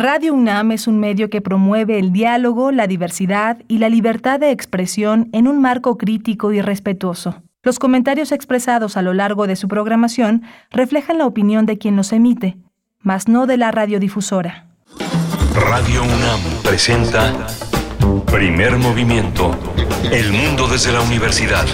Radio UNAM es un medio que promueve el diálogo, la diversidad y la libertad de expresión en un marco crítico y respetuoso. Los comentarios expresados a lo largo de su programación reflejan la opinión de quien los emite, mas no de la radiodifusora. Radio UNAM presenta Primer Movimiento. El mundo desde la universidad.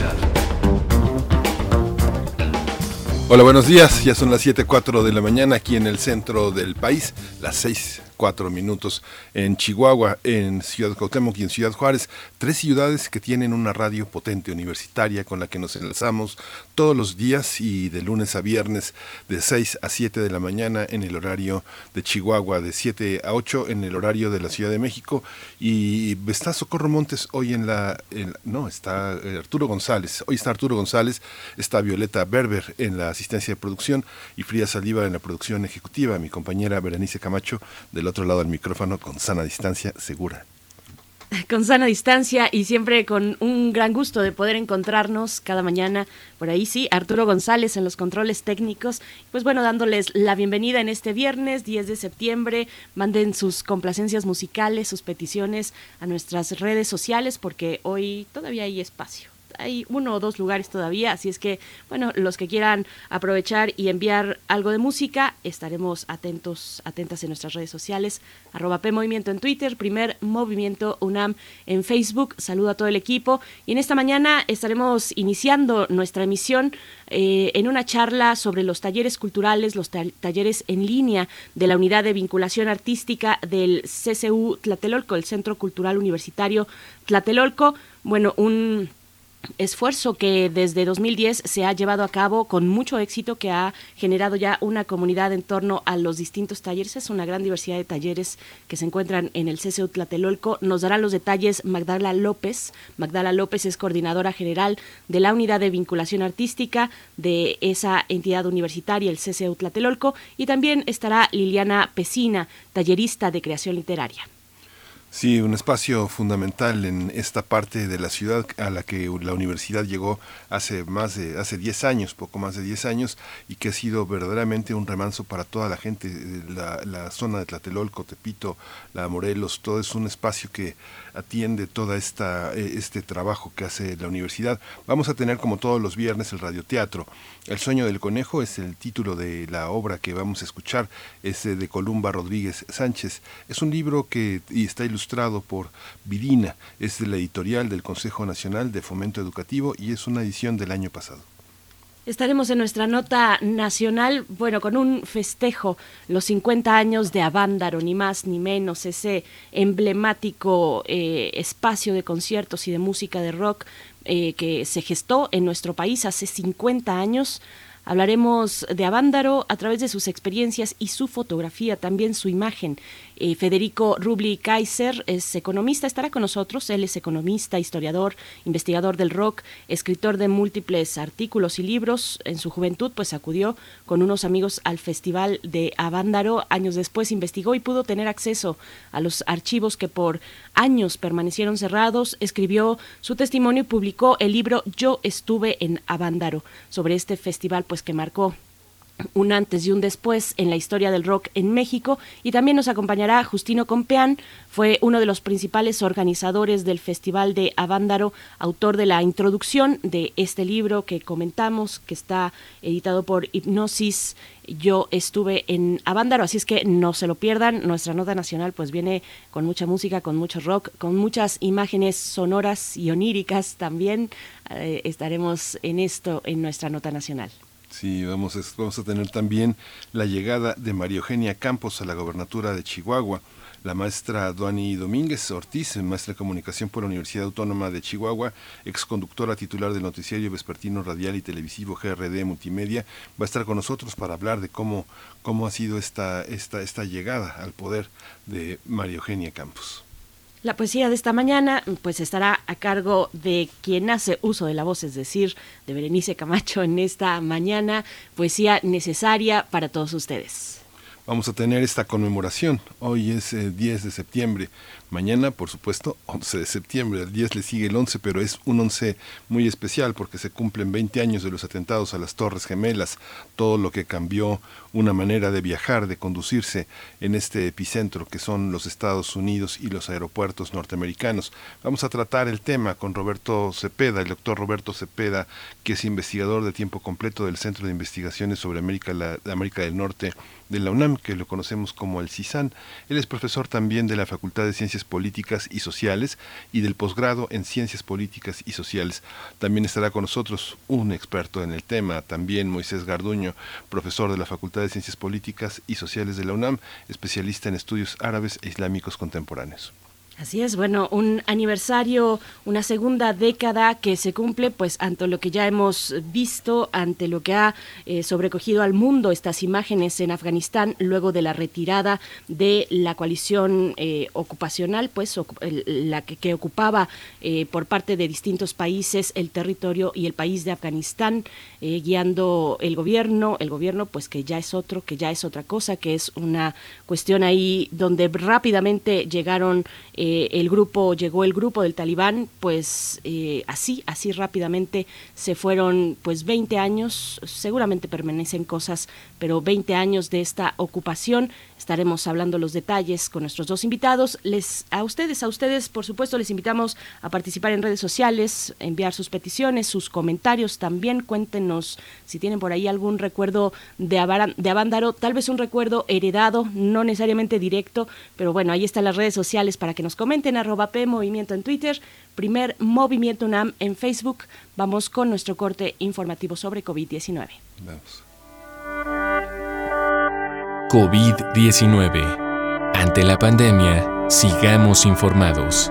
Hola, buenos días. Ya son las 7.04 de la mañana aquí en el centro del país, las 6 cuatro minutos en Chihuahua, en Ciudad Cuauhtémoc y en Ciudad Juárez, tres ciudades que tienen una radio potente universitaria con la que nos enlazamos todos los días y de lunes a viernes de 6 a 7 de la mañana en el horario de Chihuahua, de 7 a 8 en el horario de la Ciudad de México. Y está Socorro Montes hoy en la, no, está eh, Arturo González, hoy está Arturo González, está Violeta Berber en la asistencia de producción y Frida Saldívar en la producción ejecutiva, mi compañera Berenice Camacho de otro lado del micrófono con sana distancia segura. Con sana distancia y siempre con un gran gusto de poder encontrarnos cada mañana. Por ahí sí, Arturo González en los controles técnicos. Pues bueno, dándoles la bienvenida en este viernes 10 de septiembre. Manden sus complacencias musicales, sus peticiones a nuestras redes sociales porque hoy todavía hay espacio hay uno o dos lugares todavía, así es que, bueno, los que quieran aprovechar y enviar algo de música, estaremos atentos, atentas en nuestras redes sociales, arroba P Movimiento en Twitter, primer Movimiento UNAM en Facebook, saludo a todo el equipo y en esta mañana estaremos iniciando nuestra emisión eh, en una charla sobre los talleres culturales, los talleres en línea de la Unidad de Vinculación Artística del CCU Tlatelolco, el Centro Cultural Universitario Tlatelolco, bueno, un esfuerzo que desde 2010 se ha llevado a cabo con mucho éxito, que ha generado ya una comunidad en torno a los distintos talleres. Es una gran diversidad de talleres que se encuentran en el CCU Tlatelolco. Nos dará los detalles Magdala López. Magdala López es coordinadora general de la unidad de vinculación artística de esa entidad universitaria, el CCU Tlatelolco. Y también estará Liliana Pesina, tallerista de creación literaria. Sí, un espacio fundamental en esta parte de la ciudad a la que la universidad llegó hace más de hace 10 años, poco más de 10 años, y que ha sido verdaderamente un remanso para toda la gente. La, la zona de Tlatelolco, Tepito, la Morelos, todo es un espacio que atiende toda esta eh, este trabajo que hace la universidad. Vamos a tener como todos los viernes el radioteatro. El sueño del conejo es el título de la obra que vamos a escuchar, es de Columba Rodríguez Sánchez. Es un libro que está ilustrado por Vidina, es de la editorial del Consejo Nacional de Fomento Educativo y es una edición del año pasado. Estaremos en nuestra nota nacional, bueno, con un festejo, los 50 años de Avándaro, ni más ni menos, ese emblemático eh, espacio de conciertos y de música de rock eh, que se gestó en nuestro país hace 50 años Hablaremos de Avándaro a través de sus experiencias y su fotografía, también su imagen. Eh, Federico Rubli Kaiser es economista, estará con nosotros. Él es economista, historiador, investigador del rock, escritor de múltiples artículos y libros. En su juventud, pues acudió con unos amigos al Festival de Avándaro. Años después investigó y pudo tener acceso a los archivos que por años permanecieron cerrados. Escribió su testimonio y publicó el libro Yo estuve en Avándaro sobre este festival pues que marcó un antes y un después en la historia del rock en México y también nos acompañará Justino Compeán, fue uno de los principales organizadores del Festival de Avándaro, autor de la introducción de este libro que comentamos, que está editado por Hipnosis. Yo estuve en Avándaro, así es que no se lo pierdan. Nuestra nota nacional pues viene con mucha música, con mucho rock, con muchas imágenes sonoras y oníricas también. Eh, estaremos en esto en nuestra nota nacional. Sí, vamos a, vamos a tener también la llegada de María Eugenia Campos a la gobernatura de Chihuahua. La maestra Duani Domínguez Ortiz, maestra de comunicación por la Universidad Autónoma de Chihuahua, exconductora titular del noticiario vespertino radial y televisivo GRD Multimedia, va a estar con nosotros para hablar de cómo, cómo ha sido esta, esta, esta llegada al poder de María Eugenia Campos. La poesía de esta mañana pues estará a cargo de quien hace uso de la voz, es decir, de Berenice Camacho en esta mañana, poesía necesaria para todos ustedes. vamos a tener esta conmemoración. Hoy es 10 eh, de septiembre. Mañana, por supuesto, 11 de septiembre. El 10 le sigue el 11, pero es un 11 muy especial porque se cumplen 20 años de los atentados a las Torres Gemelas. Todo lo que cambió una manera de viajar, de conducirse en este epicentro que son los Estados Unidos y los aeropuertos norteamericanos. Vamos a tratar el tema con Roberto Cepeda, el doctor Roberto Cepeda, que es investigador de tiempo completo del Centro de Investigaciones sobre América, la, América del Norte de la UNAM, que lo conocemos como el CISAN. Él es profesor también de la Facultad de Ciencias Políticas y Sociales y del posgrado en Ciencias Políticas y Sociales. También estará con nosotros un experto en el tema, también Moisés Garduño, profesor de la Facultad de Ciencias Políticas y Sociales de la UNAM, especialista en estudios árabes e islámicos contemporáneos. Así es, bueno, un aniversario, una segunda década que se cumple, pues ante lo que ya hemos visto, ante lo que ha eh, sobrecogido al mundo estas imágenes en Afganistán luego de la retirada de la coalición eh, ocupacional, pues la que, ocupaba eh, por parte de distintos países el territorio y el país de Afganistán, guiando el gobierno, el gobierno pues que ya es otro, que ya es otra cosa, que es una cuestión ahí donde rápidamente llegaron eh, el grupo, llegó el grupo del talibán, pues eh, así, así rápidamente se fueron pues 20 años, seguramente permanecen cosas, pero 20 años de esta ocupación Estaremos hablando los detalles con nuestros dos invitados. Les a ustedes, a ustedes, por supuesto, les invitamos a participar en redes sociales, enviar sus peticiones, sus comentarios. También cuéntenos si tienen por ahí algún recuerdo de, de Avándaro, tal vez un recuerdo heredado, no necesariamente directo, pero bueno, ahí están las redes sociales para que nos comenten. Arroba P Movimiento en Twitter, primer Movimiento UNAM en Facebook. Vamos con nuestro corte informativo sobre COVID-19. Vamos. COVID-19. Ante la pandemia, sigamos informados.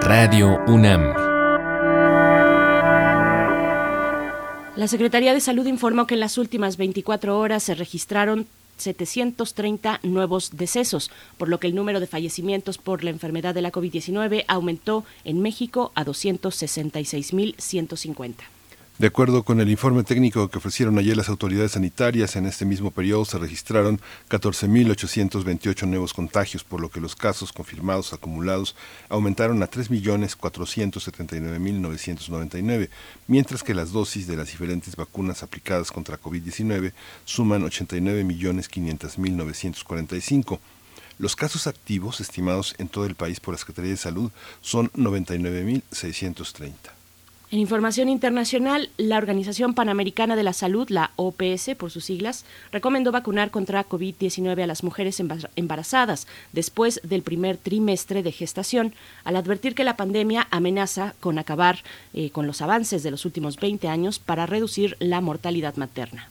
Radio UNAM. La Secretaría de Salud informó que en las últimas 24 horas se registraron 730 nuevos decesos, por lo que el número de fallecimientos por la enfermedad de la COVID-19 aumentó en México a 266.150. De acuerdo con el informe técnico que ofrecieron ayer las autoridades sanitarias, en este mismo periodo se registraron 14.828 nuevos contagios, por lo que los casos confirmados acumulados aumentaron a 3.479.999, mientras que las dosis de las diferentes vacunas aplicadas contra COVID-19 suman 89.500.945. Los casos activos estimados en todo el país por la Secretaría de Salud son 99.630. En información internacional, la Organización Panamericana de la Salud, la OPS por sus siglas, recomendó vacunar contra COVID-19 a las mujeres embarazadas después del primer trimestre de gestación, al advertir que la pandemia amenaza con acabar eh, con los avances de los últimos 20 años para reducir la mortalidad materna.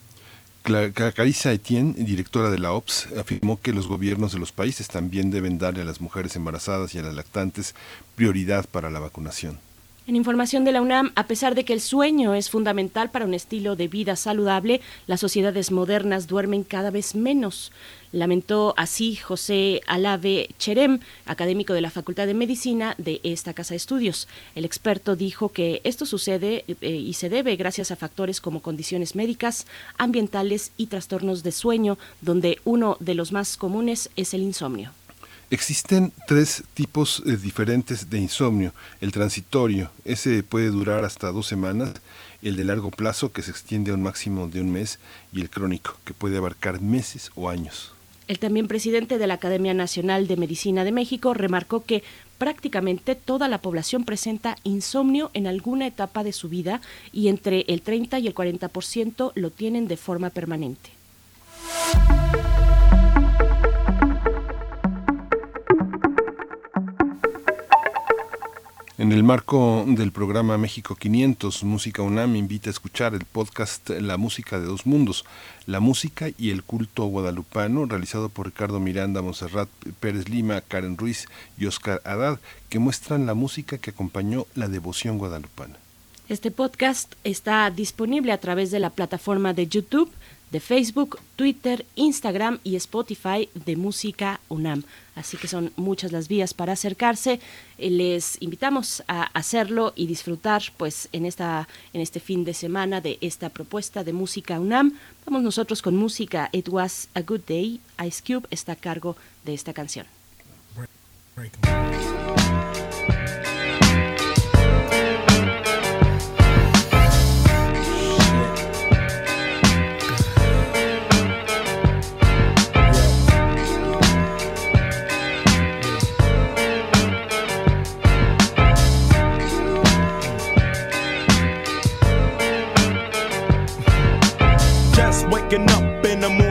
Carissa Etienne, directora de la OPS, afirmó que los gobiernos de los países también deben darle a las mujeres embarazadas y a las lactantes prioridad para la vacunación. En información de la UNAM, a pesar de que el sueño es fundamental para un estilo de vida saludable, las sociedades modernas duermen cada vez menos. Lamentó así José Alave Cherem, académico de la Facultad de Medicina de esta Casa de Estudios. El experto dijo que esto sucede eh, y se debe gracias a factores como condiciones médicas, ambientales y trastornos de sueño, donde uno de los más comunes es el insomnio. Existen tres tipos eh, diferentes de insomnio. El transitorio, ese puede durar hasta dos semanas, el de largo plazo, que se extiende a un máximo de un mes, y el crónico, que puede abarcar meses o años. El también presidente de la Academia Nacional de Medicina de México remarcó que prácticamente toda la población presenta insomnio en alguna etapa de su vida y entre el 30 y el 40% lo tienen de forma permanente. En el marco del programa México 500, Música UNAM invita a escuchar el podcast La Música de Dos Mundos, la música y el culto guadalupano, realizado por Ricardo Miranda, Monserrat Pérez Lima, Karen Ruiz y Oscar Haddad, que muestran la música que acompañó la devoción guadalupana. Este podcast está disponible a través de la plataforma de YouTube de Facebook, Twitter, Instagram y Spotify de Música UNAM. Así que son muchas las vías para acercarse. Eh, les invitamos a hacerlo y disfrutar pues en esta en este fin de semana de esta propuesta de Música UNAM. Vamos nosotros con música It Was a Good Day. Ice Cube está a cargo de esta canción.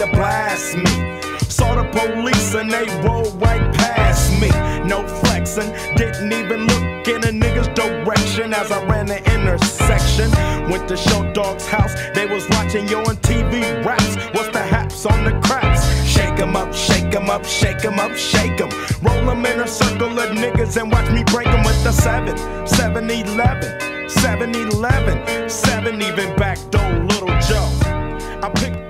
to blast me. Saw the police and they rolled right past me. No flexing, didn't even look in a nigga's direction as I ran the intersection. Went to Show Dog's house, they was watching you on TV raps. What's the haps on the craps? Shake 'em up, shake 'em up, shake 'em up, shake 'em. Roll 'em in a circle of niggas and watch me break 'em with the 7, 7 11, 7 11, 7 even back door, little Joe. I picked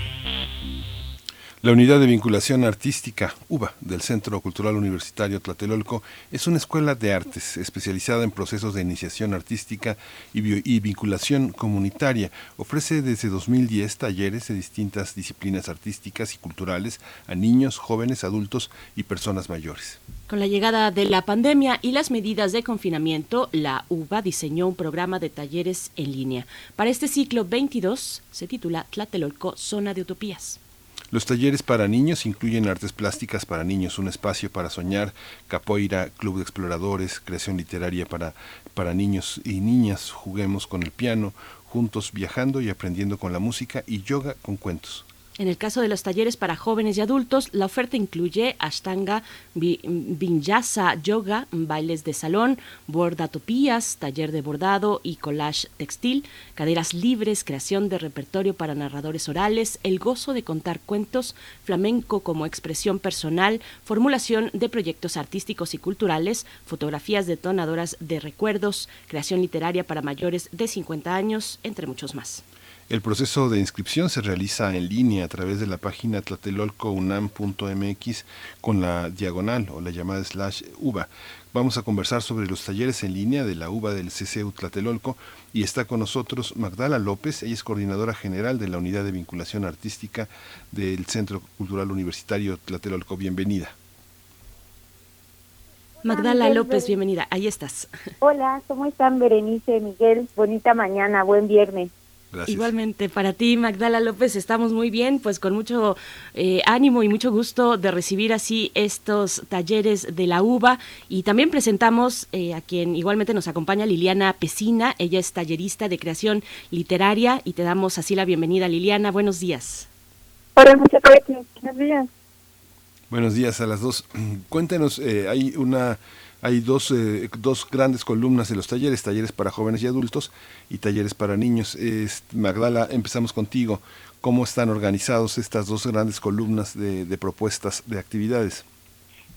La Unidad de Vinculación Artística, UBA, del Centro Cultural Universitario Tlatelolco, es una escuela de artes especializada en procesos de iniciación artística y, vinculación comunitaria. Ofrece desde 2010 talleres de distintas disciplinas artísticas y culturales a niños, jóvenes, adultos y personas mayores. Con la llegada de la pandemia y las medidas de confinamiento, la UBA diseñó un programa de talleres en línea. Para este ciclo 22 se titula Tlatelolco, Zona de Utopías. Los talleres para niños incluyen artes plásticas para niños, un espacio para soñar, capoeira, club de exploradores, creación literaria para, para niños y niñas, juguemos con el piano, juntos viajando y aprendiendo con la música y yoga con cuentos. En el caso de los talleres para jóvenes y adultos, la oferta incluye Ashtanga, Vinyasa Yoga, bailes de salón, bordatopías, taller de bordado y collage textil, caderas libres, creación de repertorio para narradores orales, el gozo de contar cuentos, flamenco como expresión personal, formulación de proyectos artísticos y culturales, fotografías detonadoras de recuerdos, creación literaria para mayores de 50 años, entre muchos más. El proceso de inscripción se realiza en línea a través de la página tlatelolcounam.mx con la diagonal o la llamada slash UBA. Vamos a conversar sobre los talleres en línea de la UBA del CCU Tlatelolco y está con nosotros Magdala López, ella es coordinadora general de la Unidad de Vinculación Artística del Centro Cultural Universitario Tlatelolco. Bienvenida. Magdala López, bienvenida. Ahí estás. Hola, ¿cómo están Berenice, Miguel? Bonita mañana, buen viernes. Gracias. Igualmente, para ti, Magdala López, estamos muy bien, pues con mucho eh, ánimo y mucho gusto de recibir así estos talleres de la UBA. Y también presentamos eh, a quien igualmente nos acompaña, Liliana Pesina. Ella es tallerista de creación literaria y te damos así la bienvenida, Liliana. Buenos días. Hola, muchas gracias. Buenos días. Buenos días a las dos. Cuéntenos, eh, hay una hay dos, eh, dos grandes columnas de los talleres, talleres para jóvenes y adultos y talleres para niños. Magdala, empezamos contigo. ¿Cómo están organizados estas dos grandes columnas de, de propuestas de actividades?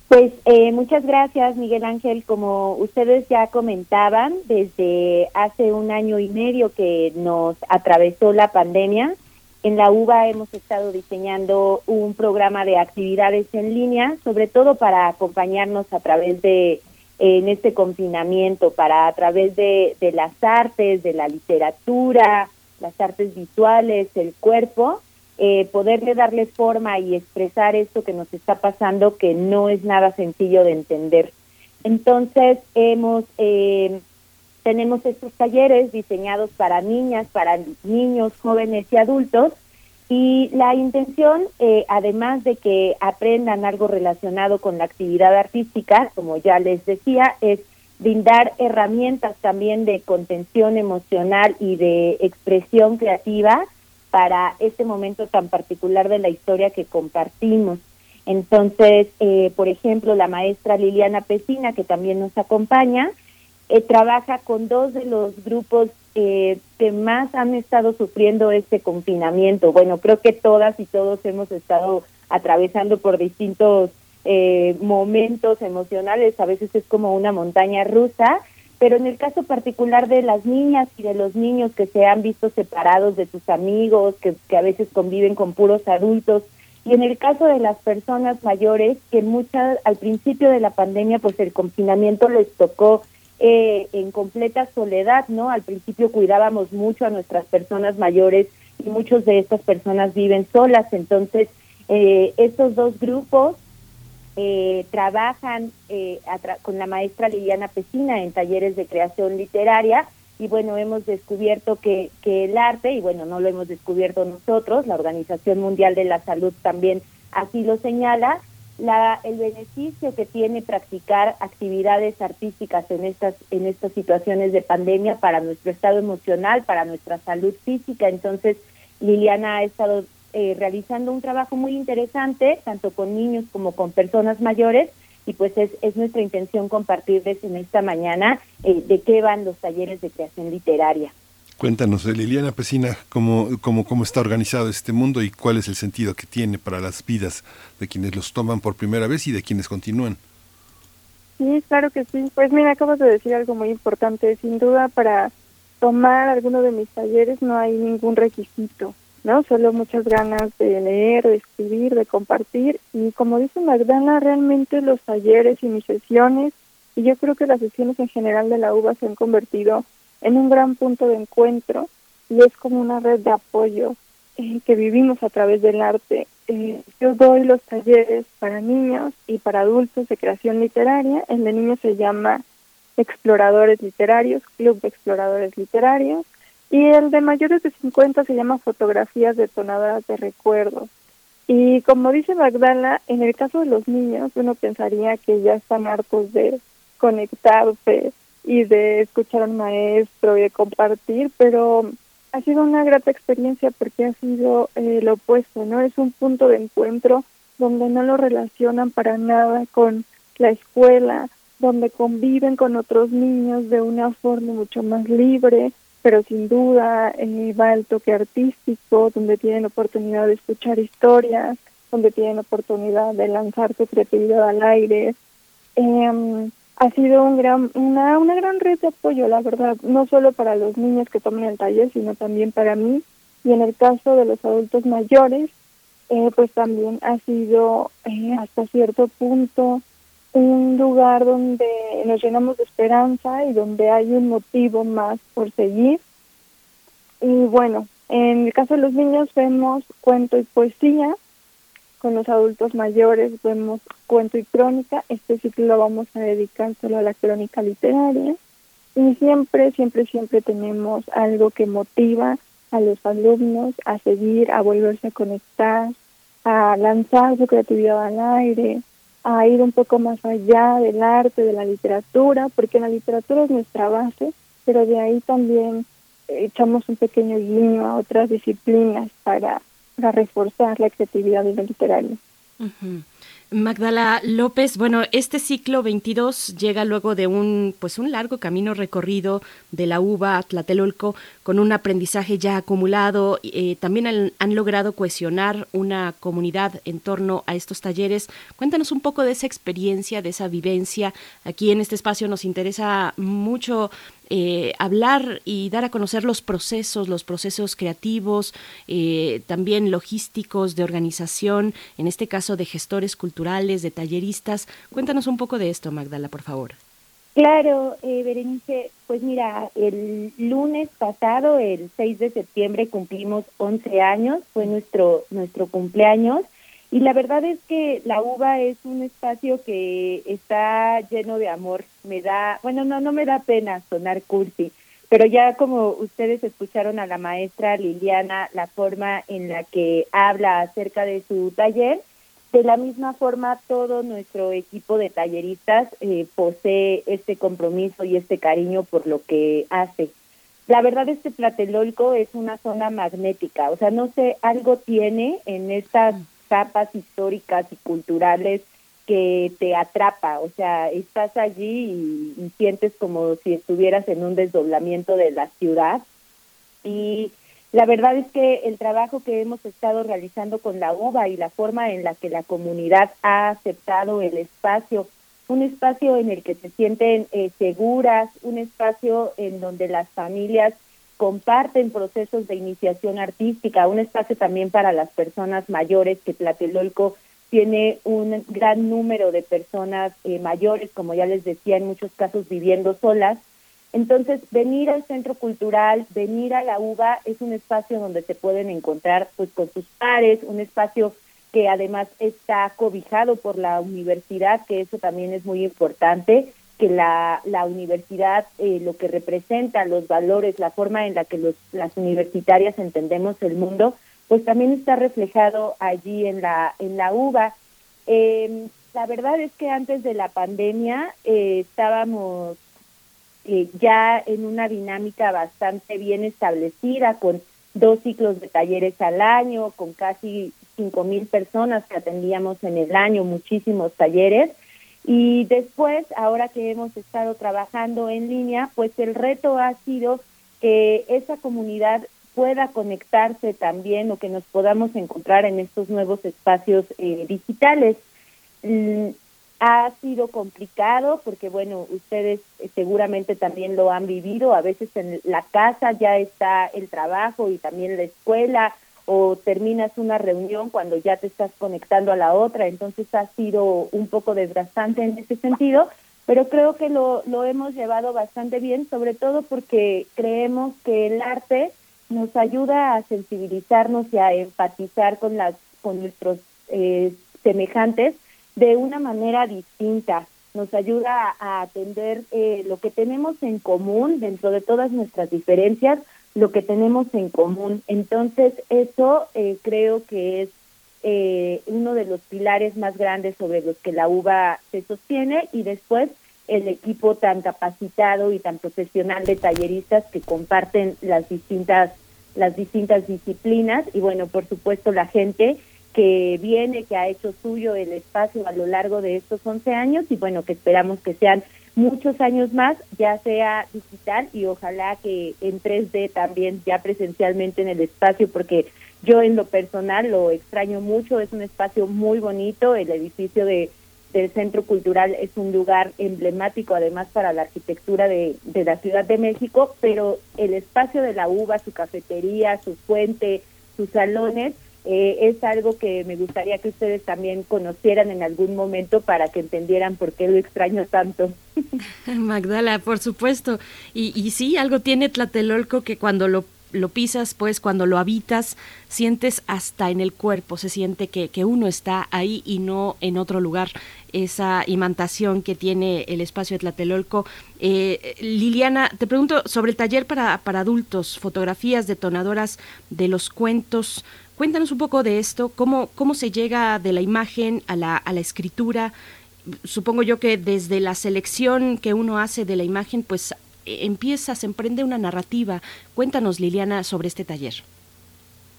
Pues eh, muchas gracias, Miguel Ángel. Como ustedes ya comentaban, desde hace un año y medio que nos atravesó la pandemia, en la UBA hemos estado diseñando un programa de actividades en línea, sobre todo para acompañarnos a través de en este confinamiento, para a través de, de las artes, de la literatura, las artes visuales, el cuerpo, eh, poderle darle forma y expresar esto que nos está pasando, que no es nada sencillo de entender. Entonces, hemos eh, tenemos estos talleres diseñados para niñas, para niños, jóvenes y adultos, y la intención, eh, además de que aprendan algo relacionado con la actividad artística, como ya les decía, es brindar herramientas también de contención emocional y de expresión creativa para este momento tan particular de la historia que compartimos. Entonces, eh, por ejemplo, la maestra Liliana Pesina, que también nos acompaña, eh, trabaja con dos de los grupos eh, que más han estado sufriendo este confinamiento. Bueno, creo que todas y todos hemos estado atravesando por distintos momentos emocionales, a veces es como una montaña rusa, pero en el caso particular de las niñas y de los niños que se han visto separados de sus amigos, que, que a veces conviven con puros adultos, y en el caso de las personas mayores, que muchas al principio de la pandemia, pues el confinamiento les tocó eh, en completa soledad, ¿no? Al principio cuidábamos mucho a nuestras personas mayores y muchos de estas personas viven solas, entonces eh, estos dos grupos eh, trabajan eh, con la maestra Liliana Pesina en talleres de creación literaria y bueno, hemos descubierto que, que el arte, y bueno, no lo hemos descubierto nosotros, la Organización Mundial de la Salud también así lo señala, la, el beneficio que tiene practicar actividades artísticas en estas, en estas situaciones de pandemia para nuestro estado emocional, para nuestra salud física. Entonces, Liliana ha estado eh, realizando un trabajo muy interesante, tanto con niños como con personas mayores, y pues es, es nuestra intención compartirles en esta mañana eh, de qué van los talleres de creación literaria. Cuéntanos, Liliana Pesina, cómo, cómo, cómo está organizado este mundo y cuál es el sentido que tiene para las vidas de quienes los toman por primera vez y de quienes continúan. Sí, claro que sí. Pues mira, acabas de decir algo muy importante. Sin duda, para tomar alguno de mis talleres no hay ningún requisito. ¿no? Solo muchas ganas de leer, de escribir, de compartir. Y como dice Magdalena, realmente los talleres y mis sesiones, y yo creo que las sesiones en general de la UBA se han convertido en un gran punto de encuentro y es como una red de apoyo eh, que vivimos a través del arte. Eh, yo doy los talleres para niños y para adultos de creación literaria. El de niños se llama Exploradores Literarios, Club de Exploradores Literarios y el de mayores de 50 se llama Fotografías detonadoras de recuerdos. Y como dice Magdala, en el caso de los niños, uno pensaría que ya están hartos de conectarse y de escuchar al maestro y de compartir, pero ha sido una grata experiencia porque ha sido eh, lo opuesto, ¿no? Es un punto de encuentro donde no lo relacionan para nada con la escuela, donde conviven con otros niños de una forma mucho más libre, pero sin duda eh, va el toque artístico, donde tienen oportunidad de escuchar historias, donde tienen oportunidad de lanzar su creatividad al aire. Eh, ha sido un gran, una, una gran red de apoyo, la verdad, no solo para los niños que toman el taller, sino también para mí. Y en el caso de los adultos mayores, eh, pues también ha sido eh, hasta cierto punto un lugar donde nos llenamos de esperanza y donde hay un motivo más por seguir. Y bueno, en el caso de los niños vemos cuento y poesía, con los adultos mayores vemos cuento y crónica, este ciclo lo vamos a dedicar solo a la crónica literaria. Y siempre, siempre, siempre tenemos algo que motiva a los alumnos a seguir, a volverse a conectar, a lanzar su creatividad al aire, a ir un poco más allá del arte, de la literatura, porque la literatura es nuestra base, pero de ahí también echamos un pequeño guiño a otras disciplinas para, para reforzar la creatividad y la literaria. Magdala López, bueno, este ciclo 22 llega luego de un pues un largo camino recorrido de la UBA a Tlatelolco con un aprendizaje ya acumulado. Eh, también han, han, logrado cohesionar una comunidad en torno a estos talleres. Cuéntanos un poco de esa experiencia, de esa vivencia. Aquí en este espacio nos interesa mucho eh, hablar y dar a conocer los procesos, los procesos creativos, eh, también logísticos, de organización, en este caso de gestores culturales, de talleristas. Cuéntanos un poco de esto, Magdala, por favor. Claro, eh, Berenice, pues mira, el lunes pasado, el 6 de septiembre, cumplimos 11 años, fue nuestro, nuestro cumpleaños y la verdad es que la uva es un espacio que está lleno de amor. Me da, bueno, no, no me da pena sonar cursi, pero ya como ustedes escucharon a la maestra Liliana, la forma en la que habla acerca de su taller, de la misma forma todo nuestro equipo de talleristas eh, posee este compromiso y este cariño por lo que hace. La verdad es que Tlatelolco es una zona magnética, o sea, no sé, algo tiene en estas capas históricas y culturales que te atrapa, o sea, estás allí y, sientes como si estuvieras en un desdoblamiento de la ciudad. Y la verdad es que el trabajo que hemos estado realizando con la UBA y la forma en la que la comunidad ha aceptado el espacio, un espacio en el que se sienten eh, seguras, un espacio en donde las familias comparten procesos de iniciación artística, un espacio también para las personas mayores, que Tlatelolco tiene un gran número de personas eh, mayores, como ya les decía, en muchos casos viviendo solas. Entonces, venir al centro cultural, venir a la UBA es un espacio donde se pueden encontrar pues con sus pares, un espacio que además está cobijado por la universidad, que eso también es muy importante que la, la universidad, eh, lo que representa, los valores, la forma en la que los, las universitarias entendemos el mundo, pues también está reflejado allí en la, en la UBA. Eh, la verdad es que antes de la pandemia eh, estábamos eh, ya en una dinámica bastante bien establecida, con dos ciclos de talleres al año, con casi cinco mil personas que atendíamos en el año, muchísimos talleres. Y después, ahora que hemos estado trabajando en línea, pues el reto ha sido que esa comunidad pueda conectarse también o que nos podamos encontrar en estos nuevos espacios eh, digitales. Mm, ha sido complicado porque, bueno, ustedes eh, seguramente también lo han vivido. A veces en la casa ya está el trabajo y también la escuela o terminas una reunión cuando ya te estás conectando a la otra, entonces ha sido un poco desgastante en ese sentido, pero creo que lo, lo hemos llevado bastante bien, sobre todo porque creemos que el arte nos ayuda a sensibilizarnos y a empatizar con, las, con nuestros eh, semejantes de una manera distinta. Nos ayuda a atender eh, lo que tenemos en común dentro de todas nuestras diferencias, lo que tenemos en común. Entonces, eso eh, creo que es eh, uno de los pilares más grandes sobre los que la UBA se sostiene y después el equipo tan capacitado y tan profesional de talleristas que comparten las distintas las distintas disciplinas y bueno, por supuesto la gente que viene, que ha hecho suyo el espacio a lo largo de estos 11 años y bueno, que esperamos que sean muchos años más, ya sea digital y ojalá que en 3D también, ya presencialmente en el espacio, porque yo en lo personal lo extraño mucho, es un espacio muy bonito, el edificio de del Centro Cultural es un lugar emblemático además para la arquitectura de, de la Ciudad de México, pero el espacio de la uva, su cafetería, su fuente, sus salones, eh, es algo que me gustaría que ustedes también conocieran en algún momento para que entendieran por qué lo extraño tanto. Magdala, por supuesto. Y, y sí, algo tiene Tlatelolco que cuando lo lo pisas, pues cuando lo habitas, sientes hasta en el cuerpo, se siente que, que, uno está ahí y no en otro lugar. Esa imantación que tiene el espacio de Tlatelolco. Eh, Liliana, te pregunto sobre el taller para, para adultos, fotografías detonadoras de los cuentos. Cuéntanos un poco de esto, cómo, cómo se llega de la imagen a la, a la escritura. Supongo yo que desde la selección que uno hace de la imagen, pues e, empieza, se emprende una narrativa. Cuéntanos, Liliana, sobre este taller.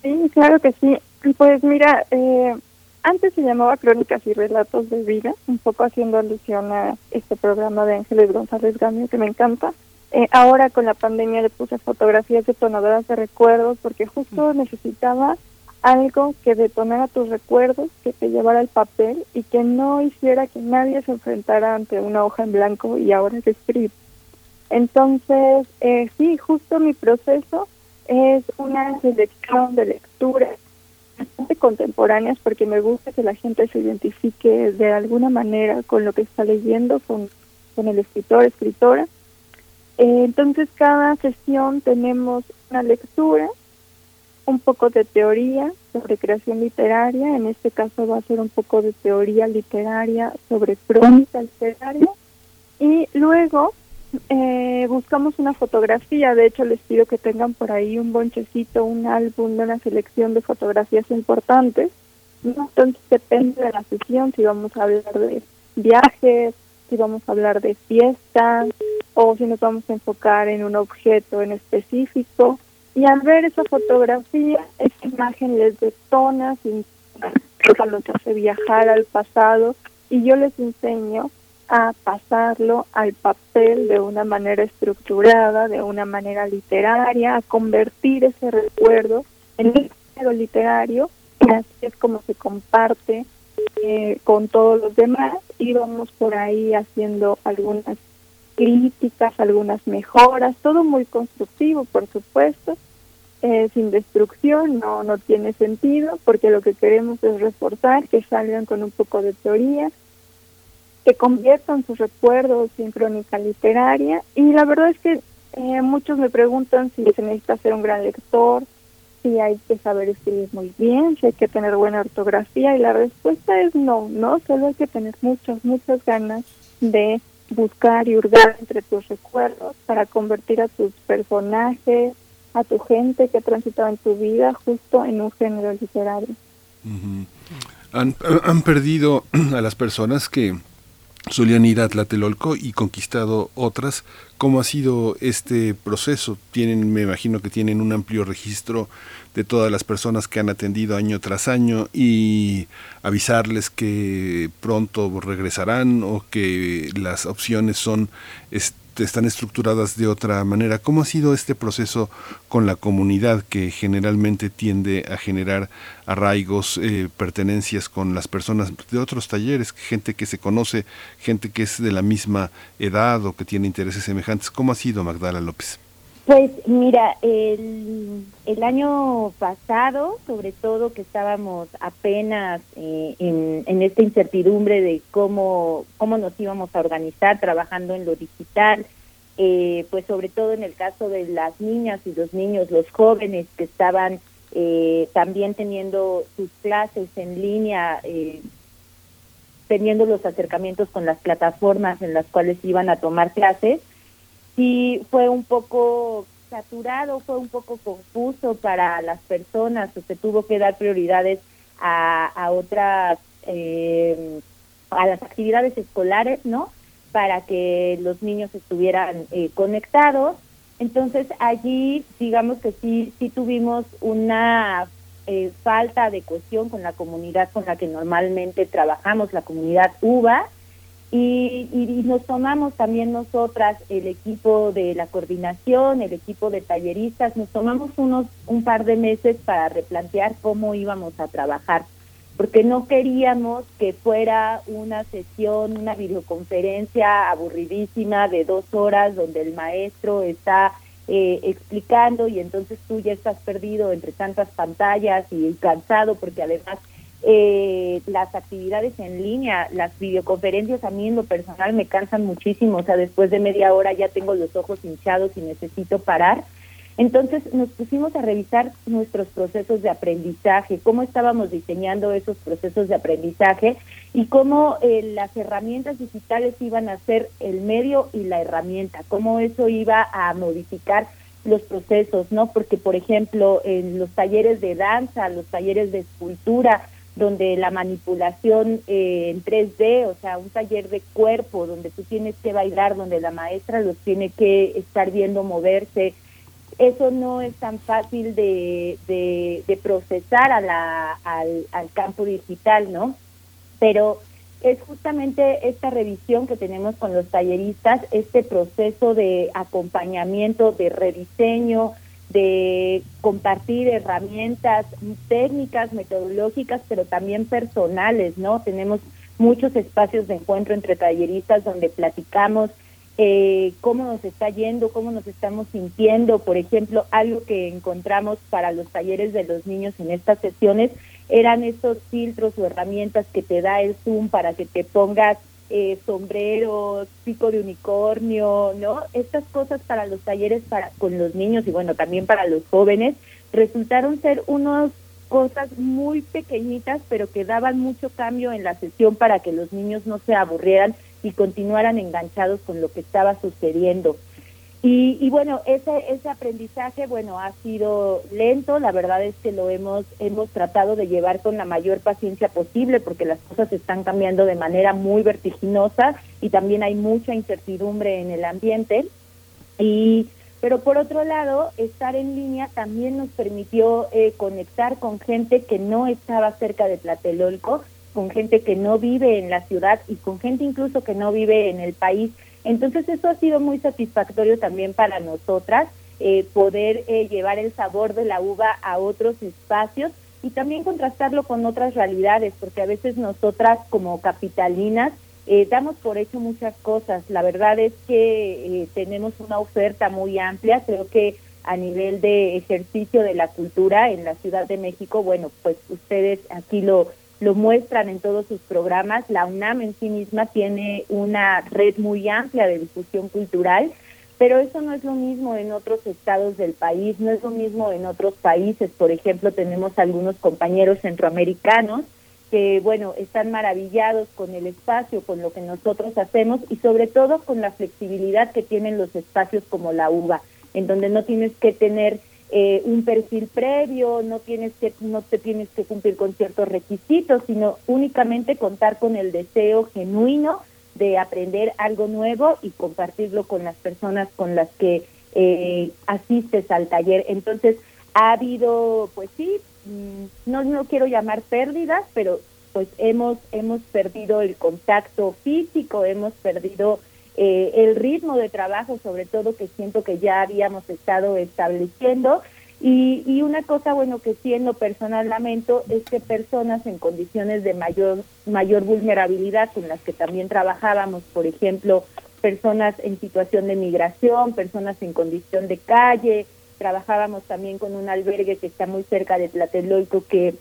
Sí, claro que sí. Pues mira, eh, antes se llamaba Crónicas y Relatos de Vida, un poco haciendo alusión a este programa de Ángeles González Gamio que me encanta. Eh, ahora con la pandemia le puse fotografías detonadoras de recuerdos porque justo necesitaba algo que detonara tus recuerdos, que te llevara al papel y que no hiciera que nadie se enfrentara ante una hoja en blanco y ahora es escribir. Entonces, eh, sí, justo mi proceso es una selección de lecturas bastante contemporáneas porque me gusta que la gente se identifique de alguna manera con lo que está leyendo, con, con el escritor, escritora. Eh, entonces, cada sesión tenemos una lectura un poco de teoría sobre creación literaria, en este caso va a ser un poco de teoría literaria sobre crónica literaria, y luego eh, buscamos una fotografía, de hecho les pido que tengan por ahí un bonchecito, un álbum de una selección de fotografías importantes, entonces depende de la sesión, si vamos a hablar de viajes, si vamos a hablar de fiestas, o si nos vamos a enfocar en un objeto en específico, y al ver esa fotografía, esa imagen les detona, los hace viajar al pasado y yo les enseño a pasarlo al papel de una manera estructurada, de una manera literaria, a convertir ese recuerdo en un género literario y así es como se comparte eh, con todos los demás y vamos por ahí haciendo algunas críticas, algunas mejoras, todo muy constructivo, por supuesto, eh, sin destrucción, no, no tiene sentido, porque lo que queremos es reforzar, que salgan con un poco de teoría, que conviertan sus recuerdos en crónica literaria, y la verdad es que eh, muchos me preguntan si se necesita ser un gran lector, si hay que saber escribir muy bien, si hay que tener buena ortografía, y la respuesta es no, no, solo hay que tener muchas, muchas ganas de buscar y hurgar entre tus recuerdos para convertir a tus personajes, a tu gente que ha transitado en tu vida justo en un género literario. han, han perdido a las personas que solían ir a Tlatelolco y conquistado otras. ¿Cómo ha sido este proceso? Tienen, me imagino que tienen un amplio registro de todas las personas que han atendido año tras año y avisarles que pronto regresarán o que las opciones son están estructuradas de otra manera. ¿Cómo ha sido este proceso con la comunidad que generalmente tiende a generar arraigos, eh, pertenencias con las personas de otros talleres, gente que se conoce, gente que es de la misma edad o que tiene intereses semejantes? ¿Cómo ha sido Magdala López? Pues mira, el, el año pasado, sobre todo que estábamos apenas eh, en, en, esta incertidumbre de cómo, cómo nos íbamos a organizar trabajando en lo digital, eh, pues sobre todo en el caso de las niñas y los niños, los jóvenes que estaban eh, también teniendo sus clases en línea, teniendo los acercamientos con las plataformas en las cuales iban a tomar clases, sí fue un poco saturado, fue un poco confuso para las personas, se tuvo que dar prioridades a, otras, eh, a las actividades escolares, ¿no? Para que los niños estuvieran eh, conectados. Entonces allí, digamos que sí, sí tuvimos una eh, falta de cohesión con la comunidad con la que normalmente trabajamos, la comunidad UBA, y, y, nos tomamos también nosotras, el equipo de la coordinación, el equipo de talleristas, nos tomamos unos un par de meses para replantear cómo íbamos a trabajar, porque no queríamos que fuera una sesión, una videoconferencia aburridísima de dos horas donde el maestro está eh, explicando y entonces tú ya estás perdido entre tantas pantallas y cansado porque además eh, las actividades en línea, las videoconferencias a mí en lo personal me cansan muchísimo, o sea, después de media hora ya tengo los ojos hinchados y necesito parar. Entonces nos pusimos a revisar nuestros procesos de aprendizaje, cómo estábamos diseñando esos procesos de aprendizaje y cómo eh, las herramientas digitales iban a ser el medio y la herramienta, cómo eso iba a modificar los procesos, ¿no? Porque, por ejemplo, en los talleres de danza, los talleres de escultura, donde la manipulación eh, en 3D, o sea, un taller de cuerpo donde tú tienes que bailar, donde la maestra los tiene que estar viendo moverse, eso no es tan fácil de, de, procesar a la, al, al campo digital, ¿no? Pero es justamente esta revisión que tenemos con los talleristas, este proceso de acompañamiento, de rediseño, de compartir herramientas técnicas, metodológicas, pero también personales, ¿no? Tenemos muchos espacios de encuentro entre talleristas donde platicamos eh, cómo nos está yendo, cómo nos estamos sintiendo. Por ejemplo, algo que encontramos para los talleres de los niños en estas sesiones eran esos filtros o herramientas que te da el Zoom para que te pongas eh, sombrero, pico de unicornio, ¿no? Estas cosas para los talleres para con los niños y bueno, también para los jóvenes resultaron ser unas cosas muy pequeñitas, pero que daban mucho cambio en la sesión para que los niños no se aburrieran y continuaran enganchados con lo que estaba sucediendo. Y, y, bueno, ese, ese aprendizaje, bueno, ha sido lento, la verdad es que lo hemos, hemos tratado de llevar con la mayor paciencia posible porque las cosas están cambiando de manera muy vertiginosa y también hay mucha incertidumbre en el ambiente. Y, pero por otro lado, estar en línea también nos permitió eh, conectar con gente que no estaba cerca de Tlatelolco, con gente que no vive en la ciudad y con gente incluso que no vive en el país entonces eso ha sido muy satisfactorio también para nosotras, eh, poder eh, llevar el sabor de la uva a otros espacios y también contrastarlo con otras realidades, porque a veces nosotras como capitalinas eh, damos por hecho muchas cosas. La verdad es que tenemos una oferta muy amplia, creo que a nivel de ejercicio de la cultura en la Ciudad de México, bueno, pues ustedes aquí lo lo muestran en todos sus programas. La UNAM en sí misma tiene una red muy amplia de difusión cultural, pero eso no es lo mismo en otros estados del país, no es lo mismo en otros países. Por ejemplo, tenemos algunos compañeros centroamericanos que, bueno, están maravillados con el espacio, con lo que nosotros hacemos y sobre todo con la flexibilidad que tienen los espacios como la UBA, en donde no tienes que tener eh, un perfil previo, no tienes que no te tienes que cumplir con ciertos requisitos, sino únicamente contar con el deseo genuino de aprender algo nuevo y compartirlo con las personas con las que eh, asistes al taller. Entonces, ha habido, pues sí, mm, no, no quiero llamar pérdidas, pero pues hemos, hemos perdido el contacto físico, hemos perdido eh, el ritmo de trabajo, sobre todo que siento que ya habíamos estado estableciendo. Y, y una cosa, bueno, que sí en personal lamento es que personas en condiciones de mayor, mayor vulnerabilidad con las que también trabajábamos, por ejemplo, personas en situación de migración, personas en condición de calle, trabajábamos también con un albergue que está muy cerca de Tlatelolco que,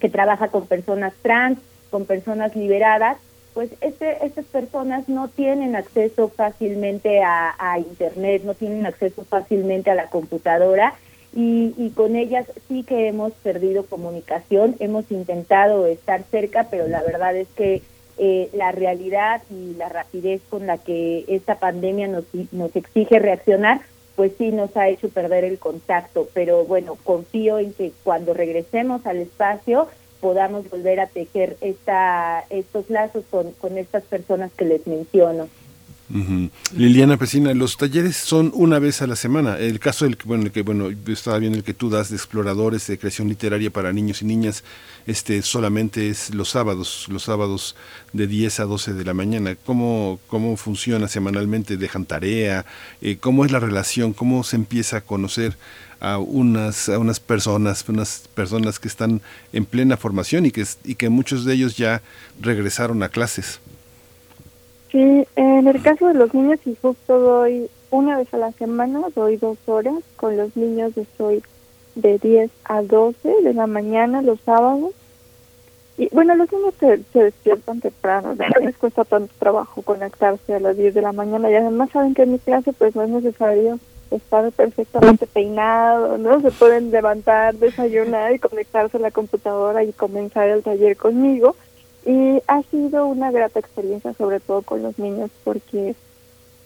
que trabaja con personas trans, con personas liberadas, pues este, estas personas no tienen acceso fácilmente a, Internet, no tienen acceso fácilmente a la computadora y, con ellas sí que hemos perdido comunicación, hemos intentado estar cerca, pero la verdad es que eh, la realidad y la rapidez con la que esta pandemia nos, nos exige reaccionar, pues sí nos ha hecho perder el contacto, pero bueno, confío en que cuando regresemos al espacio, podamos volver a tejer esta, estos lazos con, con estas personas que les menciono. Liliana Pesina, los talleres son una vez a la semana. El caso del bueno, el que bueno, estaba bien el que tú das de exploradores de creación literaria para niños y niñas, este solamente es los sábados, los sábados de 10 a 12 de la mañana. ¿Cómo cómo funciona semanalmente? ¿Dejan tarea? Eh, ¿Cómo es la relación? ¿Cómo se empieza a conocer a unas, a unas personas, unas personas que están en plena formación y que, y que muchos de ellos ya regresaron a clases. Sí, en el caso de los niños y justo doy una vez a la semana, doy dos horas, con los niños estoy de 10 a 12 de la mañana los sábados. Y bueno, los niños se, despiertan temprano, no les cuesta tanto trabajo conectarse a las 10 de la mañana y además saben que en mi clase pues no es necesario estar perfectamente peinado, ¿no? Se pueden levantar, desayunar y conectarse a la computadora y comenzar el taller conmigo. Y ha sido una grata experiencia, sobre todo con los niños, porque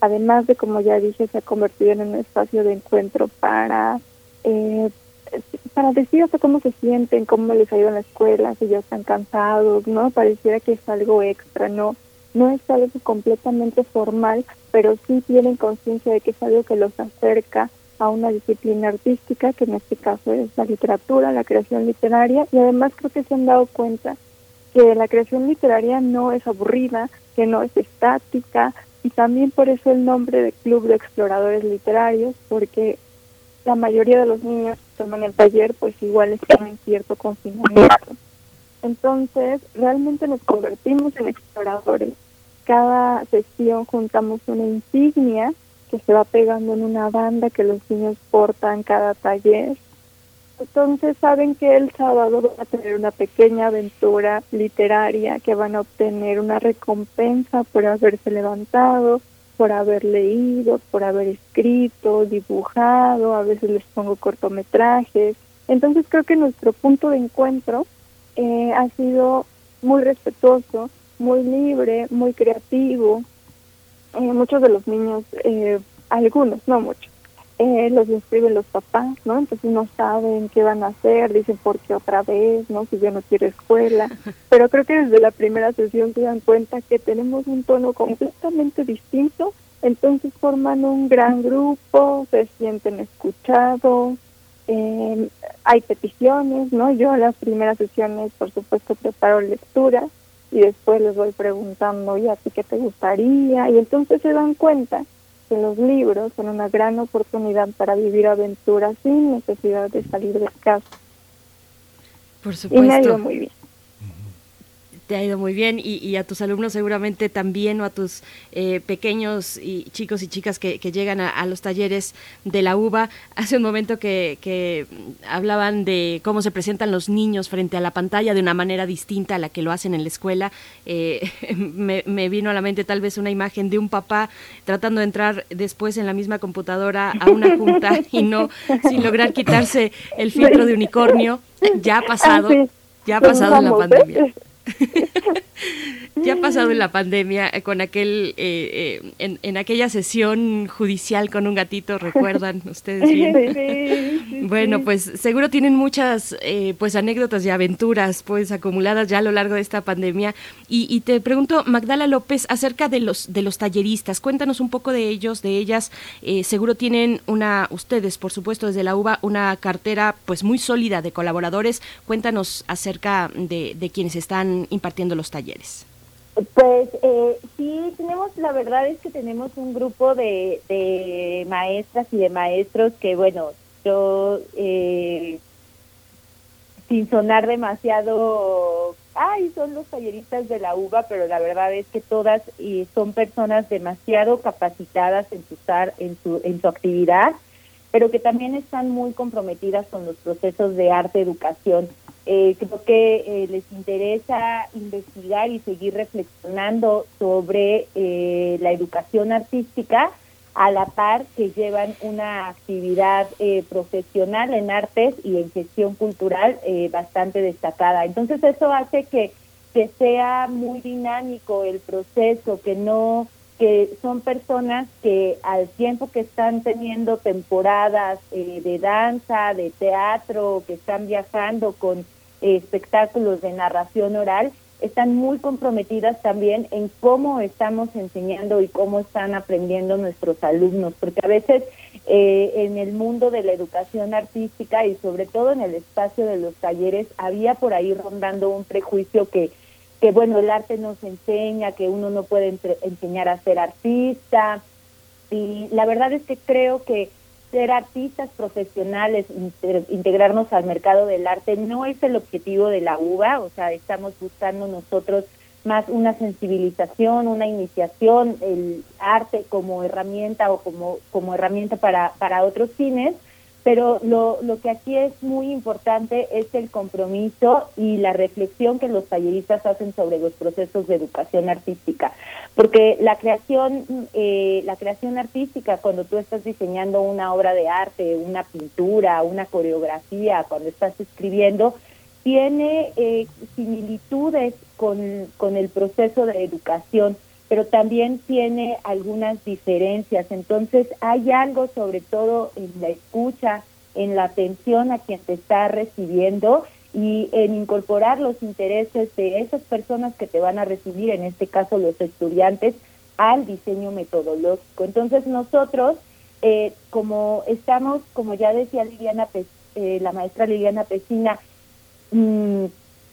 además de, como ya dije, se ha convertido en un espacio de encuentro para, eh, para decir hasta cómo se sienten, cómo les ha ido en la escuela, si ya están cansados, ¿no? Pareciera que es algo extra, ¿no? No es algo completamente formal, pero sí tienen conciencia de que es algo que los acerca a una disciplina artística, que en este caso es la literatura, la creación literaria, y además creo que se han dado cuenta que la creación literaria no es aburrida, que no es estática, y también por eso el nombre de Club de Exploradores Literarios, porque la mayoría de los niños que toman el taller pues igual están en cierto confinamiento. Entonces, realmente nos convertimos en exploradores. Cada sesión juntamos una insignia que se va pegando en una banda que los niños portan cada taller. Entonces saben que el sábado van a tener una pequeña aventura literaria, que van a obtener una recompensa por haberse levantado, por haber leído, por haber escrito, dibujado, a veces les pongo cortometrajes. Entonces creo que nuestro punto de encuentro eh, ha sido muy respetuoso, muy libre, muy creativo. Eh, muchos de los niños, eh, algunos, no muchos, eh, los inscriben los papás, ¿no? Entonces no saben qué van a hacer, dicen por qué otra vez, ¿no? Si yo no quiero escuela. Pero creo que desde la primera sesión se dan cuenta que tenemos un tono completamente distinto, entonces forman un gran grupo, se sienten escuchados, eh, hay peticiones, ¿no? Yo en las primeras sesiones, por supuesto, preparo lecturas y después les voy preguntando, ¿y a ti qué te gustaría? Y entonces se dan cuenta que los libros son una gran oportunidad para vivir aventuras sin necesidad de salir de casa. Por supuesto. Y me ha ido muy bien te ha ido muy bien y, a tus alumnos seguramente también o a tus eh, pequeños y chicos y chicas que, llegan a, los talleres de la UBA. Hace un momento que, hablaban de cómo se presentan los niños frente a la pantalla de una manera distinta a la que lo hacen en la escuela. Eh, me, vino a la mente tal vez una imagen de un papá tratando de entrar después en la misma computadora a una junta y no sin lograr quitarse el filtro de unicornio. Ya ha pasado, ah, ya ha pasado en la pandemia. ya ha pasado en la pandemia eh, con aquel eh, eh, en, aquella sesión judicial con un gatito recuerdan ustedes bien bueno pues seguro tienen muchas pues anécdotas y aventuras pues acumuladas ya a lo largo de esta pandemia. Y, te pregunto Magdala López acerca de los de los talleristas cuéntanos un poco de ellos de ellas. Seguro tienen una ustedes por supuesto desde la UBA una cartera pues muy sólida de colaboradores. Cuéntanos acerca de, de quienes están impartiendo los talleres pues eh, sí, tenemos, la verdad es que tenemos un grupo de, de maestras y de maestros que, bueno, yo, eh, sin sonar demasiado, ay, son los talleristas de la UBA, pero la verdad es que todas y son personas demasiado capacitadas en su, en su, en su actividad, pero que también están muy comprometidas con los procesos de arte, educación eh, creo que eh, les interesa investigar y seguir reflexionando sobre eh, la educación artística a la par que llevan una actividad eh, profesional en artes y en gestión cultural bastante destacada. Entonces eso hace que, que sea muy dinámico el proceso, que no que son personas que al tiempo que están teniendo temporadas de danza, de teatro, que están viajando con espectáculos de narración oral, están muy comprometidas también en cómo estamos enseñando y cómo están aprendiendo nuestros alumnos, porque a veces eh, en el mundo de la educación artística y sobre todo en el espacio de los talleres había por ahí rondando un prejuicio que, que bueno, el arte nos enseña, que uno no puede enseñar a ser artista, y la verdad es que creo que ser artistas profesionales, integrarnos al mercado del arte, no es el objetivo de la UBA, o sea, estamos buscando nosotros más una sensibilización, una iniciación, el arte como herramienta o como, como herramienta para, para otros fines, pero lo, lo que aquí es muy importante es el compromiso y la reflexión que los talleristas hacen sobre los procesos de educación artística, porque la creación, eh, la creación artística, cuando tú estás diseñando una obra de arte, una pintura, una coreografía, cuando estás escribiendo, tiene eh, similitudes con, con el proceso de educación pero también tiene algunas diferencias. Entonces hay algo sobre todo en la escucha, en la atención a quien te está recibiendo y en incorporar los intereses de esas personas que te van a recibir, en este caso los estudiantes, al diseño metodológico. Entonces nosotros eh, como estamos, como ya decía Liliana, eh, la maestra Liliana Pesina, mm,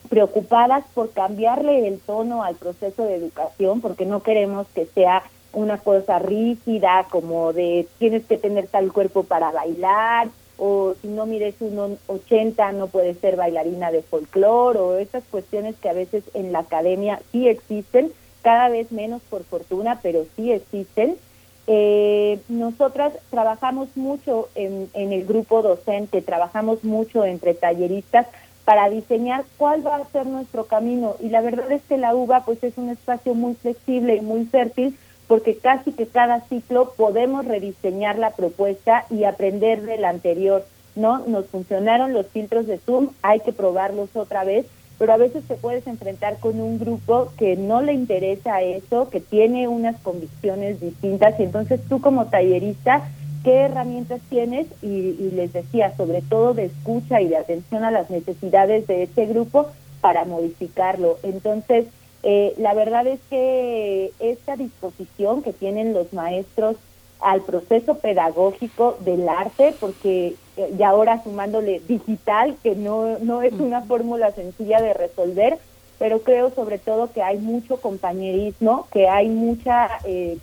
preocupadas por cambiarle el tono al proceso de educación, porque no queremos que sea una cosa rígida, como de tienes que tener tal cuerpo para bailar, o si no mides un 80 no puedes ser bailarina de folclore, o esas cuestiones que a veces en la academia sí existen, cada vez menos por fortuna, pero sí existen. Eh, nosotras trabajamos mucho en, en el grupo docente, trabajamos mucho entre talleristas para diseñar cuál va a ser nuestro camino. Y la verdad es que la UBA pues es un espacio muy flexible y muy fértil porque casi que cada ciclo podemos rediseñar la propuesta y aprender del anterior. ¿no? Nos funcionaron los filtros de Zoom, hay que probarlos otra vez, pero a veces te puedes enfrentar con un grupo que no le interesa eso, que tiene unas convicciones distintas y entonces tú como tallerista, ¿qué herramientas tienes? Y, y les decía, sobre todo de escucha y de atención a las necesidades de ese grupo para modificarlo. Entonces, eh, la verdad es que esta disposición que tienen los maestros al proceso pedagógico del arte, porque eh, y ahora sumándole digital, que no, no es una fórmula sencilla de resolver, pero creo sobre todo que hay mucho compañerismo, que hay mucha eh,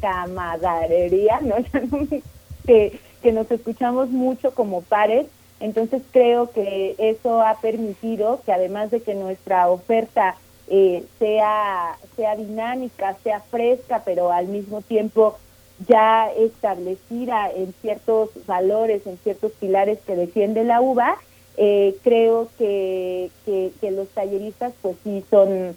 camaradería, ¿no? que, que nos escuchamos mucho como pares, entonces creo que eso ha permitido que además de que nuestra oferta eh, sea, sea dinámica, sea fresca, pero al mismo tiempo ya establecida en ciertos valores, en ciertos pilares que defiende la UBA, eh, creo que, que, los talleristas pues sí son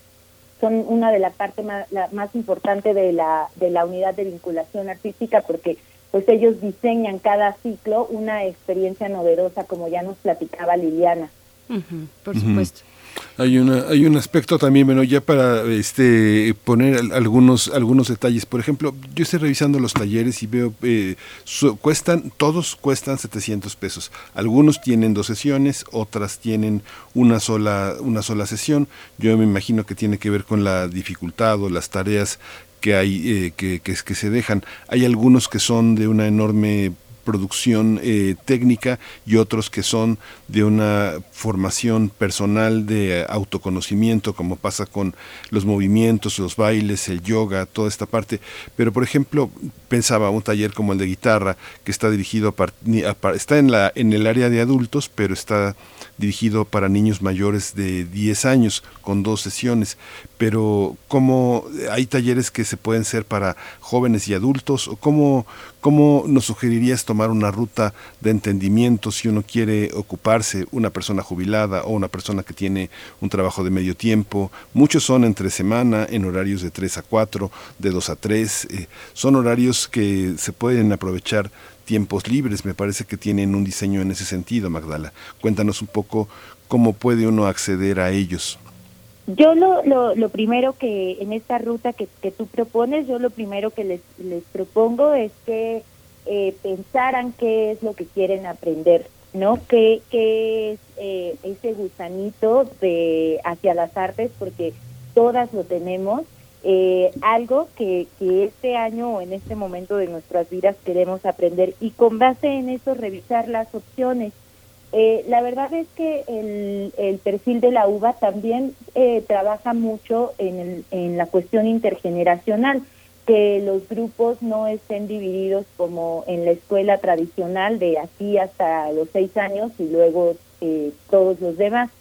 son una de las partes más, más importante de la, de la unidad de vinculación artística porque pues ellos diseñan cada ciclo una experiencia novedosa como ya nos platicaba Liliana. por supuesto. Hay una hay un aspecto también, bueno, ya para este poner algunos algunos detalles. Por ejemplo, yo estoy revisando los talleres y veo eh, cuestan todos cuestan 700 pesos. Algunos tienen dos sesiones, otras tienen una sola una sola sesión. Yo me imagino que tiene que ver con la dificultad o las tareas que hay eh, que, que, que se dejan. Hay algunos que son de una enorme producción eh, técnica y otros que son de una formación personal de autoconocimiento, como pasa con los movimientos, los bailes, el yoga, toda esta parte. Pero, por ejemplo, pensaba un taller como el de guitarra, que está dirigido a, está en, la, en el área de adultos, pero está dirigido para niños mayores de 10 años, con dos sesiones. Pero, ¿cómo hay talleres que se pueden ser para jóvenes y adultos? ¿O cómo, cómo nos sugerirías tomar una ruta de entendimiento si uno quiere ocuparse, una persona jubilada o una persona que tiene un trabajo de medio tiempo? Muchos son entre semana, en horarios de 3 a 4, de 2 a 3. Eh, son horarios que se pueden aprovechar tiempos libres, me parece que tienen un diseño en ese sentido, Magdala. Cuéntanos un poco cómo puede uno acceder a ellos. Yo lo, lo, lo primero que en esta ruta que, que, tú propones, yo lo primero que les, les propongo es que eh, pensaran qué es lo que quieren aprender, ¿no? ¿Qué, qué es eh, ese gusanito de hacia las artes? Porque todas lo tenemos eh, algo que, que este año o en este momento de nuestras vidas queremos aprender y con base en eso revisar las opciones. Eh, la verdad es que el, el, perfil de la UBA también eh, trabaja mucho en, el, en la cuestión intergeneracional, que los grupos no estén divididos como en la escuela tradicional de aquí hasta los seis años y luego eh, todos los demás.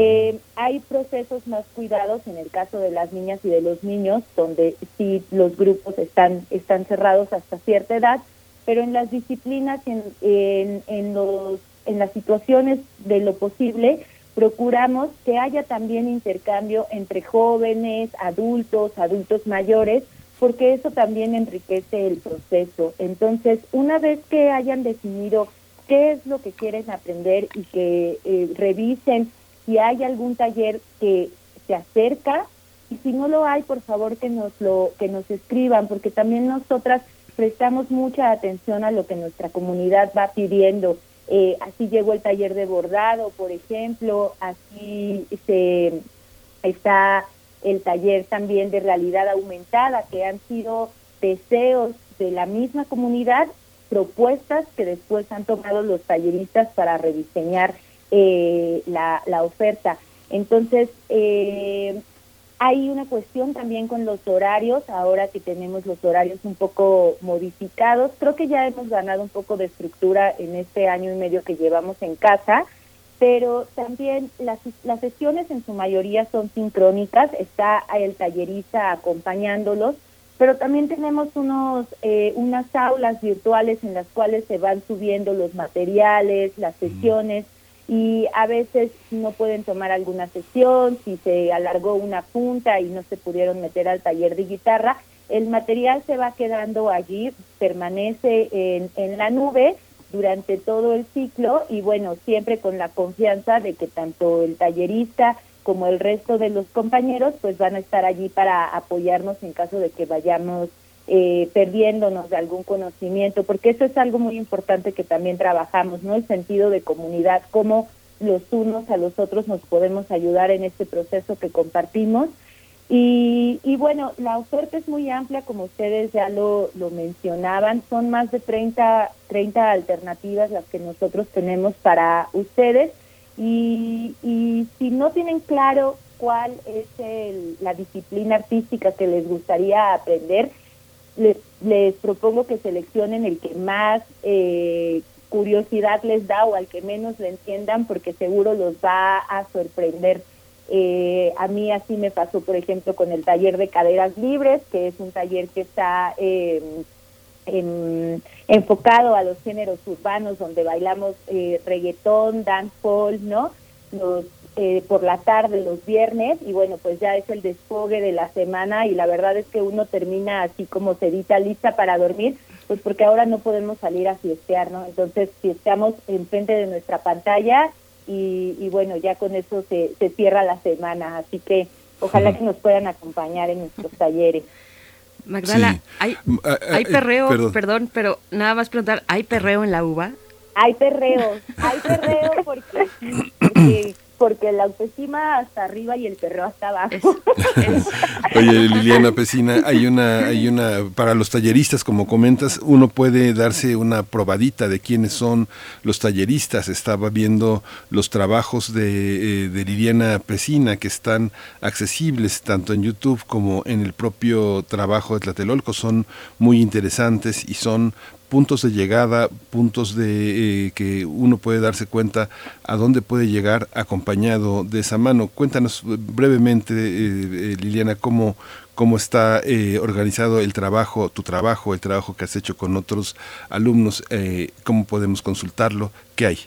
Eh, hay procesos más cuidados en el caso de las niñas y de los niños, donde sí los grupos están, están cerrados hasta cierta edad, pero en las disciplinas, en, en, en, los, en las situaciones de lo posible, procuramos que haya también intercambio entre jóvenes, adultos, adultos mayores, porque eso también enriquece el proceso. Entonces, una vez que hayan definido qué es lo que quieren aprender y que eh, revisen si hay algún taller que se acerca y si no lo hay, por favor que nos lo que nos escriban, porque también nosotras prestamos mucha atención a lo que nuestra comunidad va pidiendo. Eh, así llegó el taller de bordado, por ejemplo, así se está el taller también de realidad aumentada, que han sido deseos de la misma comunidad propuestas que después han tomado los talleristas para rediseñar eh, la, la, oferta. Entonces, eh, hay una cuestión también con los horarios, ahora que tenemos los horarios un poco modificados, creo que ya hemos ganado un poco de estructura en este año y medio que llevamos en casa, pero también las, las sesiones en su mayoría son sincrónicas, está el tallerista acompañándolos, pero también tenemos unos eh, unas aulas virtuales en las cuales se van subiendo los materiales, las sesiones y a veces no pueden tomar alguna sesión, si se alargó una punta y no se pudieron meter al taller de guitarra, el material se va quedando allí, permanece en, en la nube durante todo el ciclo y bueno, siempre con la confianza de que tanto el tallerista como el resto de los compañeros pues van a estar allí para apoyarnos en caso de que vayamos eh, perdiéndonos de algún conocimiento, porque eso es algo muy importante que también trabajamos, ¿no? El sentido de comunidad, cómo los unos a los otros nos podemos ayudar en este proceso que compartimos. Y, y bueno, la oferta es muy amplia, como ustedes ya lo, lo mencionaban, son más de 30, 30 alternativas las que nosotros tenemos para ustedes. Y, y si no tienen claro cuál es el, la disciplina artística que les gustaría aprender, les, propongo que seleccionen el que más eh, curiosidad les da o al que menos le entiendan porque seguro los va a sorprender. Eh, a mí así me pasó, por ejemplo, con el taller de caderas libres, que es un taller que está eh, en, enfocado a los géneros urbanos, donde bailamos eh, reggaetón, dancehall, ¿no? Los eh, por la tarde los viernes y bueno, pues ya es el desfogue de la semana y la verdad es que uno termina así como sedita lista para dormir, pues porque ahora no podemos salir a fiestear, ¿no? Entonces fiesteamos enfrente de nuestra pantalla y, y bueno, ya con eso se, se cierra la semana, así que ojalá que nos puedan acompañar en nuestros talleres. Magdala, ¿hay, hay perreo, perdón, pero nada más preguntar, ¿hay perreo en la uva? Hay perreo, hay perreo porque, porque porque la autoestima hasta arriba y el perro hasta abajo. Oye, Liliana Pesina, hay una, hay una, para los talleristas, como comentas, uno puede darse una probadita de quiénes son los talleristas. Estaba viendo los trabajos de, eh, de Liliana Pesina que están accesibles tanto en YouTube como en el propio trabajo de Tlatelolco. Son muy interesantes y son puntos de llegada, puntos de eh, que uno puede darse cuenta a dónde puede llegar acompañado de esa mano. Cuéntanos brevemente, eh, eh, Liliana, cómo, cómo está organizado el trabajo, tu trabajo, el trabajo que has hecho con otros alumnos, cómo podemos consultarlo, qué hay.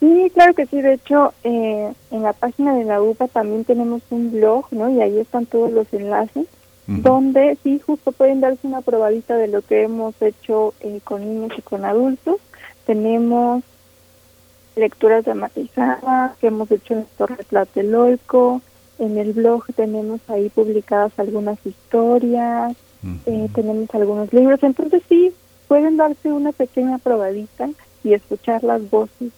Sí, claro que sí. De hecho, en la página de la UPA también tenemos un blog, ¿no? Y ahí están todos los enlaces donde sí justo pueden darse una probadita de lo que hemos hecho eh, con niños y con adultos. Tenemos lecturas dramatizadas que hemos hecho en Torre Tlatelolco, en el blog tenemos ahí publicadas algunas historias, eh, tenemos algunos libros, entonces sí, pueden darse una pequeña probadita y escuchar las voces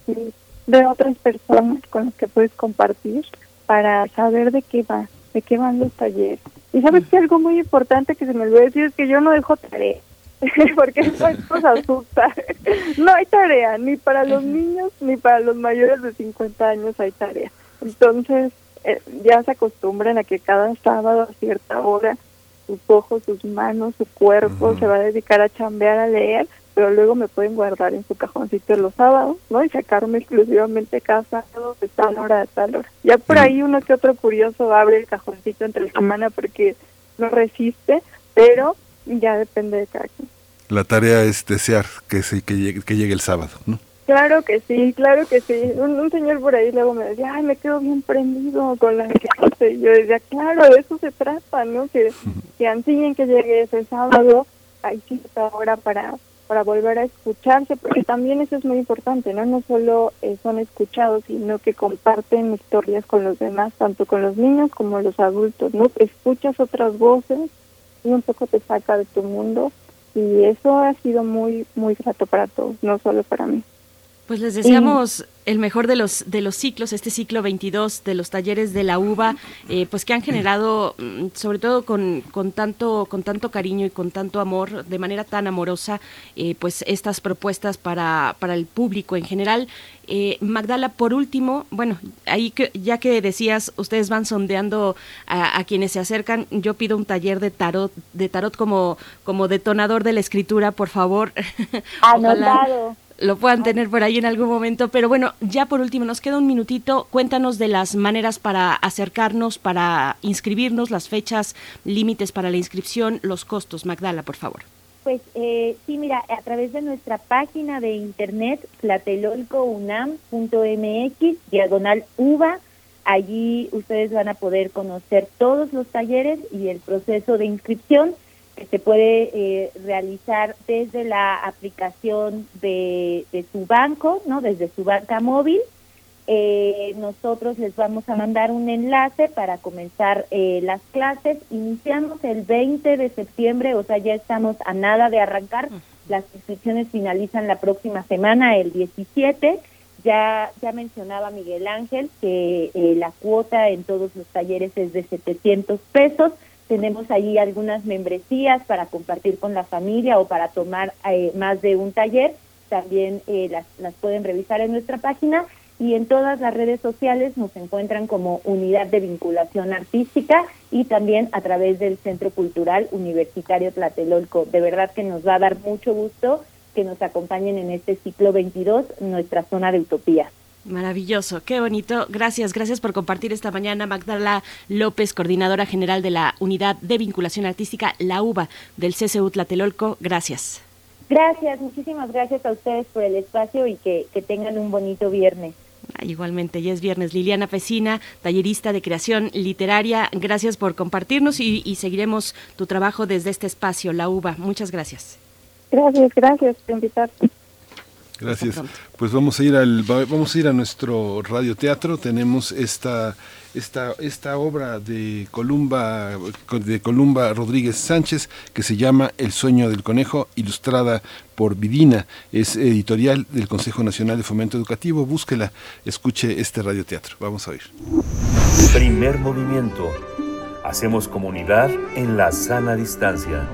de otras personas con las que puedes compartir para saber de qué va, de qué van los talleres. Y sabes que algo muy importante que se me olvidó decir es que yo no dejo tarea, porque eso nos asusta. no hay tarea, ni para los niños ni para los mayores de 50 años hay tarea. Entonces, eh, ya se acostumbran a que cada sábado a cierta hora sus ojos, sus manos, su cuerpo se va a dedicar a chambear, a leer, pero luego me pueden guardar en su cajoncito los sábados, ¿no? Y sacarme exclusivamente cada sábado de tal hora a tal hora. Ya por ahí uno que otro curioso abre el cajoncito entre semana porque no resiste, pero ya depende de cada quien. La tarea es desear que, sí, que, llegue, que llegue el sábado, ¿no? Claro que sí, claro que sí. Un, señor por ahí luego me decía, ay, me quedo bien prendido con la que Y yo decía, claro, de eso se trata, ¿no? Que, que ansíen que llegue ese sábado, hay cierta hora para para volver a escucharse, porque también eso es muy importante, ¿no? No solo eh, son escuchados, sino que comparten historias con los demás, tanto con los niños como los adultos, ¿no? Escuchas otras voces y un poco te saca de tu mundo y eso ha sido muy, muy grato para todos, no solo para mí. Pues les deseamos el mejor de los de los ciclos, este ciclo 22 de los talleres de la uva, eh, pues que han generado, mm, sobre todo con, con, tanto con tanto cariño y con tanto amor, de manera tan amorosa, eh, pues estas propuestas para, para el público en general. Eh, Magdala, por último, bueno, ahí que, ya que decías, ustedes van sondeando a, a, quienes se acercan, yo pido un taller de tarot, de tarot como, como detonador de la escritura, por favor. Anotado lo puedan tener por ahí en algún momento. Pero bueno, ya por último, nos queda un minutito. Cuéntanos de las maneras para acercarnos, para inscribirnos, las fechas, límites para la inscripción, los costos. Magdala, por favor. Pues eh, sí, mira, a través de nuestra página de internet, platelolcounam.mx, diagonal UVA, allí ustedes van a poder conocer todos los talleres y el proceso de inscripción que se puede eh, realizar desde la aplicación de, de, su banco, ¿no? Desde su banca móvil. Eh, nosotros les vamos a mandar un enlace para comenzar eh, las clases. Iniciamos el 20 de septiembre, o sea, ya estamos a nada de arrancar. Las inscripciones finalizan la próxima semana, el 17. Ya, ya mencionaba Miguel Ángel que eh, la cuota en todos los talleres es de 700 pesos tenemos ahí algunas membresías para compartir con la familia o para tomar eh, más de un taller. También eh, las, las pueden revisar en nuestra página y en todas las redes sociales nos encuentran como unidad de vinculación artística y también a través del Centro Cultural Universitario Tlatelolco. De verdad que nos va a dar mucho gusto que nos acompañen en este ciclo 22, nuestra zona de utopía. Maravilloso, qué bonito. Gracias, gracias por compartir esta mañana. Magdala López, coordinadora general de la Unidad de Vinculación Artística, la UBA del CCU Tlatelolco. Gracias. Gracias, muchísimas gracias a ustedes por el espacio y que, que tengan un bonito viernes. Ah, igualmente, ya es viernes. Liliana Pesina, tallerista de creación literaria, gracias por compartirnos y, y seguiremos tu trabajo desde este espacio, la UBA. Muchas gracias. Gracias, gracias por invitarte. Gracias. Pues vamos a ir al vamos a ir a nuestro radioteatro. Tenemos esta esta esta obra de Columba de Columba Rodríguez Sánchez que se llama El sueño del conejo, ilustrada por Vidina. Es editorial del Consejo Nacional de Fomento Educativo. Búsquela, escuche este radioteatro. Vamos a oír. Primer movimiento. Hacemos comunidad en la sana distancia.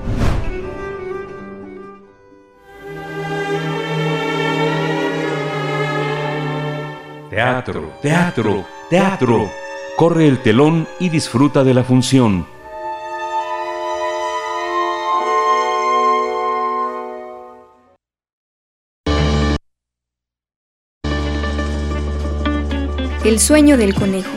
Teatro, teatro, teatro. Corre el telón y disfruta de la función. El sueño del conejo.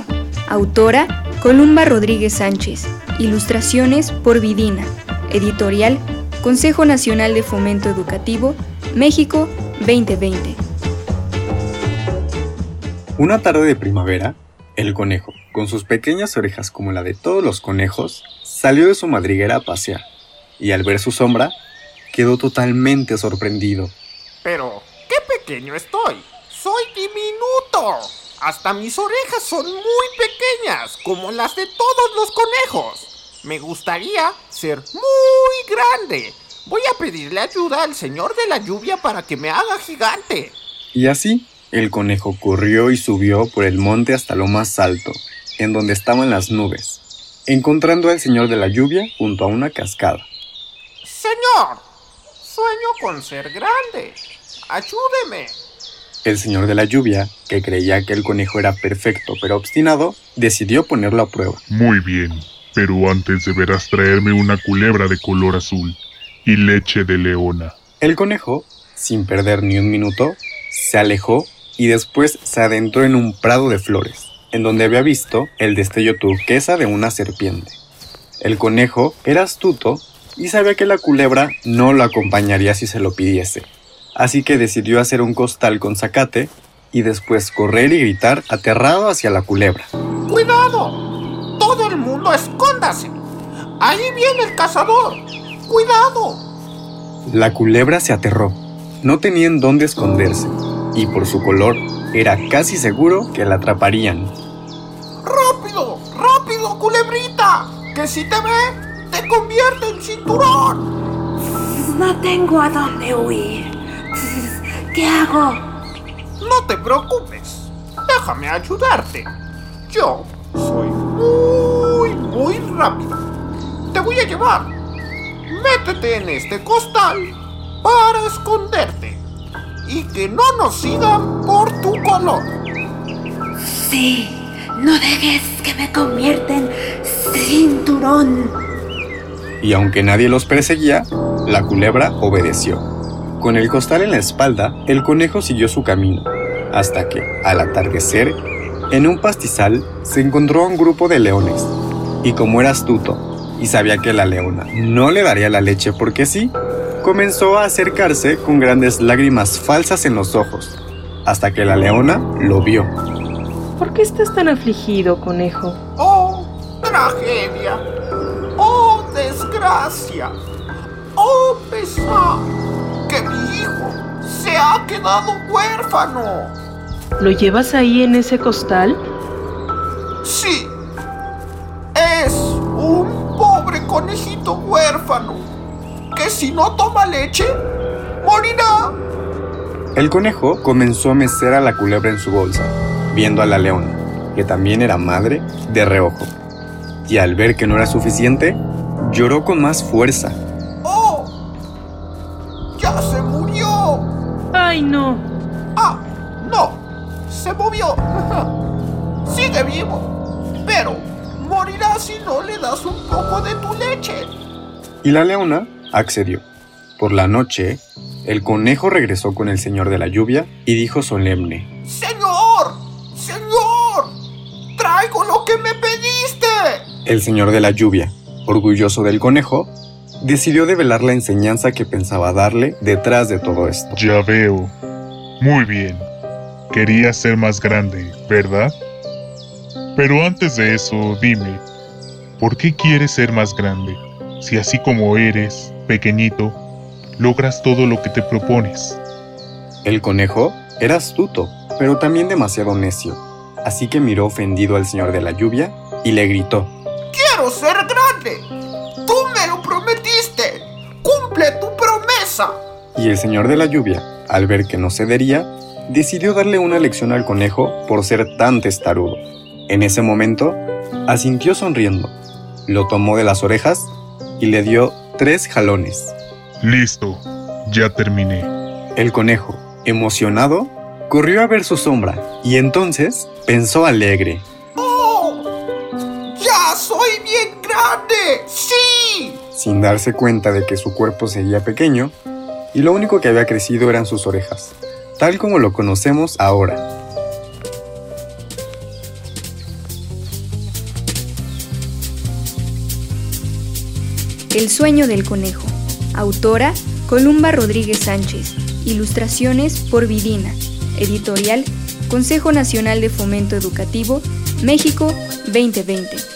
Autora Columba Rodríguez Sánchez. Ilustraciones por Vidina. Editorial Consejo Nacional de Fomento Educativo, México 2020. Una tarde de primavera, el conejo, con sus pequeñas orejas como la de todos los conejos, salió de su madriguera a pasear, y al ver su sombra, quedó totalmente sorprendido. Pero, qué pequeño estoy. Soy diminuto. Hasta mis orejas son muy pequeñas, como las de todos los conejos. Me gustaría ser muy grande. Voy a pedirle ayuda al señor de la lluvia para que me haga gigante. Y así, el conejo corrió y subió por el monte hasta lo más alto, en donde estaban las nubes, encontrando al señor de la lluvia junto a una cascada. Señor, sueño con ser grande. Ayúdeme. El señor de la lluvia, que creía que el conejo era perfecto pero obstinado, decidió ponerlo a prueba. Muy bien, pero antes deberás traerme una culebra de color azul y leche de leona. El conejo, sin perder ni un minuto, se alejó y después se adentró en un prado de flores, en donde había visto el destello turquesa de una serpiente. El conejo era astuto y sabía que la culebra no lo acompañaría si se lo pidiese, así que decidió hacer un costal con zacate y después correr y gritar aterrado hacia la culebra. ¡Cuidado! ¡Todo el mundo escóndase! ¡Ahí viene el cazador! ¡Cuidado! La culebra se aterró. No tenía en dónde esconderse y por su color era casi seguro que la atraparían. ¡Rápido! ¡Rápido, culebrita! Que si te ve, te convierte en cinturón. No tengo a dónde huir. ¿Qué hago? te preocupes. Déjame ayudarte. Yo soy muy, muy rápido. Te voy a llevar. Métete en este costal para esconderte y que no nos sigan por tu color. Sí, no dejes que me convierta en cinturón. Y aunque nadie los perseguía, la culebra obedeció. Con el costal en la espalda, el conejo siguió su camino, hasta que, al atardecer, en un pastizal se encontró a un grupo de leones. Y como era astuto y sabía que la leona no le daría la leche porque sí, comenzó a acercarse con grandes lágrimas falsas en los ojos, hasta que la leona lo vio. ¿Por qué estás tan afligido, conejo? ¡Oh, tragedia! ¡Oh, desgracia! ¡Oh, pesar! ¡Que mi hijo se ha quedado huérfano! ¿Lo llevas ahí en ese costal? Sí. Es un pobre conejito huérfano que si no toma leche, morirá. El conejo comenzó a mecer a la culebra en su bolsa, viendo a la leona, que también era madre, de reojo. Y al ver que no era suficiente, lloró con más fuerza. ¡Oh! ¡Ya se murió! ¡Ay, no! ¡Ah! ¡No! ¡Se movió! Sigue vivo, pero morirá si no le das un poco de tu leche. Y la leona accedió. Por la noche, el conejo regresó con el señor de la lluvia y dijo solemne, ¡Señor! ¡Señor! ¡Traigo lo que me pediste! El señor de la lluvia, orgulloso del conejo, decidió develar la enseñanza que pensaba darle detrás de todo esto. Ya veo. Muy bien. Querías ser más grande, ¿verdad? Pero antes de eso, dime, ¿por qué quieres ser más grande? Si así como eres, pequeñito, logras todo lo que te propones. El conejo era astuto, pero también demasiado necio, así que miró ofendido al señor de la lluvia y le gritó. ¡Quiero ser grande! ¡Tú me lo prometiste! ¡Cumple tu promesa! Y el señor de la lluvia, al ver que no cedería, decidió darle una lección al conejo por ser tan testarudo. En ese momento, asintió sonriendo, lo tomó de las orejas y le dio tres jalones. Listo, ya terminé. El conejo, emocionado, corrió a ver su sombra y entonces pensó alegre. ¡Oh! ¡Ya soy bien grande! ¡Sí! Sin darse cuenta de que su cuerpo seguía pequeño y lo único que había crecido eran sus orejas, tal como lo conocemos ahora. El sueño del conejo. Autora Columba Rodríguez Sánchez. Ilustraciones por Vidina. Editorial Consejo Nacional de Fomento Educativo, México 2020.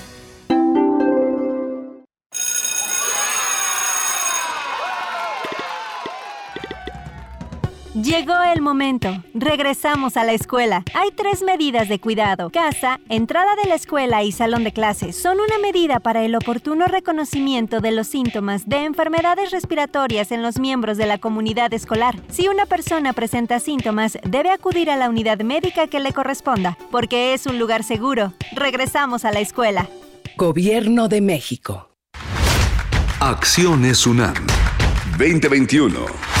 Llegó el momento. Regresamos a la escuela. Hay tres medidas de cuidado. Casa, entrada de la escuela y salón de clases son una medida para el oportuno reconocimiento de los síntomas de enfermedades respiratorias en los miembros de la comunidad escolar. Si una persona presenta síntomas, debe acudir a la unidad médica que le corresponda, porque es un lugar seguro. Regresamos a la escuela. Gobierno de México. Acciones UNAM 2021.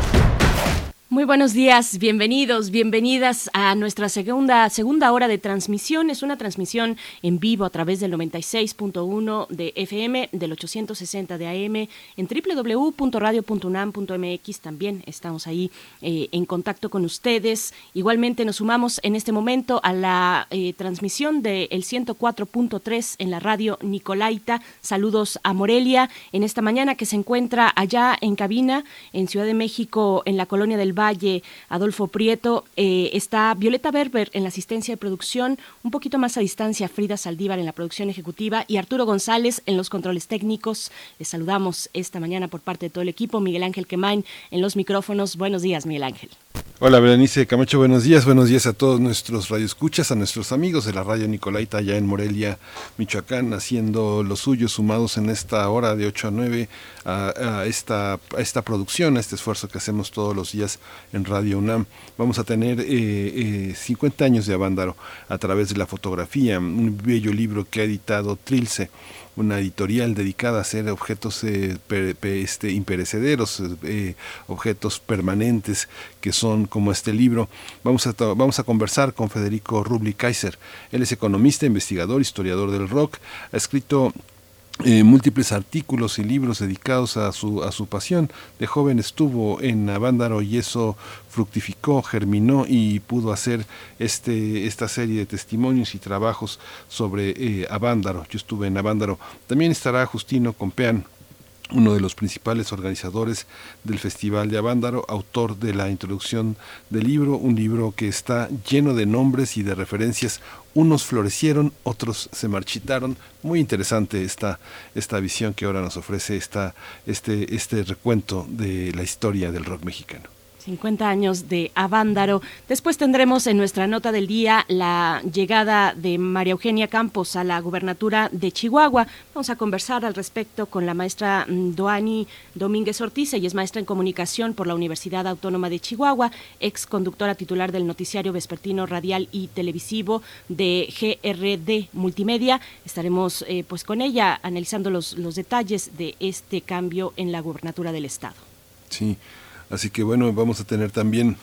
Muy buenos días, bienvenidos, bienvenidas a nuestra segunda, segunda hora de transmisión. Es una transmisión en vivo a través del 96.1 de FM, del 860 de AM, en www.radio.unam.mx. También estamos ahí eh, en contacto con ustedes. Igualmente nos sumamos en este momento a la eh, transmisión del 104.3 en la radio Nicolaita. Saludos a Morelia en esta mañana que se encuentra allá en cabina en Ciudad de México, en la colonia del Valle, Adolfo Prieto, eh, está Violeta Berber en la asistencia de producción, un poquito más a distancia Frida Saldívar en la producción ejecutiva y Arturo González en los controles técnicos. Les saludamos esta mañana por parte de todo el equipo, Miguel Ángel Quemain en los micrófonos. Buenos días, Miguel Ángel. Hola, Berenice Camacho, buenos días. Buenos días a todos nuestros radioescuchas, a nuestros amigos de la radio Nicolaita allá en Morelia, Michoacán, haciendo lo suyo, sumados en esta hora de 8 a 9 a, esta, a esta producción, a este esfuerzo que hacemos todos los días en Radio UNAM. Vamos a tener eh, eh, 50 años de Avándaro a través de la fotografía, un bello libro que ha editado Trilce una editorial dedicada a hacer objetos eh, este, imperecederos, eh, objetos permanentes que son como este libro. Vamos a, vamos a conversar con Federico Rubli Kaiser. Él es economista, investigador, historiador del rock. Ha escrito eh, múltiples artículos y libros dedicados a su, a su pasión. De joven estuvo en Avándaro y eso fructificó, germinó y pudo hacer este, esta serie de testimonios y trabajos sobre eh, Avándaro. Yo estuve en Avándaro. También estará Justino Compeán, uno de los principales organizadores del Festival de Avándaro, autor de la introducción del libro, un libro que está lleno de nombres y de referencias. Unos florecieron, otros se marchitaron. Muy interesante esta, esta visión que ahora nos ofrece esta, este, este recuento de la historia del rock mexicano. 50 años de Avándaro. Después tendremos en nuestra nota del día la llegada de María Eugenia Campos a la gubernatura de Chihuahua. Vamos a conversar al respecto con la maestra Doani Domínguez Ortiz. Ella es maestra en comunicación por la Universidad Autónoma de Chihuahua, ex conductora titular del noticiario vespertino radial y televisivo de GRD Multimedia. Estaremos eh, pues con ella analizando los, los detalles de este cambio en la gubernatura del estado. Sí. Así que bueno, vamos a tener también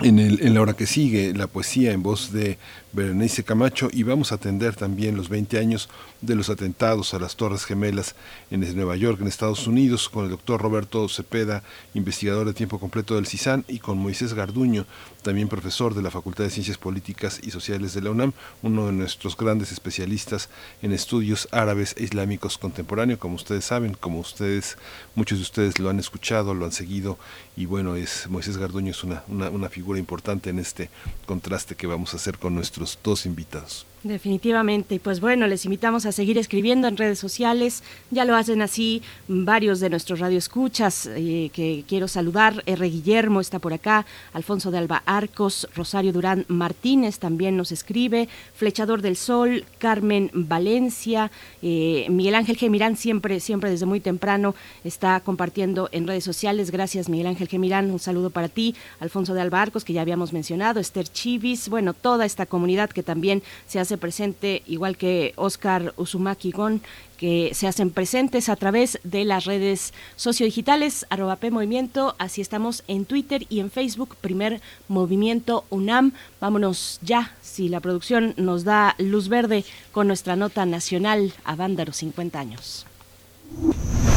en, el, en, la hora que sigue la poesía en voz de Berenice Camacho y vamos a atender también los 20 años de los atentados a las Torres Gemelas en Nueva York, en Estados Unidos, con el doctor Roberto Cepeda, investigador de tiempo completo del CISAN, y con Moisés Garduño, también profesor de la Facultad de Ciencias Políticas y Sociales de la UNAM, uno de nuestros grandes especialistas en estudios árabes e islámicos contemporáneos, como ustedes saben, como ustedes, muchos de ustedes lo han escuchado, lo han seguido, y bueno, es Moisés Garduño es una, una, una figura importante en este contraste que vamos a hacer con nuestros dos invitados. Definitivamente. Y pues bueno, les invitamos a seguir escribiendo en redes sociales. Ya lo hacen así varios de nuestros radioescuchas eh, que quiero saludar. R. Guillermo está por acá, Alfonso de Alba Arcos, Rosario Durán Martínez también nos escribe, Flechador del Sol, Carmen Valencia, eh, Miguel Ángel Gemirán siempre, siempre desde muy temprano está compartiendo en redes sociales. Gracias Miguel Ángel Gemirán, un saludo para ti. Alfonso de Alba Arcos, que ya habíamos mencionado, Esther Chivis, bueno, toda esta comunidad que también se hace presente, igual que Oscar Uzumaki Gon, que se hacen presentes a través de las redes sociodigitales, arroba P Movimiento, así estamos en Twitter y en Facebook, primer Movimiento UNAM. Vámonos ya, si la producción nos da luz verde, con nuestra nota nacional a Vándaro 50 años.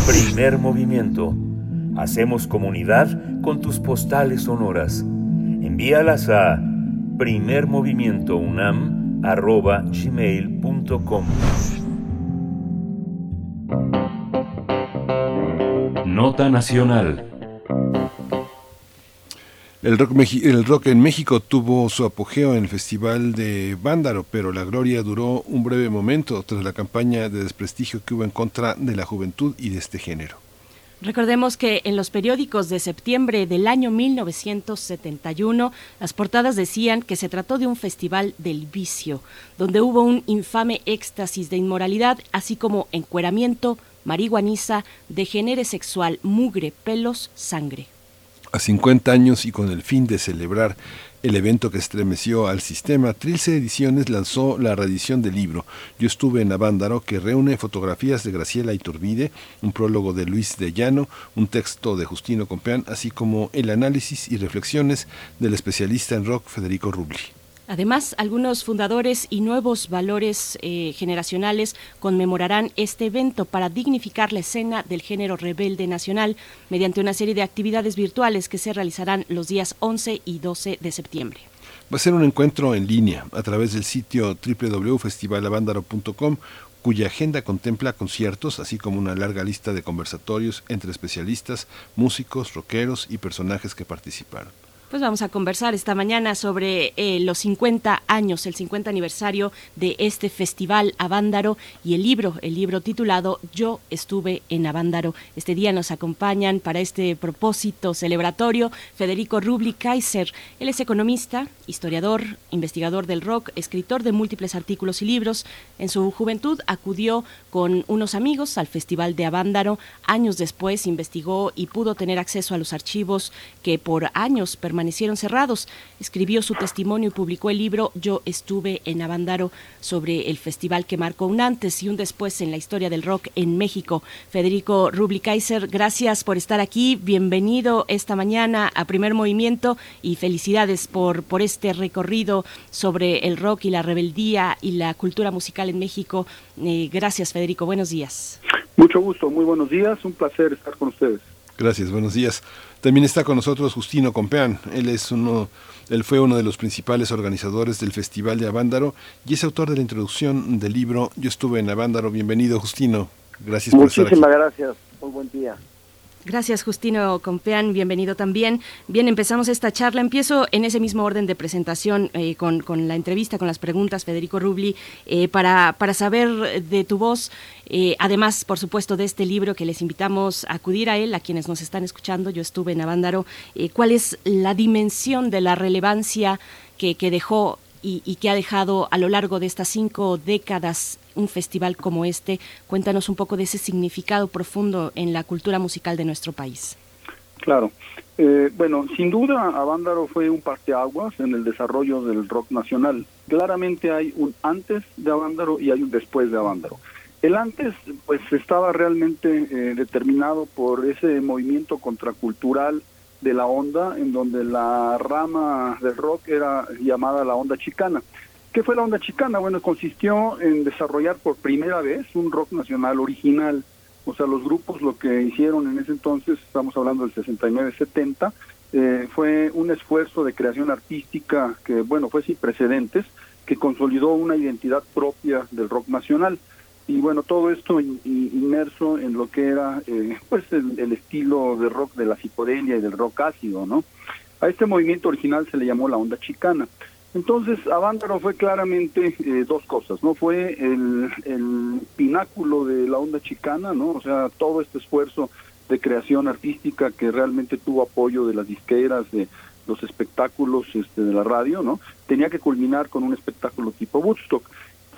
Primer movimiento. Hacemos comunidad con tus postales sonoras. Envíalas a primermovimientounam.com arroba gmail.com. Nota Nacional. El rock, el rock, en México tuvo su apogeo en el Festival de Vándaro, pero la gloria duró un breve momento tras la campaña de desprestigio que hubo en contra de la juventud y de este género. Recordemos que en los periódicos de septiembre del año 1971, las portadas decían que se trató de un festival del vicio, donde hubo un infame éxtasis de inmoralidad, así como encueramiento, marihuaniza, degenere sexual, mugre, pelos, sangre. A 50 años y con el fin de celebrar el evento que estremeció al sistema, Trilce Ediciones lanzó la reedición del libro Yo estuve en Avándaro, que reúne fotografías de Graciela Iturbide, un prólogo de Luis de Llano, un texto de Justino Compeán, así como el análisis y reflexiones del especialista en rock Federico Rubli. Además, algunos fundadores y nuevos valores eh, generacionales conmemorarán este evento para dignificar la escena del género rebelde nacional mediante una serie de actividades virtuales que se realizarán los días 11 y 12 de septiembre. Va a ser un encuentro en línea a través del sitio www.festivalavándaro.com cuya agenda contempla conciertos, así como una larga lista de conversatorios entre especialistas, músicos, rockeros y personajes que participaron. Pues vamos a conversar esta mañana sobre eh, los 50 años, el 50 aniversario de este festival Avándaro y el libro, el libro titulado Yo estuve en Avándaro. Este día nos acompañan para este propósito celebratorio Federico Rubli Kaiser. Él es economista, historiador, investigador del rock, escritor de múltiples artículos y libros. En su juventud acudió con unos amigos al Festival de Avándaro. Años después investigó y pudo tener acceso a los archivos que por años permanecieron permanecieron cerrados. Escribió su testimonio y publicó el libro Yo estuve en Avándaro sobre el festival que marcó un antes y un después en la historia del rock en México. Federico Rubli Kaiser, gracias por estar aquí. Bienvenido esta mañana a Primer Movimiento y felicidades por, por este recorrido sobre el rock y la rebeldía y la cultura musical en México. Eh, gracias, Federico. Buenos días. Mucho gusto, muy buenos días. Un placer estar con ustedes. Gracias, buenos días. También está con nosotros Justino Compeán. Él es uno, él fue uno de los principales organizadores del Festival de Avándaro y es autor de la introducción del libro Yo estuve en Avándaro. Bienvenido, Justino. Gracias por estar aquí. Muchísimas gracias. Muy buen día. Gracias, Justino Compeán. Bienvenido también. Bien, empezamos esta charla. Empiezo en ese mismo orden de presentación eh, con, la entrevista, con las preguntas, Federico Rubli, eh, para, para saber de tu voz, eh, además, por supuesto, de este libro que les invitamos a acudir a él, a quienes nos están escuchando. Yo estuve en Avándaro. ¿Cuál es la dimensión de la relevancia que dejó y, que ha dejado a lo largo de estas cinco décadas un festival como este. Cuéntanos un poco de ese significado profundo en la cultura musical de nuestro país. Claro. Eh, bueno, sin duda, Avándaro fue un parteaguas en el desarrollo del rock nacional. Claramente hay un antes de Avándaro y hay un después de Avándaro. El antes, pues, estaba realmente eh, determinado por ese movimiento contracultural de la onda, en donde la rama del rock era llamada la onda chicana. ¿Qué fue la onda chicana? Bueno, consistió en desarrollar por primera vez un rock nacional original. O sea, los grupos lo que hicieron en ese entonces, estamos hablando del 69-70, eh, fue un esfuerzo de creación artística que, bueno, fue sin precedentes, que consolidó una identidad propia del rock nacional. Y bueno, todo esto inmerso en lo que era eh, pues el, el, estilo de rock de la psicodelia y del rock ácido, ¿no? A este movimiento original se le llamó la onda chicana. Entonces, Avándaro fue claramente eh, dos cosas, ¿no? Fue el, pináculo de la onda chicana, ¿no? O sea, todo este esfuerzo de creación artística que realmente tuvo apoyo de las disqueras, de los espectáculos este, de la radio, ¿no? Tenía que culminar con un espectáculo tipo Woodstock.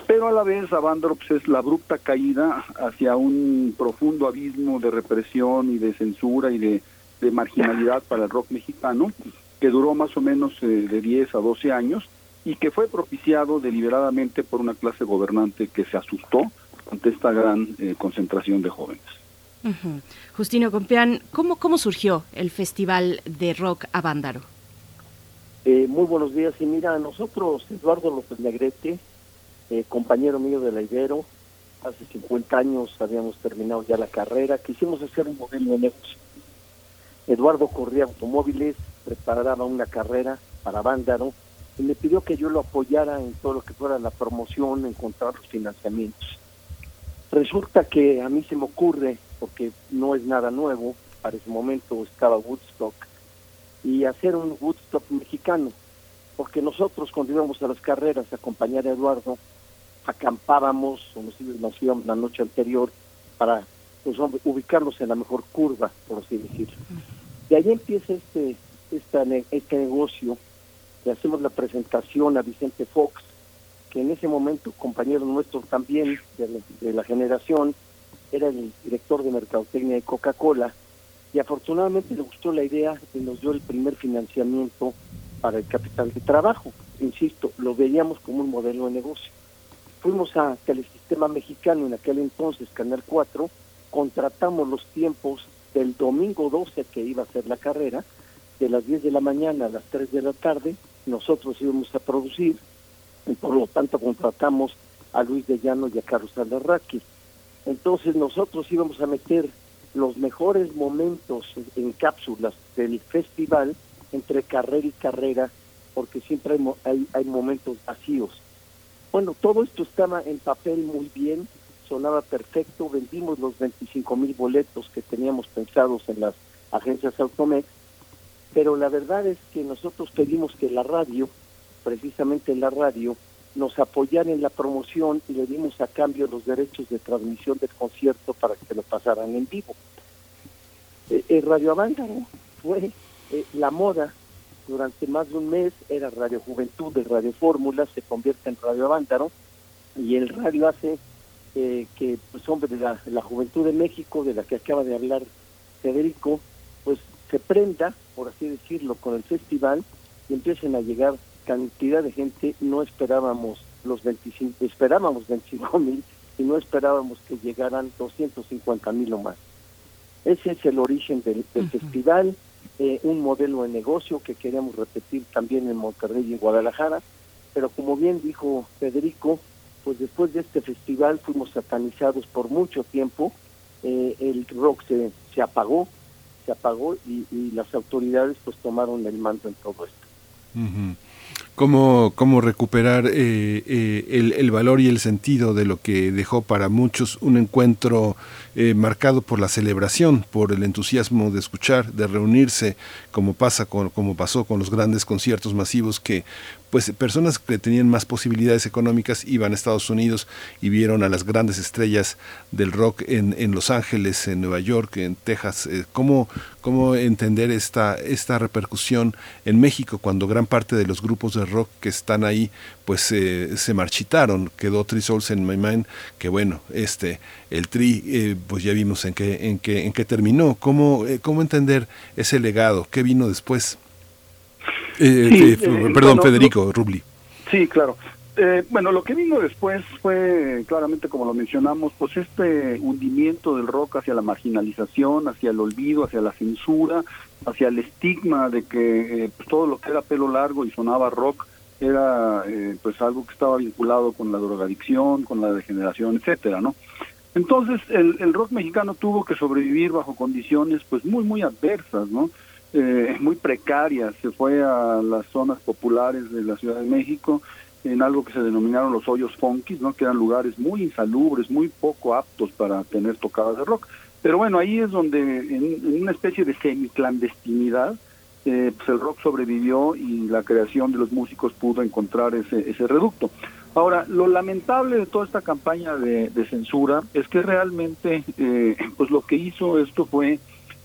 Pero a la vez Avándaro pues, es la abrupta caída hacia un profundo abismo de represión y de censura y de, de marginalidad para el rock mexicano, que duró más o menos eh, de 10 a 12 años y que fue propiciado deliberadamente por una clase gobernante que se asustó ante esta gran eh, concentración de jóvenes. Justino Compeán, ¿cómo, ¿cómo surgió el Festival de Rock Avándaro? Eh, muy buenos días. Y mira, nosotros, Eduardo López Negrete, eh, compañero mío de la Ibero, hace 50 años habíamos terminado ya la carrera, quisimos hacer un modelo de negocio. Eduardo corría automóviles, preparaba una carrera para Vándaro y me pidió que yo lo apoyara en todo lo que fuera la promoción, encontrar los financiamientos. Resulta que a mí se me ocurre, porque no es nada nuevo, para ese momento estaba Woodstock, y hacer un Woodstock mexicano, porque nosotros cuando íbamos a las carreras a acompañar a Eduardo, acampábamos o nos, íbamos- la noche anterior para pues, hombre, ubicarlos en la mejor curva, por así decirlo. De ahí empieza este, esta ne- este negocio, le hacemos la presentación a Vicente Fox, que en ese momento, compañero nuestro también de la, de la generación, era el director de mercadotecnia de Coca-Cola, y afortunadamente le gustó la idea y nos dio el primer financiamiento para el capital de trabajo. Insisto, lo veíamos como un modelo de negocio. Fuimos a Telesistema Mexicano en aquel entonces, Canal 4, contratamos los tiempos del domingo 12 que iba a ser la carrera, de las 10 de la mañana a las 3 de la tarde, nosotros íbamos a producir, y por lo tanto contratamos a Luis de Llano y a Carlos Alarraqui. Entonces nosotros íbamos a meter los mejores momentos en cápsulas del festival entre carrera y carrera, porque siempre hay, hay momentos vacíos. Bueno, todo esto estaba en papel muy bien, sonaba perfecto, vendimos los 25 mil boletos que teníamos pensados en las agencias Automex, pero la verdad es que nosotros pedimos que la radio, precisamente la radio, nos apoyara en la promoción y le dimos a cambio los derechos de transmisión del concierto para que lo pasaran en vivo. Eh, eh, Avándaro fue eh, la moda durante más de un mes, era Radio Juventud de Radio Fórmula, se convierte en Radio Avándaro y el radio hace eh, que, pues hombre, de la, la juventud de México, de la que acaba de hablar Federico, pues se prenda, por así decirlo, con el festival y empiecen a llegar cantidad de gente, no esperábamos los 25, esperábamos 25 mil y no esperábamos que llegaran 250 mil o más. Ese es el origen del, del festival, eh, un modelo de negocio que queríamos repetir también en Monterrey y en Guadalajara, pero como bien dijo Federico, pues después de este festival fuimos satanizados por mucho tiempo, eh, el rock se, se apagó, se apagó y, y las autoridades pues tomaron el mando en todo esto. ¿Cómo, cómo recuperar eh, eh, el, valor y el sentido de lo que dejó para muchos un encuentro eh, marcado por la celebración, por el entusiasmo de escuchar, de reunirse, como pasa con, como pasó con los grandes conciertos masivos que pues personas que tenían más posibilidades económicas iban a Estados Unidos y vieron a las grandes estrellas del rock en, en Los Ángeles, en Nueva York, en Texas. Eh, ¿cómo, ¿Cómo entender esta, esta repercusión en México cuando gran parte de los grupos de rock que están ahí pues eh, se marchitaron? Quedó Three Souls in My Mind, que bueno, este, el Tri, eh, pues ya vimos en qué, en qué, en qué terminó. ¿Cómo, ¿Cómo entender ese legado? ¿Qué vino después? Eh, Sí, eh, eh, perdón, bueno, Federico Rubli. Sí, claro. Eh, bueno, lo que vino después fue, claramente, como lo mencionamos, pues este hundimiento del rock hacia la marginalización, hacia el olvido, hacia la censura, hacia el estigma de que eh, pues, todo lo que era pelo largo y sonaba rock era eh, pues algo que estaba vinculado con la drogadicción, con la degeneración, etcétera, ¿no? Entonces el, el rock mexicano tuvo que sobrevivir bajo condiciones pues muy muy adversas, ¿no? Eh, muy precarias. Se fue a las zonas populares de la Ciudad de México en algo que se denominaron los hoyos funkis, ¿no? Que eran lugares muy insalubres, muy poco aptos para tener tocadas de rock. Pero bueno, ahí es donde en, en una especie de semiclandestinidad eh, pues el rock sobrevivió y la creación de los músicos pudo encontrar ese, ese reducto. Ahora, lo lamentable de toda esta campaña de, censura es que realmente, eh, pues lo que hizo esto fue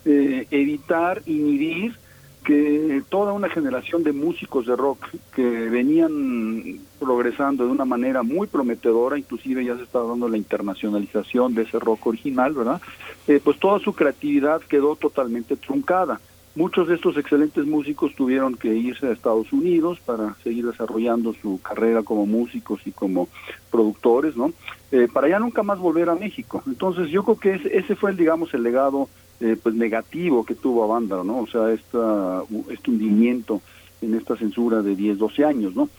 eh, evitar, inhibir que toda una generación de músicos de rock que venían progresando de una manera muy prometedora, inclusive ya se está dando la internacionalización de ese rock original, ¿verdad? Eh, pues toda su creatividad quedó totalmente truncada. Muchos de estos excelentes músicos tuvieron que irse a Estados Unidos para seguir desarrollando su carrera como músicos y como productores, ¿no? Eh, para ya nunca más volver a México. Entonces yo creo que ese, ese fue, el, digamos, el legado eh, pues negativo que tuvo a ¿no? O sea, esta, este hundimiento en esta censura de 10, 12 años, ¿no?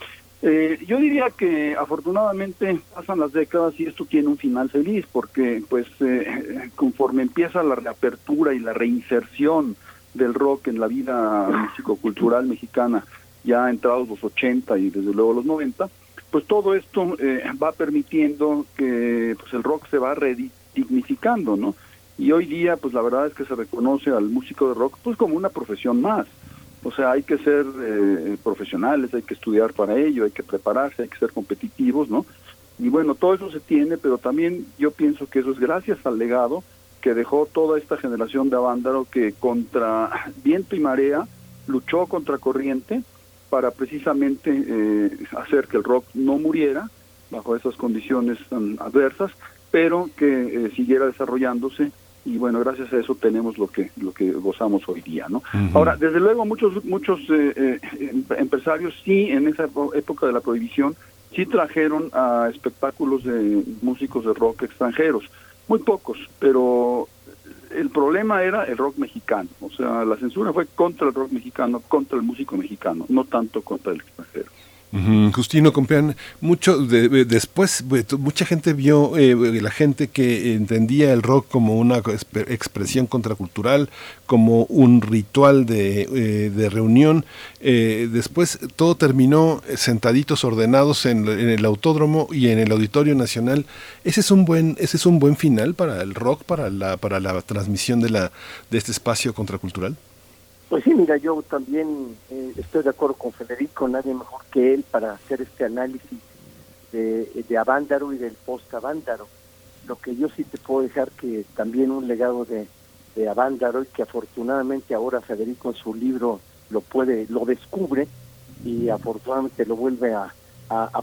Eh, yo diría que afortunadamente pasan las décadas y esto tiene un final feliz porque pues conforme empieza la reapertura y la reinserción del rock en la vida músico-cultural mexicana ya entrados los 80 y desde luego los 90, pues todo esto eh, va permitiendo que pues el rock se va redignificando, ¿no? Y hoy día, pues la verdad es que se reconoce al músico de rock pues como una profesión más. O sea, hay que ser eh, profesionales, hay que estudiar para ello, hay que prepararse, hay que ser competitivos, ¿no? Y bueno, todo eso se tiene, pero también yo pienso que eso es gracias al legado que dejó toda esta generación de Avándaro que contra viento y marea luchó contra corriente para precisamente eh, hacer que el rock no muriera bajo esas condiciones tan adversas, pero que eh, siguiera desarrollándose y bueno, gracias a eso tenemos lo que lo que gozamos hoy día, ¿no? Ahora, desde luego muchos muchos eh, em, empresarios sí en esa época de la prohibición sí trajeron a espectáculos de músicos de rock extranjeros muy pocos, pero el problema era el rock mexicano, o sea, la censura fue contra el rock mexicano, contra el músico mexicano, no tanto contra el extranjero. Justino Compeán, mucho después mucha gente vio eh, la gente que entendía el rock como una expresión contracultural, como un ritual de, eh, reunión. Eh, después todo terminó sentaditos ordenados en, el autódromo y en el Auditorio Nacional. Ese es un buen ese es un buen final para el rock, para la para la transmisión de la de este espacio contracultural. Pues sí, mira, yo también eh, estoy de acuerdo con Federico, nadie mejor que él para hacer este análisis de, de Avándaro y del post-Avándaro. Lo que yo sí te puedo dejar que también un legado de, de Avándaro y que afortunadamente ahora Federico en su libro lo puede, lo descubre y afortunadamente lo vuelve a,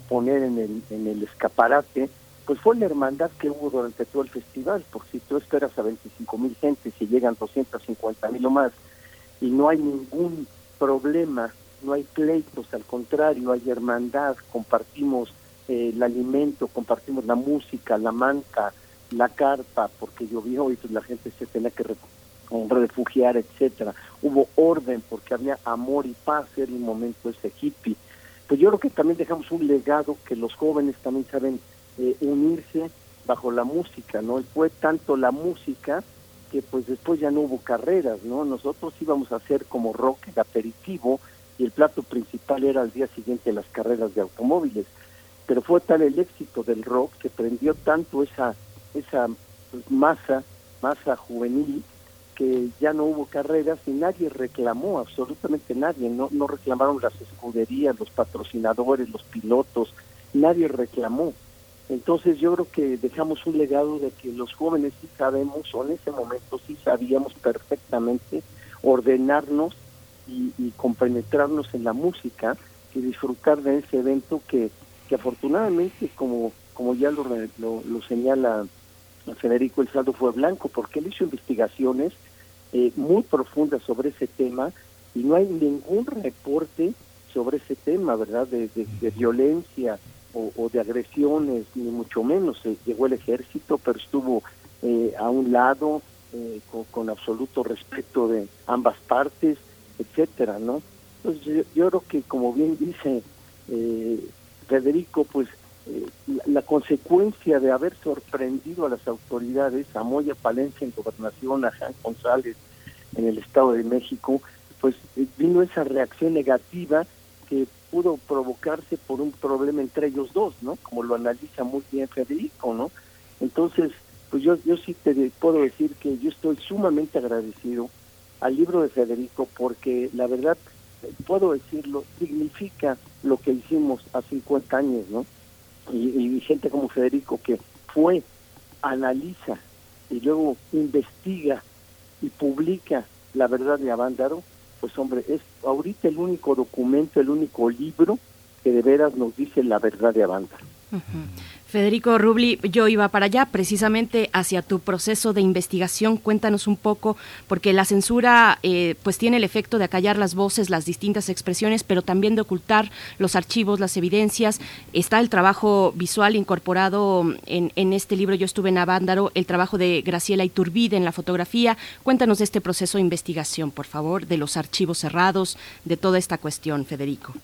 poner en el, en el escaparate, pues fue la hermandad que hubo durante todo el festival, porque si tú esperas a 25 mil gente, si llegan 250 mil o más, y no hay ningún problema, no hay pleitos, al contrario, hay hermandad, compartimos eh, el alimento, compartimos la música, la manta, la carpa, porque llovió y pues la gente se tenía que refugiar, etcétera. Hubo orden porque había amor y paz, era un momento ese hippie. Pues yo creo que también dejamos un legado que los jóvenes también saben eh, unirse bajo la música, ¿no? Fue tanto la música que pues después ya no hubo carreras, ¿no? Nosotros íbamos a hacer como rock el aperitivo y el plato principal era al día siguiente las carreras de automóviles. Pero fue tal el éxito del rock que prendió tanto esa esa pues, masa masa juvenil que ya no hubo carreras y nadie reclamó, absolutamente nadie, no no reclamaron las escuderías, los patrocinadores, los pilotos, nadie reclamó entonces yo creo que dejamos un legado de que los jóvenes sí sabemos, o en ese momento sí sabíamos perfectamente ordenarnos y, compenetrarnos en la música y disfrutar de ese evento que, que afortunadamente, como, como ya lo, lo, señala Federico El Saldo, fue blanco, porque él hizo investigaciones eh, muy profundas sobre ese tema y no hay ningún reporte sobre ese tema, ¿verdad? de, de violencia, o, de agresiones, ni mucho menos. llegó el ejército, pero estuvo eh, a un lado eh, con, absoluto respeto de ambas partes, etcétera, ¿no? Entonces yo, creo que, como bien dice eh, Federico, pues la, consecuencia de haber sorprendido a las autoridades, a Moya Palencia en gobernación, a Jean González en el Estado de México, pues vino esa reacción negativa que pudo provocarse por un problema entre ellos dos, ¿no? Como lo analiza muy bien Federico, ¿no? Entonces, pues yo, yo sí te puedo decir que yo estoy sumamente agradecido al libro de Federico porque la verdad, puedo decirlo, significa lo que hicimos hace 50 años, ¿no? Y, y gente como Federico que fue, analiza y luego investiga y publica la verdad de Avándaro, pues hombre, es ahorita el único documento, el único libro que de veras nos dice la verdad de Avándaro. Federico Rubli, yo iba para allá precisamente hacia tu proceso de investigación. Cuéntanos un poco, porque la censura eh, pues tiene el efecto de acallar las voces, las distintas expresiones, pero también de ocultar los archivos, las evidencias. Está el trabajo visual incorporado en, en este libro. Yo estuve en Avándaro, el trabajo de Graciela Iturbide en la fotografía. Cuéntanos de este proceso de investigación, por favor, de los archivos cerrados, de toda esta cuestión, Federico.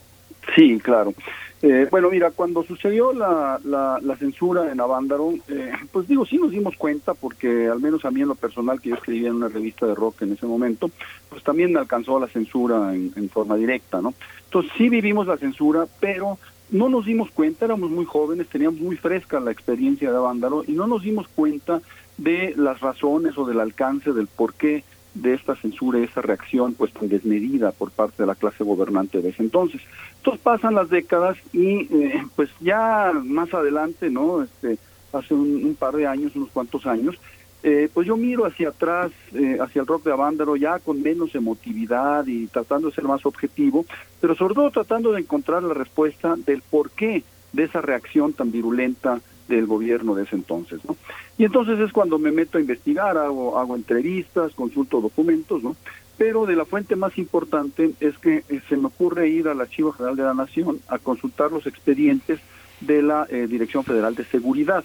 Sí, claro. Eh, bueno, mira, cuando sucedió la, la, la censura en Avándaro, eh, pues digo, sí nos dimos cuenta, porque al menos a mí en lo personal, que yo escribía en una revista de rock en ese momento, pues también me alcanzó la censura en, en forma directa, ¿no? Entonces sí vivimos la censura, pero no nos dimos cuenta, éramos muy jóvenes, teníamos muy fresca la experiencia de Avándaro y no nos dimos cuenta de las razones o del alcance del por qué de esta censura y esa reacción pues tan desmedida por parte de la clase gobernante de ese entonces. Entonces pasan las décadas y eh, pues ya más adelante, ¿no? Este, hace un, par de años, unos cuantos años, eh, pues yo miro hacia atrás, eh, hacia el rock de Avándaro, ya con menos emotividad y tratando de ser más objetivo, pero sobre todo tratando de encontrar la respuesta del por qué de esa reacción tan virulenta del gobierno de ese entonces, ¿no? Y entonces es cuando me meto a investigar, hago, hago entrevistas, consulto documentos, ¿no? Pero de la fuente más importante es que eh, se me ocurre ir al Archivo General de la Nación a consultar los expedientes de la eh, Dirección Federal de Seguridad.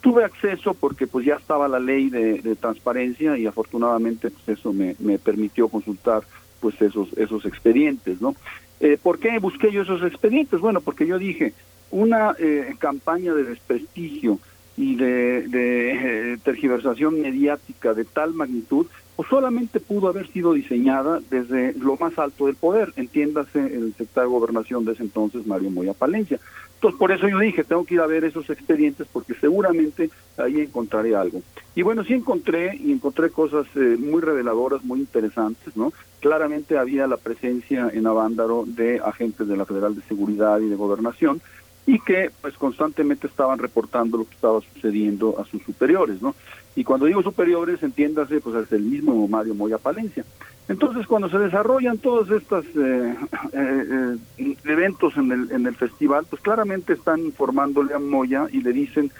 Tuve acceso porque pues ya estaba la ley de, transparencia y afortunadamente pues eso me, me permitió consultar pues esos esos expedientes, ¿no? Eh, ¿Por qué busqué yo esos expedientes? Bueno, porque yo dije, una eh, campaña de desprestigio y de, eh, tergiversación mediática de tal magnitud, pues solamente pudo haber sido diseñada desde lo más alto del poder, entiéndase el secretario de Gobernación de ese entonces, Mario Moya Palencia. Entonces, por eso yo dije, tengo que ir a ver esos expedientes porque seguramente ahí encontraré algo. Y bueno, sí encontré, y encontré cosas eh, muy reveladoras, muy interesantes, ¿no? Claramente había la presencia en Avándaro de agentes de la Federal de Seguridad y de Gobernación, y que pues constantemente estaban reportando lo que estaba sucediendo a sus superiores, ¿no? Y cuando digo superiores, entiéndase, pues es el mismo Mario Moya Palencia. Entonces, cuando se desarrollan todos estos eh, eh, eh, eventos en el, en el festival, pues claramente están informándole a Moya y le dicen,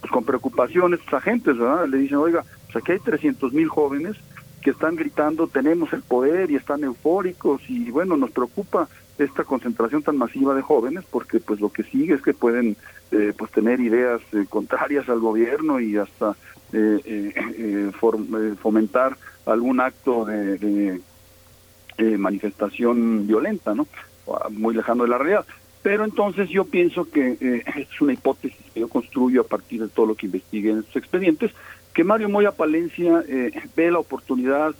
pues con preocupación estos agentes, ¿verdad? Le dicen, oiga, pues aquí hay 300 mil jóvenes que están gritando, tenemos el poder y están eufóricos y bueno, nos preocupa esta concentración tan masiva de jóvenes porque pues lo que sigue es que pueden eh, pues tener ideas eh, contrarias al gobierno y hasta eh, eh, fomentar algún acto de, de manifestación violenta no muy lejano de la realidad. Pero entonces yo pienso que es una hipótesis que yo construyo a partir de todo lo que investigué en estos expedientes que Mario Moya Palencia ve la oportunidad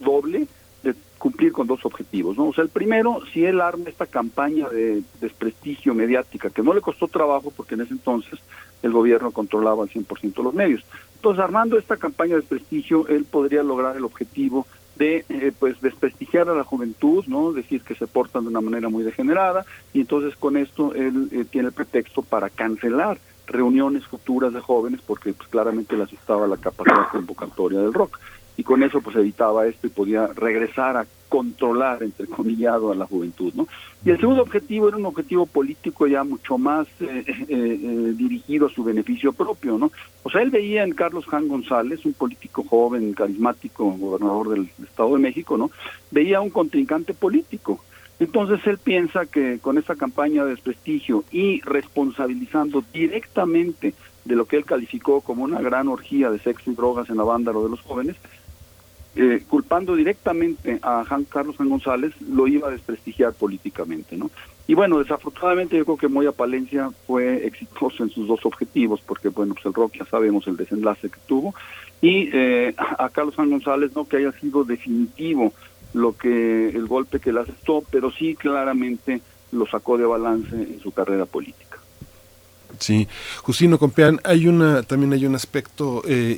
doble de cumplir con dos objetivos, ¿no? O sea, el primero, si él arma esta campaña de desprestigio mediática, que no le costó trabajo porque en ese entonces el gobierno controlaba al 100% los medios. Entonces, armando esta campaña de desprestigio, él podría lograr el objetivo de eh, pues desprestigiar a la juventud, ¿no? Decir que se portan de una manera muy degenerada y entonces con esto él eh, tiene el pretexto para cancelar reuniones futuras de jóvenes porque pues claramente le asustaba la capacidad convocatoria del rock y con eso pues evitaba esto y podía regresar a controlar entre comillado a la juventud no y el segundo objetivo era un objetivo político ya mucho más eh, eh, eh, dirigido a su beneficio propio no o sea él veía en Carlos Jan González un político joven carismático gobernador del Estado de México no veía un contrincante político. Entonces él piensa que con esta campaña de desprestigio y responsabilizando directamente de lo que él calificó como una gran orgía de sexo y drogas en la banda de los jóvenes, eh, culpando directamente a Juan Carlos Juan González, lo iba a desprestigiar políticamente, ¿no? Y bueno, desafortunadamente yo creo que Moya Palencia fue exitoso en sus dos objetivos, porque bueno, pues el rock ya sabemos el desenlace que tuvo, y eh, a Carlos Juan González no que haya sido definitivo lo que el golpe que le asestó, pero sí claramente lo sacó de balance en su carrera política. Sí, Justino Compeán, hay una, también hay un aspecto eh,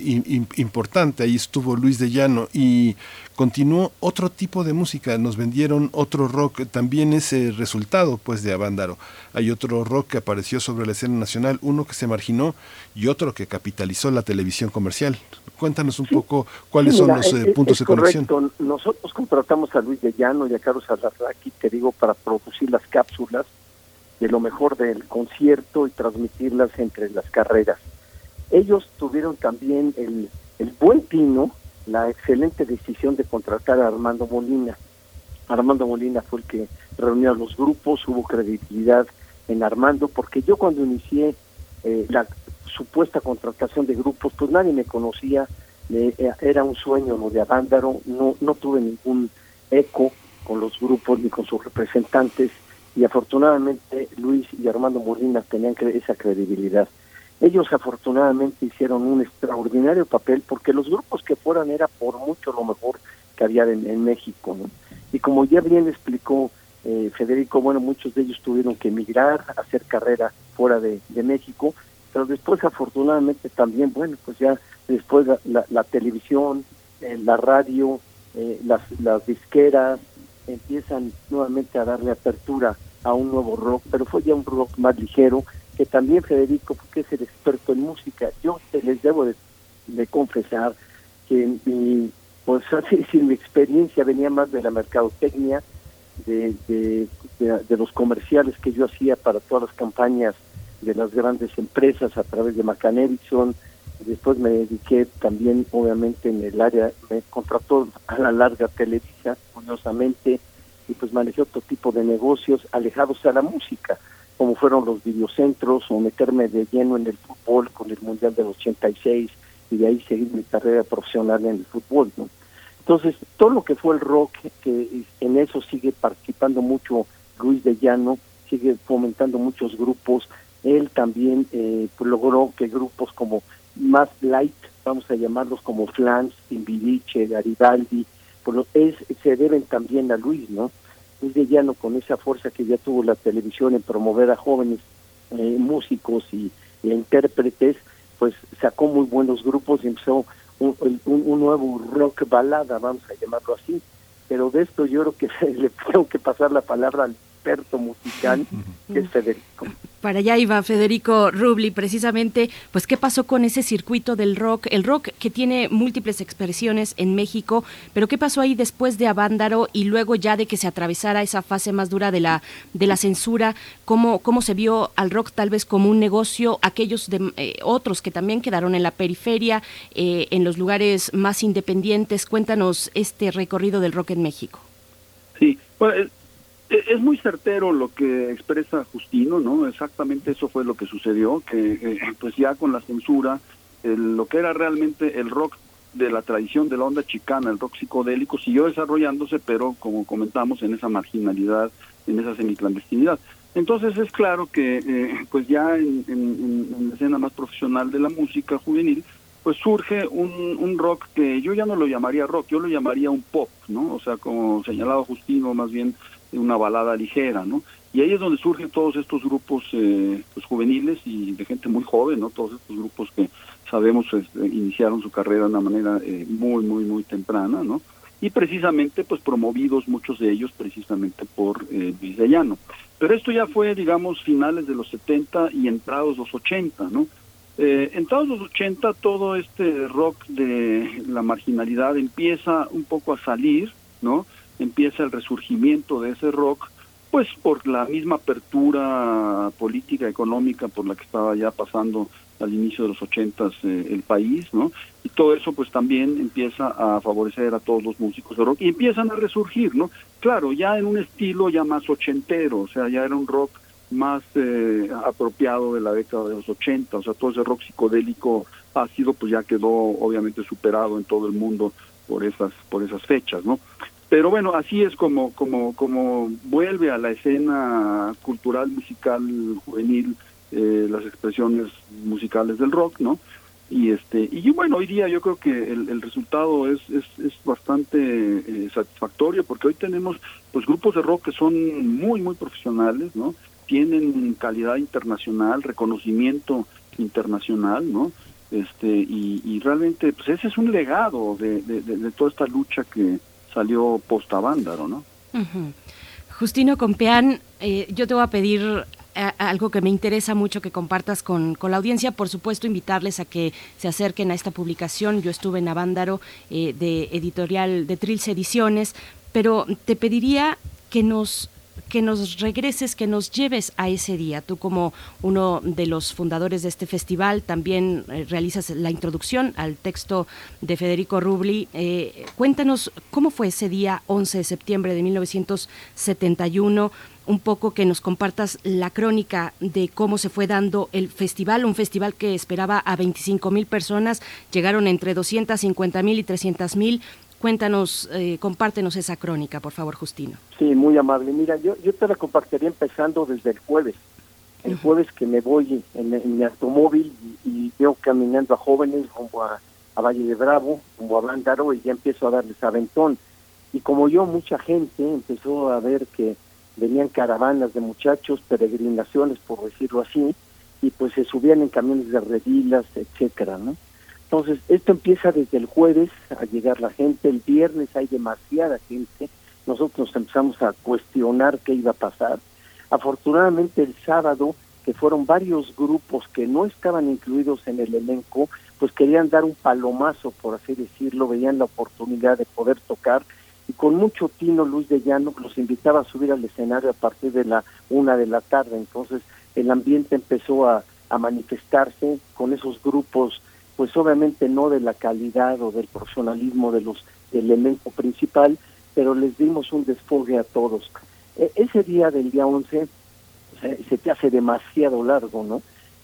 importante, ahí estuvo Luis de Llano y continuó otro tipo de música, nos vendieron otro rock, también ese resultado pues de Avándaro. Hay otro rock que apareció sobre la escena nacional, uno que se marginó y otro que capitalizó la televisión comercial. Cuéntanos un poco cuáles son los eh, puntos de conexión. Nosotros contratamos a Luis de Llano y a Carlos Alarraqui, te digo, para producir las cápsulas de lo mejor del concierto y transmitirlas entre las carreras. Ellos tuvieron también el, el buen pino, la excelente decisión de contratar a Armando Molina. Armando Molina fue el que reunió a los grupos, hubo credibilidad en Armando, porque yo cuando inicié eh, la supuesta contratación de grupos, pues nadie me conocía, eh, era un sueño lo de Avándaro, no, no tuve ningún eco con los grupos ni con sus representantes, y afortunadamente Luis y Armando Molina tenían esa credibilidad. Ellos afortunadamente hicieron un extraordinario papel porque los grupos que fueran era por mucho lo mejor que había en, México. Y como ya bien explicó eh, Federico, bueno, muchos de ellos tuvieron que emigrar, hacer carrera fuera de, México, pero después afortunadamente también, bueno, pues ya después la, televisión, eh, la radio, eh, las, las disqueras, empiezan nuevamente a darle apertura a un nuevo rock, pero fue ya un rock más ligero, que también Federico, porque es el experto en música, yo les debo de, confesar que mi, pues así mi experiencia venía más de la mercadotecnia, de, de, de, los comerciales que yo hacía para todas las campañas de las grandes empresas a través de McCann Erickson, después me dediqué también obviamente en el área, me contrató a la larga Televisa, curiosamente, y pues manejé otro tipo de negocios alejados a la música, como fueron los videocentros o meterme de lleno en el fútbol con el Mundial del 86 y de ahí seguir mi carrera profesional en el fútbol, ¿no? Entonces, todo lo que fue el rock, que en eso sigue participando mucho Luis de Llano, sigue fomentando muchos grupos, él también eh, pues, logró que grupos como más light, vamos a llamarlos como Flans, Timbiriche, Garibaldi, pues es, se deben también a Luis, ¿no? Luis de Llano con esa fuerza que ya tuvo la televisión en promover a jóvenes eh, músicos y, intérpretes, pues sacó muy buenos grupos y empezó un, un, nuevo rock balada, vamos a llamarlo así. Pero de esto yo creo que le tengo que pasar la palabra al experto musical, que es Federico. Para allá iba Federico Rubli, precisamente, pues qué pasó con ese circuito del rock, el rock que tiene múltiples expresiones en México, pero qué pasó ahí después de Avándaro y luego ya de que se atravesara esa fase más dura de la de la censura, cómo cómo se vio al rock tal vez como un negocio, aquellos de eh, otros que también quedaron en la periferia, eh, en los lugares más independientes. Cuéntanos este recorrido del rock en México. Sí, bueno, e, es muy certero lo que expresa Justino, ¿no? Exactamente eso fue lo que sucedió, que eh, pues ya con la censura, lo que era realmente el rock de la tradición de la onda chicana, el rock psicodélico, siguió desarrollándose, pero como comentamos, en esa marginalidad, en esa semiclandestinidad. Entonces es claro que eh, pues ya en, en, la escena más profesional de la música juvenil, pues surge un, un rock que yo ya no lo llamaría rock, yo lo llamaría un pop, ¿no? O sea, como señalado Justino, más bien una balada ligera, ¿no? Y ahí es donde surgen todos estos grupos eh, pues, juveniles y de gente muy joven, ¿no? Todos estos grupos que sabemos este, iniciaron su carrera de una manera eh, muy, muy, muy temprana, ¿no? Y precisamente, pues promovidos muchos de ellos precisamente por eh, Luis de Llano. Pero esto ya fue, digamos, finales de los 70 y entrados los 80, ¿no? Eh, entrados los 80 todo este rock de la marginalidad empieza un poco a salir, ¿no? Empieza el resurgimiento de ese rock, pues por la misma apertura política, económica por la que estaba ya pasando al inicio de los ochentas eh, el país, ¿no? Y todo eso pues también empieza a favorecer a todos los músicos de rock y empiezan a resurgir, ¿no? Claro, ya en un estilo ya más ochentero, o sea, ya era un rock más eh, apropiado de la década de los ochenta, o sea, todo ese rock psicodélico ácido pues ya quedó obviamente superado en todo el mundo por esas por esas fechas, ¿no? Pero bueno, así es como, como, como vuelve a la escena cultural, musical, juvenil, eh, las expresiones musicales del rock, ¿no? Y este y bueno, hoy día yo creo que el, resultado es, es, es bastante eh, satisfactorio porque hoy tenemos pues grupos de rock que son muy, muy profesionales, ¿no? tienen calidad internacional, reconocimiento internacional, ¿no? Este, y, realmente, pues ese es un legado de, de, toda esta lucha que salió post-Avándaro, ¿no? Justino Compeán, eh, yo te voy a pedir algo que me interesa mucho que compartas con, la audiencia. Por supuesto, invitarles a que se acerquen a esta publicación. Yo estuve en Avándaro eh, de editorial de Trilce Ediciones, pero te pediría que nos que nos regreses, que nos lleves a ese día. Tú como uno de los fundadores de este festival también eh, realizas la introducción al texto de Federico Rubli. Eh, cuéntanos cómo fue ese día 11 de septiembre de 1971 un poco que nos compartas la crónica de cómo se fue dando el festival, un festival que esperaba a 25 mil personas, llegaron entre 250 mil y 300 mil. Cuéntanos, eh, compártenos esa crónica, por favor, Justino. Sí, muy amable. Mira, yo, yo te la compartiría empezando desde el jueves. El jueves que me voy en, mi automóvil y, veo caminando a jóvenes rumbo a, Valle de Bravo, rumbo a Bándaro, y ya empiezo a darles aventón. Y como yo, mucha gente empezó a ver que venían caravanas de muchachos, peregrinaciones, por decirlo así, y pues se subían en camiones de redilas, etcétera, ¿no? Entonces, esto empieza desde el jueves a llegar la gente, el viernes hay demasiada gente, nosotros empezamos a cuestionar qué iba a pasar. Afortunadamente el sábado, que fueron varios grupos que no estaban incluidos en el elenco, pues querían dar un palomazo, por así decirlo, veían la oportunidad de poder tocar y con mucho tino Luis de Llano los invitaba a subir al escenario a partir de la una de la tarde. Entonces el ambiente empezó a, a manifestarse con esos grupos pues obviamente no de la calidad o del profesionalismo de los del elenco principal, pero les dimos un desfogue a todos. E, ese día del día 11 se, te hace demasiado largo, ¿no?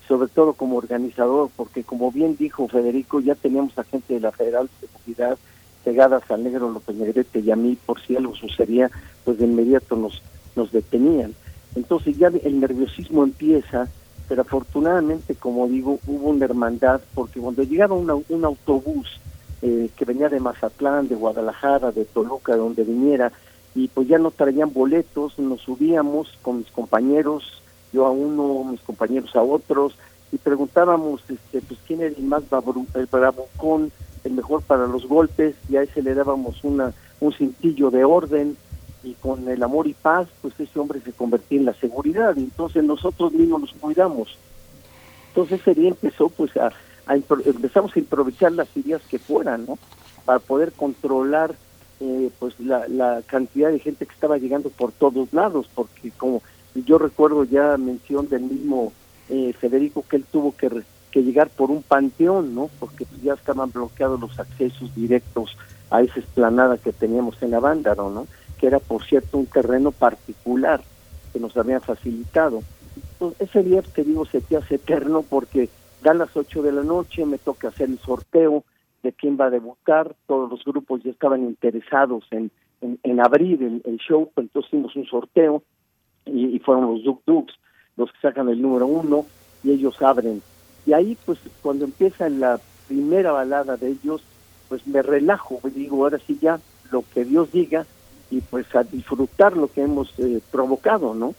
Sobre todo como organizador, porque como bien dijo Federico, ya teníamos a gente de la Federal de Seguridad pegadas al negro López Negrete y a mí, por si algo sucedía, pues de inmediato nos, nos detenían. Entonces ya el nerviosismo empieza pero afortunadamente, como digo, hubo una hermandad, porque cuando llegaba un autobús eh, que venía de Mazatlán, de Guadalajara, de Toluca, de donde viniera, y pues ya no traían boletos, nos subíamos con mis compañeros, yo a uno, mis compañeros a otros, y preguntábamos, este, pues quién era el más el bravucón, el mejor para los golpes, y a ese le dábamos una un cintillo de orden, y con el amor y paz, pues ese hombre se convertía en la seguridad, entonces nosotros mismos nos cuidamos. Entonces ese empezó pues a, empezamos a improvisar las ideas que fueran, ¿no? Para poder controlar eh, pues la, la cantidad de gente que estaba llegando por todos lados, porque como yo recuerdo ya mención del mismo eh, Federico que él tuvo que, que llegar por un panteón, ¿no? Porque pues, ya estaban bloqueados los accesos directos a esa esplanada que teníamos en la banda, ¿no? Que era por cierto un terreno particular que nos habían facilitado. Entonces, ese día, te digo, se te hace eterno porque dan las 8 de la noche, me toca hacer el sorteo de quién va a debutar, todos los grupos ya estaban interesados en, en, abrir el, show, pues entonces hicimos un sorteo y, fueron los Duk Duks los que sacan el número uno y ellos abren. Y ahí, pues, cuando empieza la primera balada de ellos, pues me relajo, digo, ahora sí ya, lo que Dios diga, y pues a disfrutar lo que hemos eh, provocado, ¿no?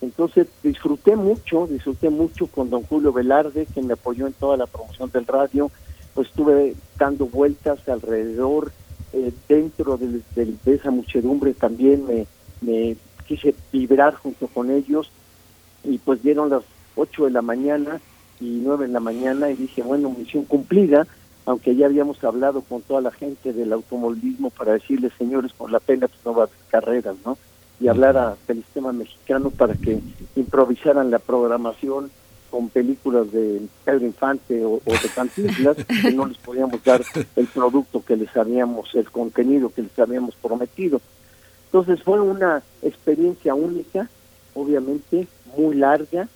Entonces disfruté mucho, disfruté mucho con don Julio Velarde, que me apoyó en toda la promoción del radio, pues estuve dando vueltas alrededor, eh, dentro de, esa muchedumbre también me, me quise vibrar junto con ellos. Y pues dieron las 8 de la mañana y 9 de la mañana y dije, bueno, misión cumplida, aunque ya habíamos hablado con toda la gente del automovilismo para decirles, señores, por la pena pues no va a haber carreras, ¿no? Y hablar a, del sistema mexicano para que improvisaran la programación con películas de Pedro Infante o, de Cantinflas, que no les podíamos dar el producto que les habíamos, el contenido que les habíamos prometido. Entonces fue una experiencia única, obviamente, muy larga,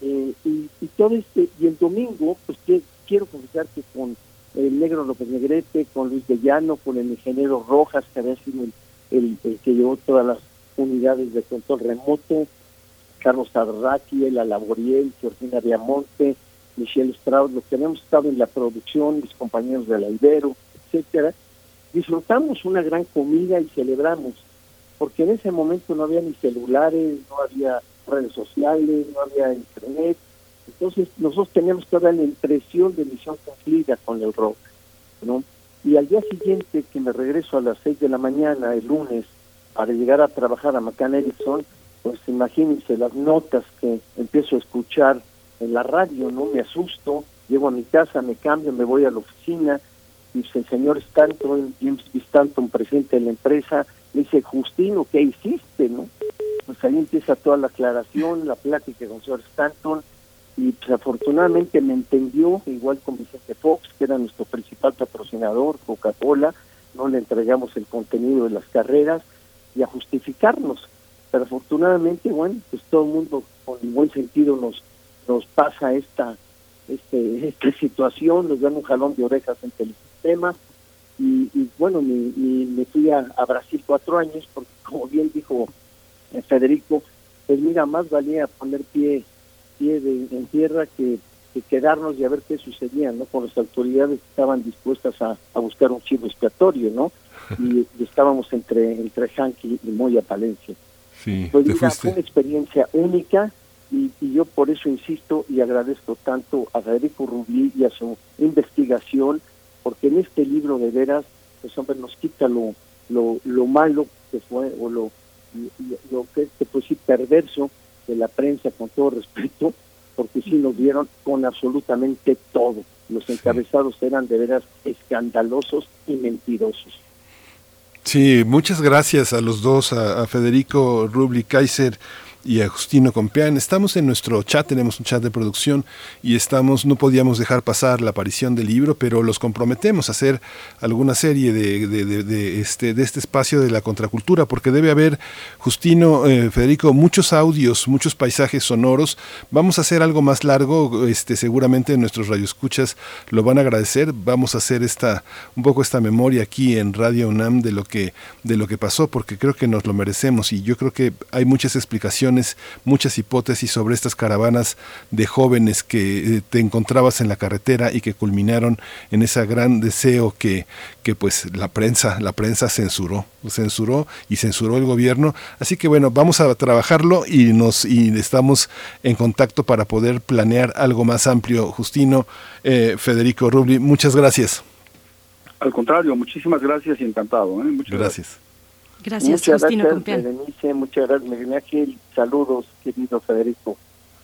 eh, y, y, todo este, y el domingo, pues que, quiero confesar que con el negro López Negrete, con Luis de Llano, con el ingeniero Rojas, que había sido el, que llevó todas las unidades de control remoto, Carlos Arraqui, el Laboriel, Georgina Viamonte, Michelle Strauss, los que habíamos estado en la producción, mis compañeros del Albero, etcétera, disfrutamos una gran comida y celebramos, porque en ese momento no había ni celulares, no había redes sociales, no había internet. Entonces nosotros teníamos toda la impresión de misión cumplida con el rock, ¿no? Y al día siguiente que me regreso a las 6 de la mañana, el lunes, para llegar a trabajar a McCann Erickson, pues imagínense las notas que empiezo a escuchar en la radio, ¿no? Me asusto, llego a mi casa, me cambio, me voy a la oficina, y el señor Stanton, James. Stanton, presidente de la empresa, me dice, Justino, ¿qué hiciste, no? Pues ahí empieza toda la aclaración, la plática con el señor Stanton, y pues afortunadamente me entendió, igual con Vicente Fox, que era nuestro principal patrocinador, Coca-Cola, no le entregamos el contenido de las carreras y a justificarnos. Pero afortunadamente, bueno, pues todo el mundo con buen sentido nos, nos pasa esta, este, situación, nos dan un jalón de orejas en el sistema y, bueno, me, me, fui a, a, Brasil cuatro años porque como bien dijo eh, Federico, pues mira, más valía poner pie pie de, en tierra que, que, quedarnos y a ver qué sucedía, ¿no? Con las autoridades que estaban dispuestas a, a buscar un chivo expiatorio, ¿no? Y, y, estábamos entre, entre Hanky y Moya Palencia. Sí, pues mira, fue una experiencia única y, y, yo por eso insisto y agradezco tanto a Federico Rubí y a su investigación, porque en este libro de veras, pues hombre, nos quita lo, lo, lo malo que fue, o lo, lo, lo que es, pues sí, perverso de la prensa, con todo respeto, porque sí nos dieron con absolutamente todo. Los encabezados eran de veras escandalosos y mentirosos. Sí, muchas gracias a los dos, a, a Federico Rubli Kaiser y a Justino Compeán. Estamos en nuestro chat, tenemos un chat de producción y estamos, no podíamos dejar pasar la aparición del libro, pero los comprometemos a hacer alguna serie de, de, de, de este, de este espacio de la contracultura, porque debe haber, Justino, eh, Federico, muchos audios, muchos paisajes sonoros. Vamos a hacer algo más largo, este, seguramente nuestros radioescuchas lo van a agradecer. Vamos a hacer esta, un poco esta memoria aquí en Radio UNAM de lo que, de lo que pasó, porque creo que nos lo merecemos y yo creo que hay muchas explicaciones muchas hipótesis sobre estas caravanas de jóvenes que eh, te encontrabas en la carretera y que culminaron en ese gran deseo que, que pues la prensa, la prensa censuró, censuró y censuró el gobierno. Así que bueno, vamos a trabajarlo y nos y estamos en contacto para poder planear algo más amplio. Justino, eh, Federico Rubli, muchas gracias. Al contrario, muchísimas gracias y encantado. ¿eh? Muchas gracias. gracias. Gracias, muchas Justino gracias, Compeán. Berenice, muchas gracias, Miguel Ángel. Saludos, querido Federico.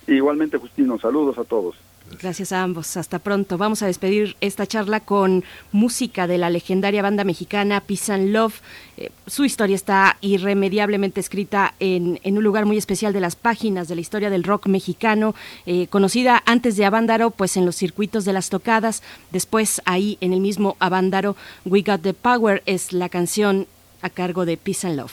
Igualmente, Justino, saludos a todos. Gracias a ambos. Hasta pronto. Vamos a despedir esta charla con música de la legendaria banda mexicana Peace and Love. Eh, su historia está irremediablemente escrita en, en, un lugar muy especial de las páginas de la historia del rock mexicano, eh, conocida antes de Avándaro, pues en los circuitos de las tocadas. Después, ahí en el mismo Avándaro, We Got the Power es la canción a cargo de Peace and Love.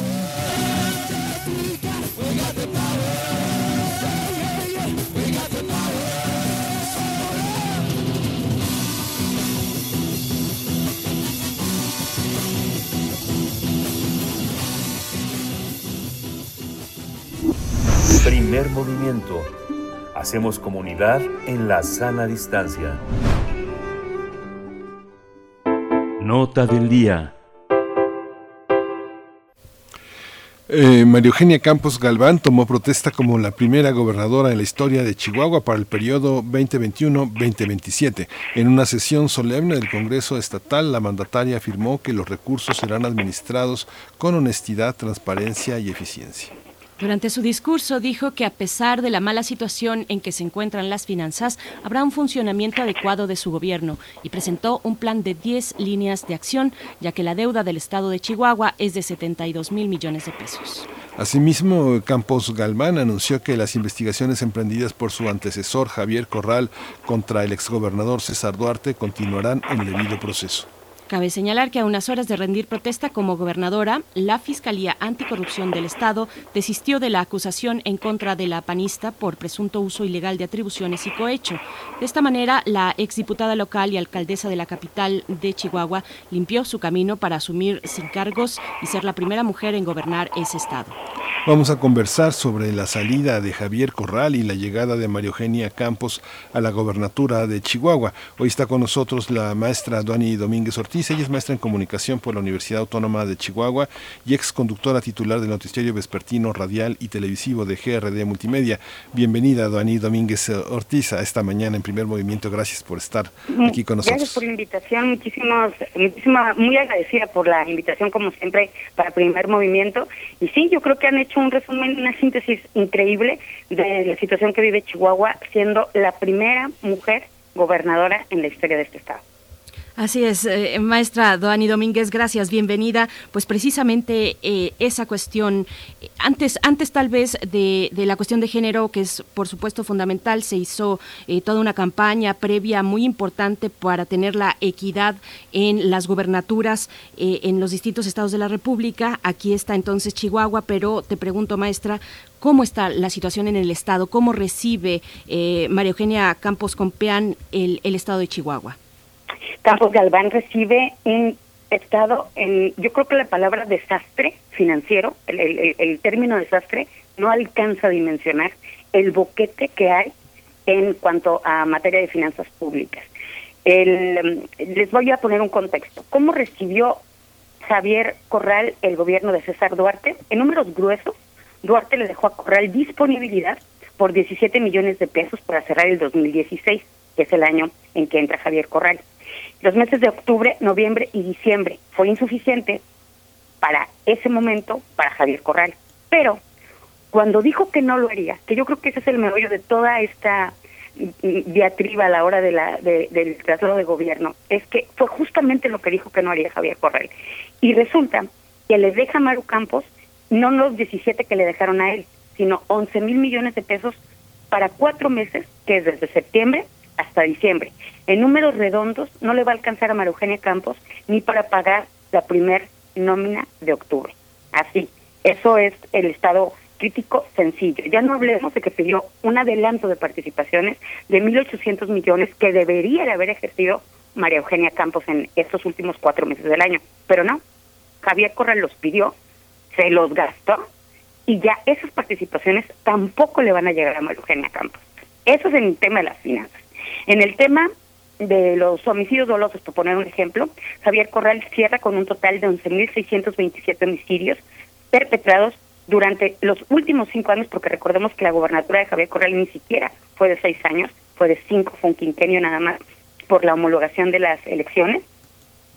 Primer movimiento. Hacemos comunidad en la sana distancia. Nota del día. Eh, María Eugenia Campos Galván tomó protesta como la primera gobernadora en la historia de Chihuahua para el periodo 2021-2027. En una sesión solemne del Congreso Estatal, la mandataria afirmó que los recursos serán administrados con honestidad, transparencia y eficiencia. Durante su discurso dijo que a pesar de la mala situación en que se encuentran las finanzas, habrá un funcionamiento adecuado de su gobierno y presentó un plan de 10 líneas de acción, ya que la deuda del estado de Chihuahua es de 72 mil millones de pesos. Asimismo, Campos Galván anunció que las investigaciones emprendidas por su antecesor Javier Corral contra el exgobernador César Duarte continuarán en debido proceso. Cabe señalar que a unas horas de rendir protesta como gobernadora, la Fiscalía Anticorrupción del Estado desistió de la acusación en contra de la panista por presunto uso ilegal de atribuciones y cohecho. De esta manera, la exdiputada local y alcaldesa de la capital de Chihuahua limpió su camino para asumir sin cargos y ser la primera mujer en gobernar ese estado. Vamos a conversar sobre la salida de Javier Corral y la llegada de María Eugenia Campos a la gobernatura de Chihuahua. Hoy está con nosotros la maestra Duani Domínguez Ortiz. Ella es maestra en comunicación por la Universidad Autónoma de Chihuahua y ex conductora titular del noticiario vespertino radial y televisivo de GRD Multimedia. Bienvenida, Duani Domínguez Ortiz, a esta mañana en primer movimiento. Gracias por estar aquí con nosotros. Gracias por la invitación. Muchísimas, muchísima, muy agradecida por la invitación, como siempre, para primer movimiento. Y sí, yo creo que han hecho un resumen, una síntesis increíble de la situación que vive Chihuahua, siendo la primera mujer gobernadora en la historia de este estado. Así es, eh, maestra Doani Domínguez, gracias, bienvenida. Pues precisamente eh, esa cuestión, eh, antes, antes tal vez de, la cuestión de género, que es por supuesto fundamental, se hizo eh, toda una campaña previa muy importante para tener la equidad en las gubernaturas eh, en los distintos estados de la República. Aquí está entonces Chihuahua, pero te pregunto, maestra, ¿Cómo está la situación en el Estado? ¿Cómo recibe eh, María Eugenia Campos Compeán el, el Estado de Chihuahua? Campos Galván recibe un estado, en, yo creo que la palabra desastre financiero, el, término desastre, no alcanza a dimensionar el boquete que hay en cuanto a materia de finanzas públicas. El, les voy a poner un contexto. ¿Cómo recibió Javier Corral el gobierno de César Duarte? En números gruesos, Duarte le dejó a Corral disponibilidad por 17 millones de pesos para cerrar el 2016, que es el año en que entra Javier Corral. Los meses de octubre, noviembre y diciembre fue insuficiente para ese momento para Javier Corral. Pero cuando dijo que no lo haría, que yo creo que ese es el meollo de toda esta diatriba a la hora de la, de, del traslado de gobierno, es que fue justamente lo que dijo que no haría Javier Corral. Y resulta que le deja a Maru Campos no los 17 que le dejaron a él, sino 11 mil millones de pesos para cuatro meses, que es desde septiembre hasta diciembre. En números redondos no le va a alcanzar a María Eugenia Campos ni para pagar la primer nómina de octubre. Así, eso es el estado crítico sencillo. Ya no hablemos de que pidió un adelanto de participaciones de 1.800 millones que debería de haber ejercido María Eugenia Campos en estos últimos cuatro meses del año, pero no. Javier Corral los pidió, se los gastó y ya esas participaciones tampoco le van a llegar a María Eugenia Campos. Eso es en el tema de las finanzas. En el tema de los homicidios dolosos, por poner un ejemplo, Javier Corral cierra con un total de 11.627 homicidios perpetrados durante los últimos cinco años, porque recordemos que la gobernatura de Javier Corral ni siquiera fue de seis años, fue de cinco, fue un quinquenio nada más por la homologación de las elecciones.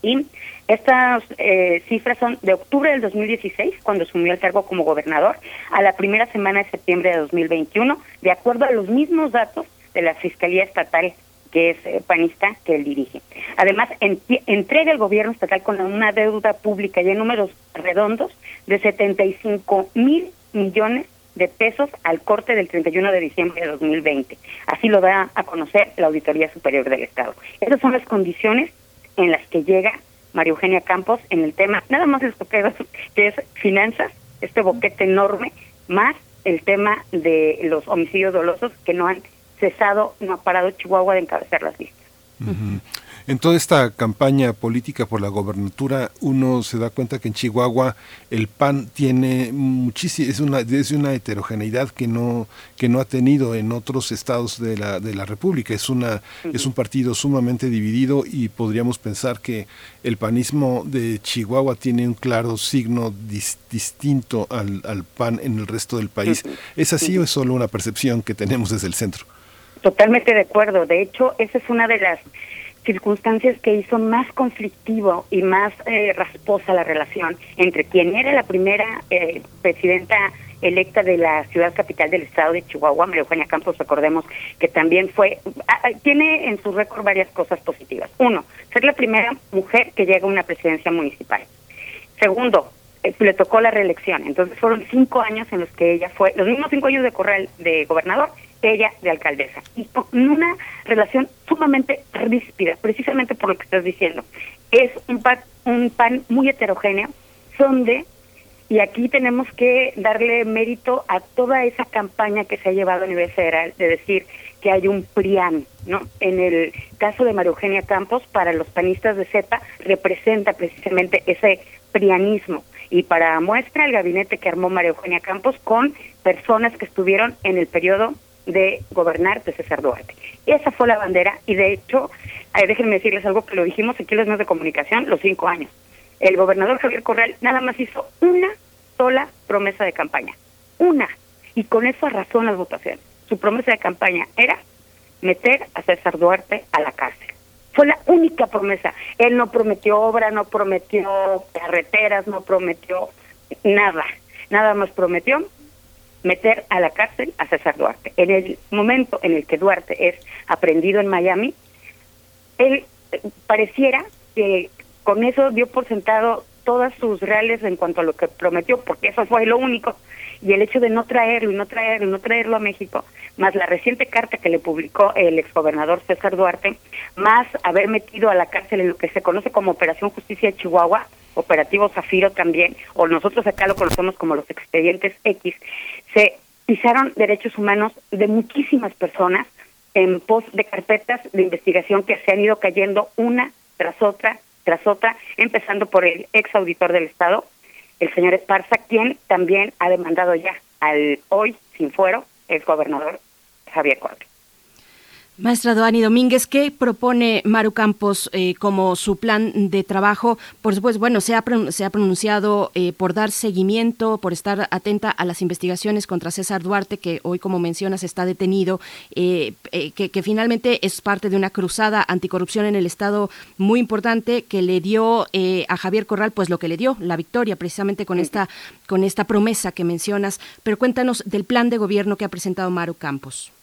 Y estas eh, cifras son de octubre del 2016, cuando asumió el cargo como gobernador, a la primera semana de septiembre de 2021, de acuerdo a los mismos datos de la Fiscalía Estatal que es eh, panista que él dirige. Además, en, entrega el gobierno estatal con una deuda pública y en números redondos de 75 mil millones de pesos al corte del 31 de diciembre de 2020. Así lo da a conocer la Auditoría Superior del Estado. Esas son las condiciones en las que llega María Eugenia Campos en el tema, nada más esto que es finanzas, este boquete enorme, más el tema de los homicidios dolosos que no han cesado, no ha parado Chihuahua de encabezar las listas. Uh -huh. En toda esta campaña política por la gobernatura, uno se da cuenta que en Chihuahua el PAN tiene muchísima, es una, es una heterogeneidad que no, que no ha tenido en otros estados de la, de la República. Es una, uh -huh. es un partido sumamente dividido y podríamos pensar que el panismo de Chihuahua tiene un claro signo dis, distinto al, al, PAN en el resto del país. Uh -huh. ¿Es así o es solo una percepción que tenemos desde el centro? Totalmente de acuerdo. De hecho, esa es una de las circunstancias que hizo más conflictivo y más eh, rasposa la relación entre quien era la primera eh, presidenta electa de la ciudad capital del estado de Chihuahua, María Eugenia Campos, recordemos que también fue, ah, ah, tiene en su récord varias cosas positivas. Uno, ser la primera mujer que llega a una presidencia municipal. Segundo, eh, le tocó la reelección. Entonces fueron cinco años en los que ella fue, los mismos cinco años de corral de gobernador, ella de alcaldesa. Y con una relación sumamente ríspida, precisamente por lo que estás diciendo. Es un pan, un pan muy heterogéneo, donde, y aquí tenemos que darle mérito a toda esa campaña que se ha llevado a nivel federal, de decir que hay un PRIAN, ¿no? En el caso de María Eugenia Campos, para los panistas de CEPA, representa precisamente ese prianismo y para muestra el gabinete que armó María Eugenia Campos con personas que estuvieron en el periodo de gobernar de César Duarte. Esa fue la bandera y de hecho, déjenme decirles algo que lo dijimos aquí los medios de comunicación los cinco años. El gobernador Javier Corral nada más hizo una sola promesa de campaña, una, y con eso arrasó en las votaciones. Su promesa de campaña era meter a César Duarte a la cárcel. Fue la única promesa. Él no prometió obra, no prometió carreteras, no prometió nada. Nada más prometió meter a la cárcel a César Duarte. En el momento en el que Duarte es aprendido en Miami, él eh, pareciera que con eso dio por sentado todas sus reales en cuanto a lo que prometió, porque eso fue lo único. Y el hecho de no traerlo y no traerlo y no traerlo a México, más la reciente carta que le publicó el exgobernador César Duarte, más haber metido a la cárcel en lo que se conoce como Operación Justicia de Chihuahua, Operativo Zafiro también, o nosotros acá lo conocemos como los expedientes X, se pisaron derechos humanos de muchísimas personas en pos de carpetas de investigación que se han ido cayendo una tras otra tras otra, empezando por el ex auditor del Estado, el señor Esparza, quien también ha demandado ya al hoy sin fuero el gobernador Javier Corte. Maestra Doani Domínguez, ¿qué propone Maru Campos eh, como su plan de trabajo? Por supuesto, bueno, se ha, se ha pronunciado eh, por dar seguimiento, por estar atenta a las investigaciones contra César Duarte, que hoy, como mencionas, está detenido, eh, que, que, finalmente es parte de una cruzada anticorrupción en el Estado muy importante que le dio a Javier Corral, pues lo que le dio, la victoria, precisamente con esta, con esta promesa que mencionas. Pero cuéntanos del plan de gobierno que ha presentado Maru Campos.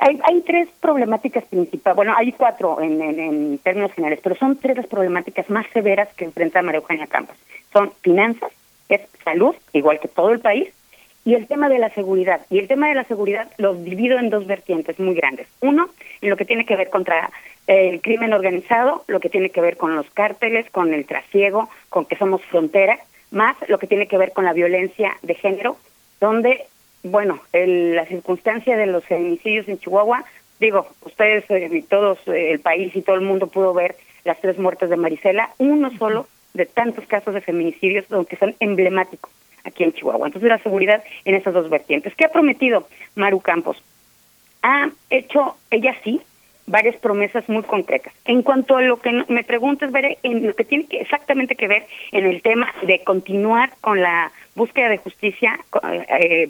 Hay, hay, tres problemáticas principales, bueno, hay cuatro en, términos generales, pero son tres las problemáticas más severas que enfrenta María Eugenia Campos. Son finanzas, es salud, igual que todo el país, y el tema de la seguridad. Y el tema de la seguridad lo divido en dos vertientes muy grandes. Uno, en lo que tiene que ver contra el crimen organizado, lo que tiene que ver con los cárteles, con el trasiego, con que somos frontera, más lo que tiene que ver con la violencia de género, donde bueno, el, la circunstancia de los feminicidios en Chihuahua, digo, ustedes eh, y todos eh, el país y todo el mundo pudo ver las tres muertes de Marisela, uno solo de tantos casos de feminicidios que son emblemáticos aquí en Chihuahua. Entonces la seguridad en esas dos vertientes. ¿Qué ha prometido Maru Campos? Ha hecho, ella sí, varias promesas muy concretas. En cuanto a lo que me preguntas, veré en lo que tiene que, exactamente que ver en el tema de continuar con la búsqueda de justicia eh,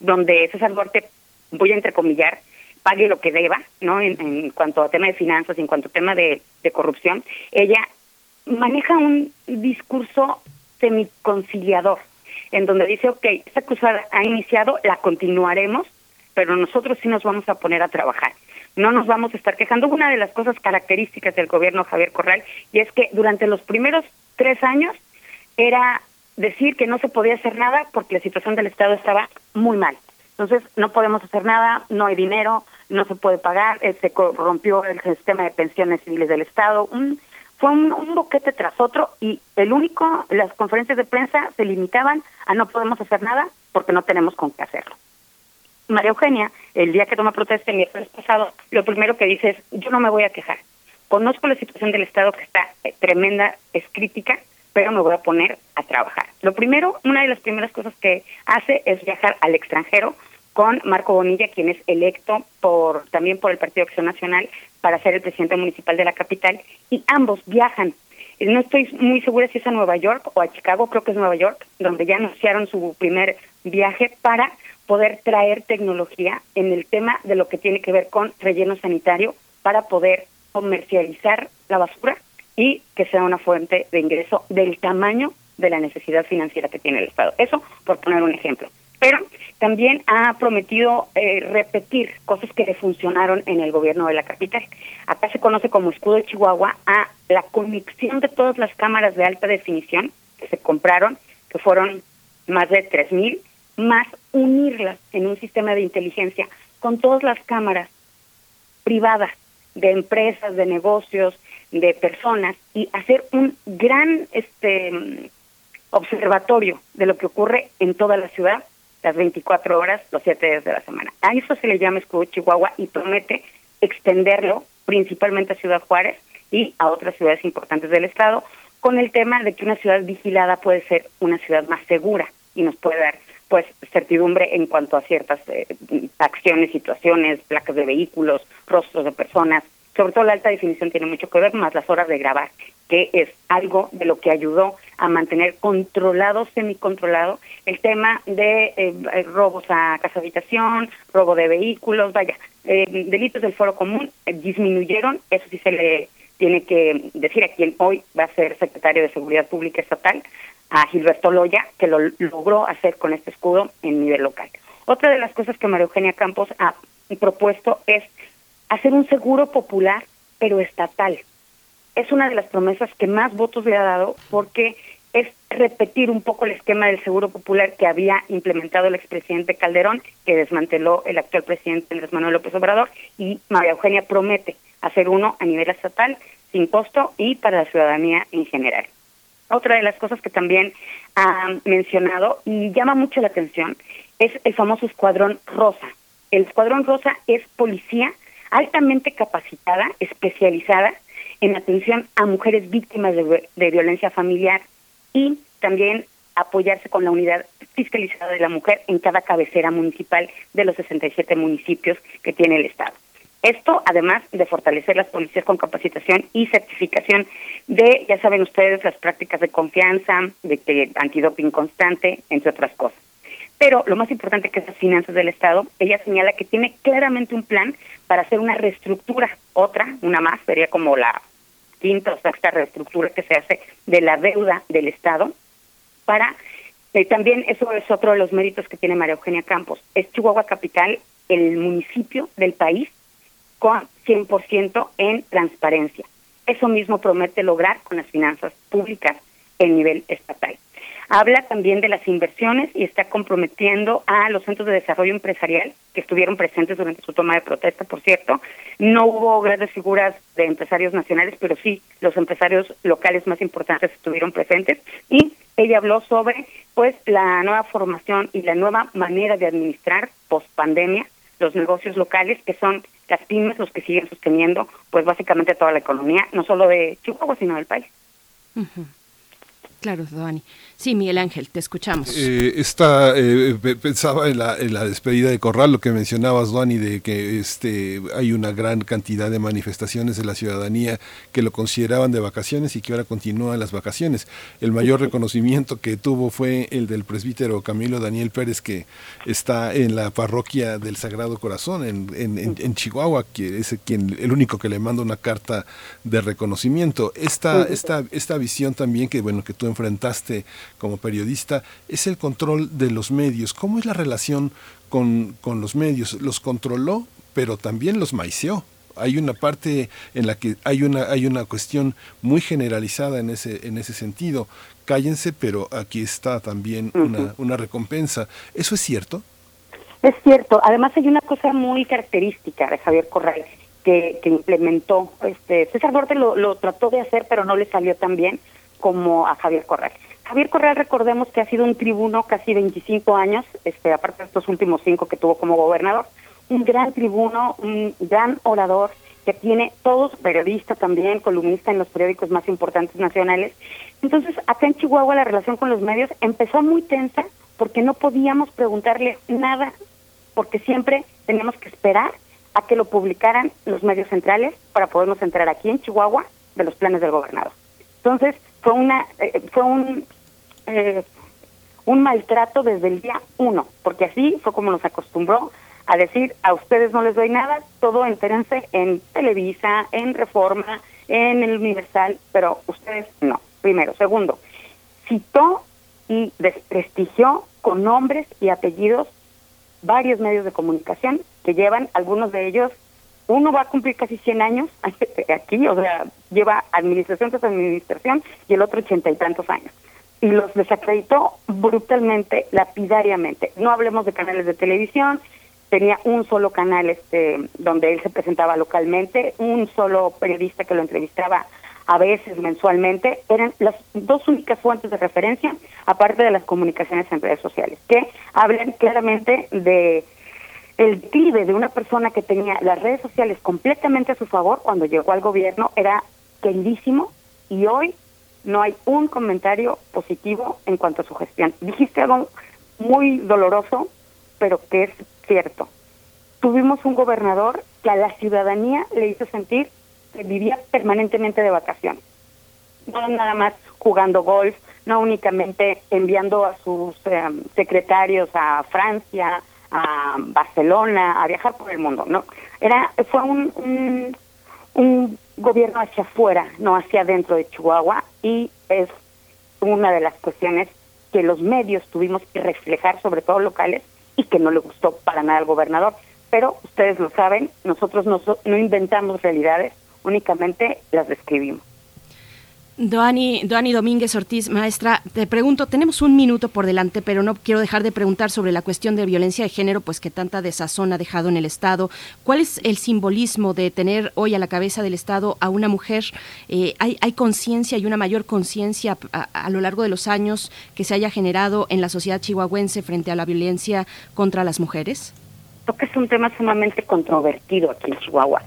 donde César Duarte, voy a entrecomillar, pague lo que deba, ¿no? En, cuanto a tema de finanzas, en cuanto a tema de, corrupción, ella maneja un discurso semiconciliador, en donde dice, ok, esta cruzada ha iniciado, la continuaremos, pero nosotros sí nos vamos a poner a trabajar. No nos vamos a estar quejando. Una de las cosas características del gobierno Javier Corral, y es que durante los primeros tres años era decir que no se podía hacer nada porque la situación del Estado estaba muy mal. Entonces, no podemos hacer nada, no hay dinero, no se puede pagar, eh, se corrompió el sistema de pensiones civiles del Estado. fue un, boquete tras otro y el único, las conferencias de prensa se limitaban a no podemos hacer nada porque no tenemos con qué hacerlo. María Eugenia, el día que toma protesta el miércoles pasado, lo primero que dice es, yo no me voy a quejar. Conozco la situación del Estado que está eh, tremenda, es crítica, pero me voy a poner a trabajar. Lo primero, una de las primeras cosas que hace es viajar al extranjero con Marco Bonilla, quien es electo por también por el Partido Acción Nacional para ser el presidente municipal de la capital, y ambos viajan. No estoy muy segura si es a Nueva York o a Chicago, creo que es Nueva York, donde ya anunciaron su primer viaje para poder traer tecnología en el tema de lo que tiene que ver con relleno sanitario para poder comercializar la basura y que sea una fuente de ingreso del tamaño de la necesidad financiera que tiene el Estado. Eso por poner un ejemplo. Pero también ha prometido eh, repetir cosas que funcionaron en el gobierno de la capital. Acá se conoce como escudo de Chihuahua a la conexión de todas las cámaras de alta definición que se compraron, que fueron más de 3.000, más unirlas en un sistema de inteligencia con todas las cámaras privadas de empresas, de negocios, de personas y hacer un gran este observatorio de lo que ocurre en toda la ciudad las 24 horas, los 7 días de la semana. A eso se le llama escudo Chihuahua y promete extenderlo principalmente a Ciudad Juárez y a otras ciudades importantes del estado con el tema de que una ciudad vigilada puede ser una ciudad más segura y nos puede dar pues certidumbre en cuanto a ciertas eh, acciones, situaciones, placas de vehículos, rostros de personas. Sobre todo la alta definición tiene mucho que ver más las horas de grabar, que es algo de lo que ayudó a mantener controlado, semicontrolado, el tema de eh, robos a casa habitación, robo de vehículos, vaya, eh, delitos del foro común eh, disminuyeron, eso sí se le tiene que decir a quien hoy va a ser secretario de Seguridad Pública Estatal, a Gilberto Loya, que lo logró hacer con este escudo en nivel local. Otra de las cosas que María Eugenia Campos ha propuesto es hacer un seguro popular, pero estatal. Es una de las promesas que más votos le ha dado porque es repetir un poco el esquema del seguro popular que había implementado el expresidente Calderón, que desmanteló el actual presidente Andrés Manuel López Obrador, y María Eugenia promete hacer uno a nivel estatal, sin costo y para la ciudadanía en general. Otra de las cosas que también ha mencionado y llama mucho la atención es el famoso Escuadrón Rosa. El Escuadrón Rosa es policía altamente capacitada, especializada en atención a mujeres víctimas de, de violencia familiar y también apoyarse con la unidad fiscalizada de la mujer en cada cabecera municipal de los 67 municipios que tiene el Estado. Esto, además de fortalecer las policías con capacitación y certificación de, ya saben ustedes, las prácticas de confianza, de que antidoping constante, entre otras cosas. Pero lo más importante que es las finanzas del Estado, ella señala que tiene claramente un plan para hacer una reestructura, otra, una más, sería como la quinta o sexta reestructura que se hace de la deuda del Estado para eh, también eso es otro de los méritos que tiene María Eugenia Campos. Es Chihuahua Capital el municipio del país con 100% en transparencia. Eso mismo promete lograr con las finanzas públicas en nivel estatal. Habla también de las inversiones y está comprometiendo a los centros de desarrollo empresarial que estuvieron presentes durante su toma de protesta, por cierto. No hubo grandes figuras de empresarios nacionales, pero sí los empresarios locales más importantes estuvieron presentes y ella habló sobre pues la nueva formación y la nueva manera de administrar post pandemia los negocios locales que son las pymes los que siguen sosteniendo pues básicamente toda la economía, no solo de Chihuahua, sino del país. Claro, Dani. Sí, Miguel Ángel, te escuchamos. Eh, esta, eh, pensaba en la, en la, despedida de Corral, lo que mencionabas, Duani, de que este, hay una gran cantidad de manifestaciones de la ciudadanía que lo consideraban de vacaciones y que ahora continúan las vacaciones. El mayor reconocimiento que tuvo fue el del presbítero Camilo Daniel Pérez, que está en la parroquia del Sagrado Corazón, en, en, en, Chihuahua, que es quien, el único que le manda una carta de reconocimiento. Esta, esta, esta visión también que, bueno, que tú enfrentaste como periodista es el control de los medios. ¿Cómo es la relación con, con los medios? ¿Los controló, pero también los maiceó? hay una parte en la que hay una hay una cuestión muy generalizada en ese en ese sentido. Cállense pero aquí está también una, una recompensa. Eso es cierto es cierto. Además hay una cosa muy característica de Javier Corral que, que implementó. Este César Duarte lo, lo trató de hacer pero no le salió tan bien como a Javier Corral Javier Corral, recordemos que ha sido un tribuno casi 25 años, este, aparte de estos últimos cinco que tuvo como gobernador, un gran tribuno, un gran orador que tiene todos, periodista también, columnista en los periódicos más importantes nacionales. Entonces, acá en Chihuahua la relación con los medios empezó muy tensa porque no podíamos preguntarle nada, porque siempre teníamos que esperar a que lo publicaran los medios centrales para podernos enterar aquí en Chihuahua de los planes del gobernador. Entonces, fue una eh, fue un eh, un maltrato desde el día uno, porque así fue como nos acostumbró a decir, a ustedes no les doy nada, todo entérense en Televisa, en Reforma, en el Universal, pero ustedes no, primero. Segundo, citó y desprestigió con nombres y apellidos varios medios de comunicación que llevan, algunos de ellos, uno va a cumplir casi 100 años aquí, o sea, lleva administración tras administración y el otro ochenta y tantos años. Y los desacreditó brutalmente, lapidariamente. No hablemos de canales de televisión, tenía un solo canal este donde él se presentaba localmente, un solo periodista que lo entrevistaba a veces mensualmente, eran las dos únicas fuentes de referencia, aparte de las comunicaciones en redes sociales, que hablan claramente de el declive de una persona que tenía las redes sociales completamente a su favor cuando llegó al gobierno, era queridísimo y hoy no hay un comentario positivo en cuanto a su gestión. Dijiste algo muy doloroso, pero que es cierto. Tuvimos un gobernador que a la ciudadanía le hizo sentir que vivía permanentemente de vacaciones. No nada más jugando golf, no únicamente enviando a sus eh, secretarios a Francia, a Barcelona, a viajar por el mundo, no. Era fue un, un, un gobierno hacia afuera, no hacia adentro de Chihuahua y es una de las cuestiones que los medios tuvimos que reflejar, sobre todo locales, y que no le gustó para nada al gobernador. Pero ustedes lo saben, nosotros no, no inventamos realidades, únicamente las describimos. Doani, Domínguez Ortiz, maestra, te pregunto, tenemos un minuto por delante, pero no quiero dejar de preguntar sobre la cuestión de violencia de género, pues que tanta desazón ha dejado en el Estado. ¿Cuál es el simbolismo de tener hoy a la cabeza del Estado a una mujer? Eh, ¿Hay, hay conciencia y una mayor conciencia a, lo largo de los años que se haya generado en la sociedad chihuahuense frente a la violencia contra las mujeres? Creo es un tema sumamente controvertido aquí en Chihuahua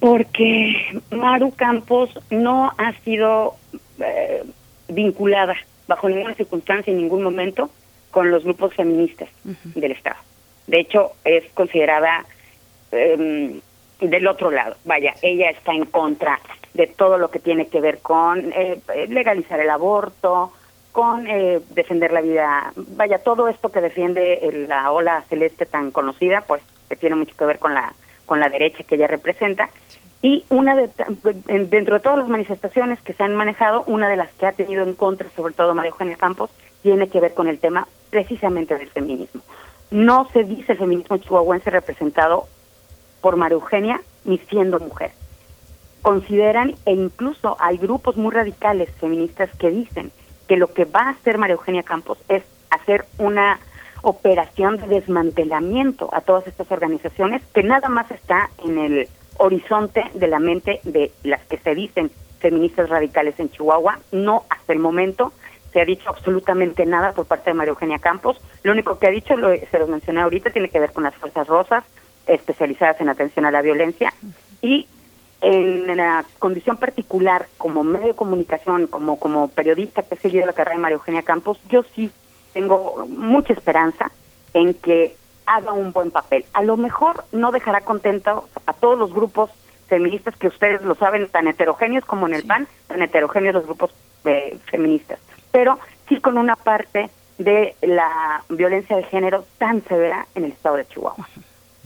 porque Maru Campos no ha sido eh, vinculada bajo ninguna circunstancia en ningún momento con los grupos feministas uh -huh. del Estado. De hecho, es considerada eh, del otro lado. Vaya, ella está en contra de todo lo que tiene que ver con eh, legalizar el aborto, con eh, defender la vida. Vaya, todo esto que defiende la ola celeste tan conocida, pues que tiene mucho que ver con la con la derecha que ella representa. Y una de, dentro de todas las manifestaciones que se han manejado, una de las que ha tenido en contra, sobre todo María Eugenia Campos, tiene que ver con el tema precisamente del feminismo. No se dice el feminismo chihuahuense representado por María Eugenia ni siendo mujer. Consideran, e incluso hay grupos muy radicales feministas que dicen que lo que va a hacer María Eugenia Campos es hacer una operación de desmantelamiento a todas estas organizaciones que nada más está en el horizonte de la mente de las que se dicen feministas radicales en Chihuahua. No hasta el momento se ha dicho absolutamente nada por parte de María Eugenia Campos. Lo único que ha dicho, lo, se lo mencioné ahorita, tiene que ver con las Fuerzas Rosas, especializadas en atención a la violencia, y en la condición particular como medio de comunicación, como, como periodista que he seguido la carrera de María Eugenia Campos, yo sí tengo mucha esperanza en que haga un buen papel. A lo mejor no dejará contento a todos los grupos feministas que ustedes lo saben, tan heterogéneos como en el PAN, tan heterogéneos los grupos eh, feministas, pero sí con una parte de la violencia de género tan severa en el estado de Chihuahua.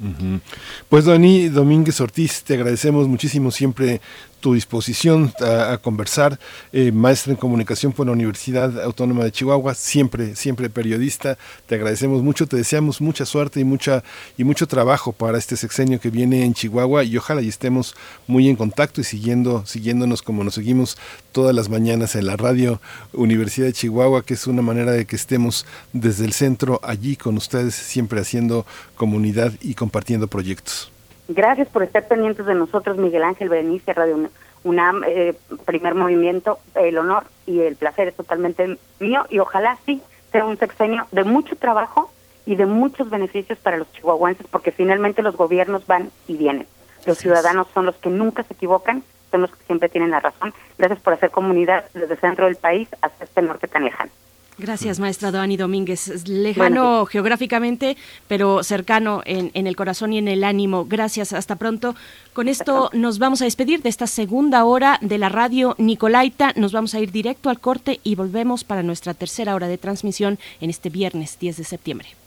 Uh -huh. Pues Dani Domínguez Ortiz, te agradecemos muchísimo siempre tu disposición a, conversar, eh, maestra en comunicación por la Universidad Autónoma de Chihuahua, siempre, siempre periodista. Te agradecemos mucho, te deseamos mucha suerte y mucha y mucho trabajo para este sexenio que viene en Chihuahua y ojalá y estemos muy en contacto y siguiendo, siguiéndonos como nos seguimos todas las mañanas en la radio Universidad de Chihuahua, que es una manera de que estemos desde el centro allí con ustedes, siempre haciendo comunidad y compartiendo proyectos. Gracias por estar pendientes de nosotros, Miguel Ángel Berenice, Radio UNAM, eh, primer movimiento. El honor y el placer es totalmente mío y ojalá sí sea un sexenio de mucho trabajo y de muchos beneficios para los chihuahuenses, porque finalmente los gobiernos van y vienen. Los ciudadanos son los que nunca se equivocan, son los que siempre tienen la razón. Gracias por hacer comunidad desde el centro del país hasta este norte tan lejano. Gracias, maestra Doani Domínguez. Lejano bueno, geográficamente, pero cercano en, en, el corazón y en el ánimo. Gracias, hasta pronto. Con esto nos vamos a despedir de esta segunda hora de la radio Nicolaita. Nos vamos a ir directo al corte y volvemos para nuestra tercera hora de transmisión en este viernes 10 de septiembre.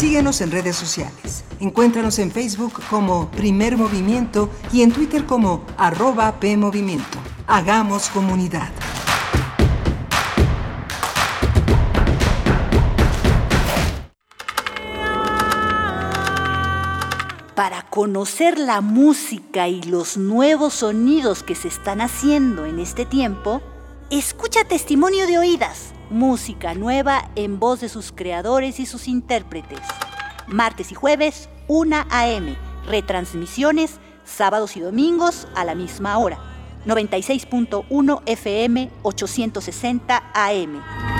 Síguenos en redes sociales. Encuéntranos en Facebook como Primer Movimiento y en Twitter como arroba PMovimiento. Hagamos comunidad. Para conocer la música y los nuevos sonidos que se están haciendo en este tiempo, escucha Testimonio de Oídas, música nueva en voz de sus creadores y sus intérpretes. Martes y jueves, 1 a.m. Retransmisiones, sábados y domingos a la misma hora. 96.1 FM, 860 AM.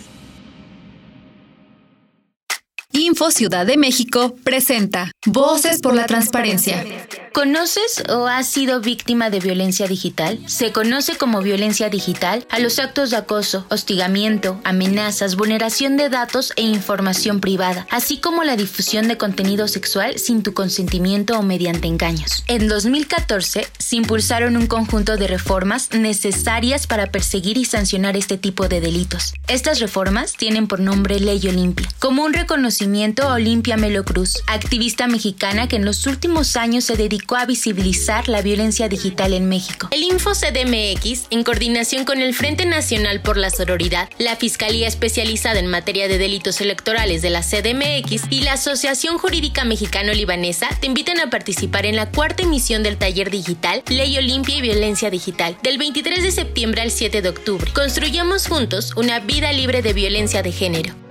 Info Ciudad de México presenta Voces por la Transparencia. ¿Conoces o has sido víctima de violencia digital? Se conoce como violencia digital a los actos de acoso, hostigamiento, amenazas, vulneración de datos e información privada, así como la difusión de contenido sexual sin tu consentimiento o mediante engaños. En 2014 se impulsaron un conjunto de reformas necesarias para perseguir y sancionar este tipo de delitos. Estas reformas tienen por nombre Ley Olimpia, como un reconocimiento a Olimpia Melo Cruz, activista mexicana que en los últimos años se dedicó a visibilizar la violencia digital en México. El Info CDMX, en coordinación con el Frente Nacional por la Sororidad, la Fiscalía Especializada en Materia de Delitos Electorales de la CDMX y la Asociación Jurídica Mexicano-Libanesa, te invitan a participar en la cuarta emisión del taller digital Ley Olimpia y Violencia Digital, del 23 de septiembre al 7 de octubre. Construyamos juntos una vida libre de violencia de género.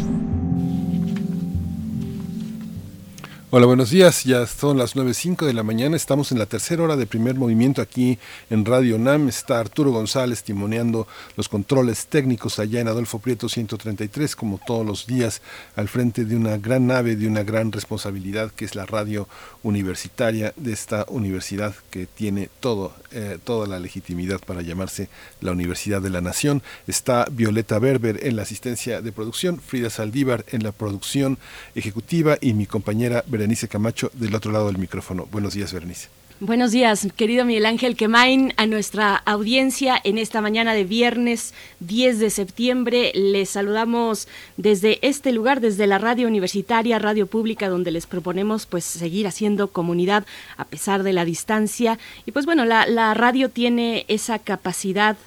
Hola, buenos días. Ya son las 9.05 de la mañana. Estamos en la tercera hora de primer movimiento aquí en Radio NAM. Está Arturo González timoneando los controles técnicos allá en Adolfo Prieto 133, como todos los días, al frente de una gran nave, de una gran responsabilidad que es la radio universitaria de esta universidad que tiene todo, eh, toda la legitimidad para llamarse la Universidad de la Nación. Está Violeta Berber en la asistencia de producción, Frida Saldívar en la producción ejecutiva y mi compañera Berenice Camacho del otro lado del micrófono. Buenos días, Berenice. Buenos días, querido Miguel Ángel Quemain, a nuestra audiencia en esta mañana de viernes 10 de septiembre. Les saludamos desde este lugar, desde la radio universitaria, radio pública, donde les proponemos pues seguir haciendo comunidad a pesar de la distancia. Y pues bueno, la, la radio tiene esa capacidad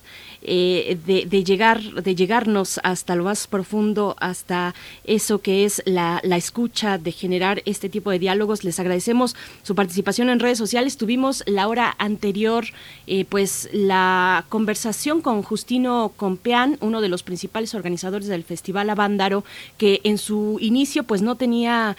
eh, de, de, llegar, de llegarnos hasta lo más profundo, hasta eso que es la, la, escucha, de generar este tipo de diálogos. Les agradecemos su participación en redes sociales. Tuvimos la hora anterior, eh, pues la conversación con Justino Compeán, uno de los principales organizadores del Festival Avándaro, que en su inicio pues no tenía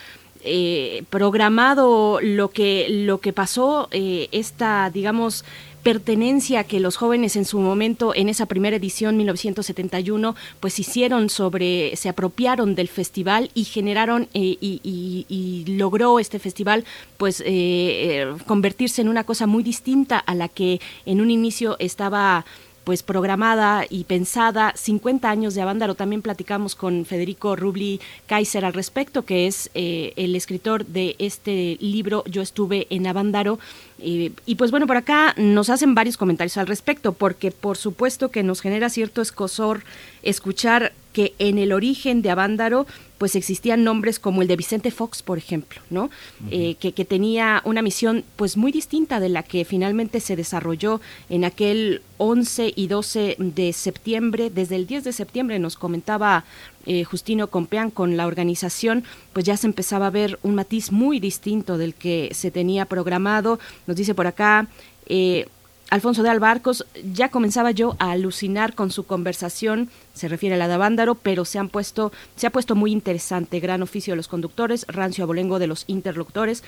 eh, programado lo que lo que pasó eh, esta digamos pertenencia que los jóvenes en su momento, en esa primera edición 1971, pues hicieron sobre, se apropiaron del festival y generaron eh, y, logró este festival pues eh, eh, convertirse en una cosa muy distinta a la que en un inicio estaba pues programada y pensada 50 años de Avándaro. También platicamos con Federico Rubli Kaiser al respecto, que es el escritor de este libro Yo estuve en Avándaro. Y pues bueno, por acá nos hacen varios comentarios al respecto, porque por supuesto que nos genera cierto escosor escuchar que en el origen de Avándaro pues existían nombres como el de Vicente Fox, por ejemplo, ¿no? Eh, que, que, tenía una misión pues muy distinta de la que finalmente se desarrolló en aquel 11 y 12 de septiembre. Desde el 10 de septiembre nos comentaba eh, Justino Compeán con la organización, pues ya se empezaba a ver un matiz muy distinto del que se tenía programado. Nos dice por acá... Eh, Alfonso de Albarcos, ya comenzaba yo a alucinar con su conversación, se refiere a la de Avándaro, pero se han puesto, se ha puesto muy interesante, gran oficio de los conductores, rancio abolengo de los interlocutores,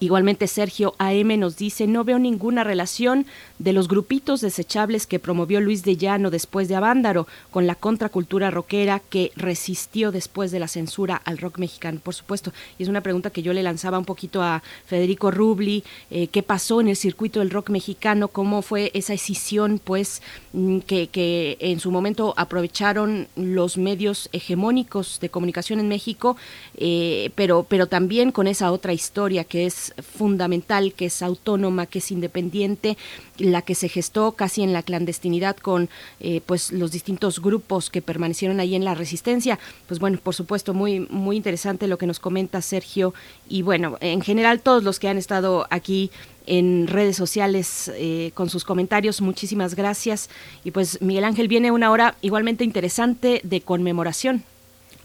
Igualmente Sergio AM nos dice, no veo ninguna relación de los grupitos desechables que promovió Luis de Llano después de Avándaro con la contracultura rockera que resistió después de la censura al rock mexicano, por supuesto. Y es una pregunta que yo le lanzaba un poquito a Federico Rubli, eh, qué pasó en el circuito del rock mexicano, cómo fue esa escisión, pues, mm, que, que en su momento aprovecharon los medios hegemónicos de comunicación en México, eh, pero, pero también con esa otra historia que es fundamental, que es autónoma, que es independiente, la que se gestó casi en la clandestinidad con eh, pues los distintos grupos que permanecieron ahí en la resistencia. Pues bueno, por supuesto, muy, muy interesante lo que nos comenta Sergio y bueno, en general todos los que han estado aquí en redes sociales eh, con sus comentarios. Muchísimas gracias. Y pues Miguel Ángel viene una hora igualmente interesante de conmemoración.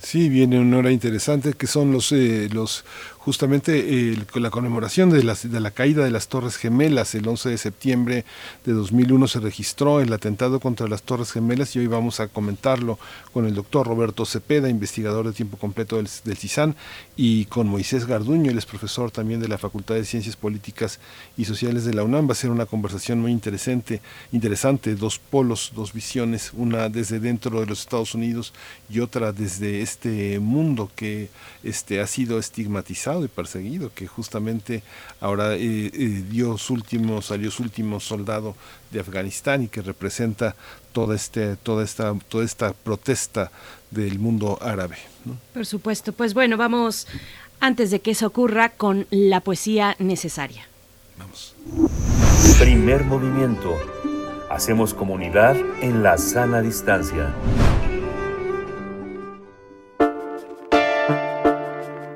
Sí, viene una hora interesante que son los, eh, los justamente la conmemoración de, la caída de las Torres Gemelas. El 11 de septiembre de 2001 se registró el atentado contra las Torres Gemelas y hoy vamos a comentarlo con el doctor Roberto Cepeda, investigador de tiempo completo del, del CISAN, y con Moisés Garduño, él es profesor también de la Facultad de Ciencias Políticas y Sociales de la UNAM. Va a ser una conversación muy interesante, interesante, dos polos, dos visiones, una desde dentro de los Estados Unidos y otra desde este mundo que este, ha sido estigmatizado y perseguido, que justamente ahora eh, eh, dio su último, salió su último soldado de Afganistán y que representa toda, este, toda, esta, toda esta protesta del mundo árabe. Por supuesto, pues bueno, vamos antes de que eso ocurra con la poesía necesaria. Vamos. Primer movimiento. Hacemos comunidad en la sana distancia.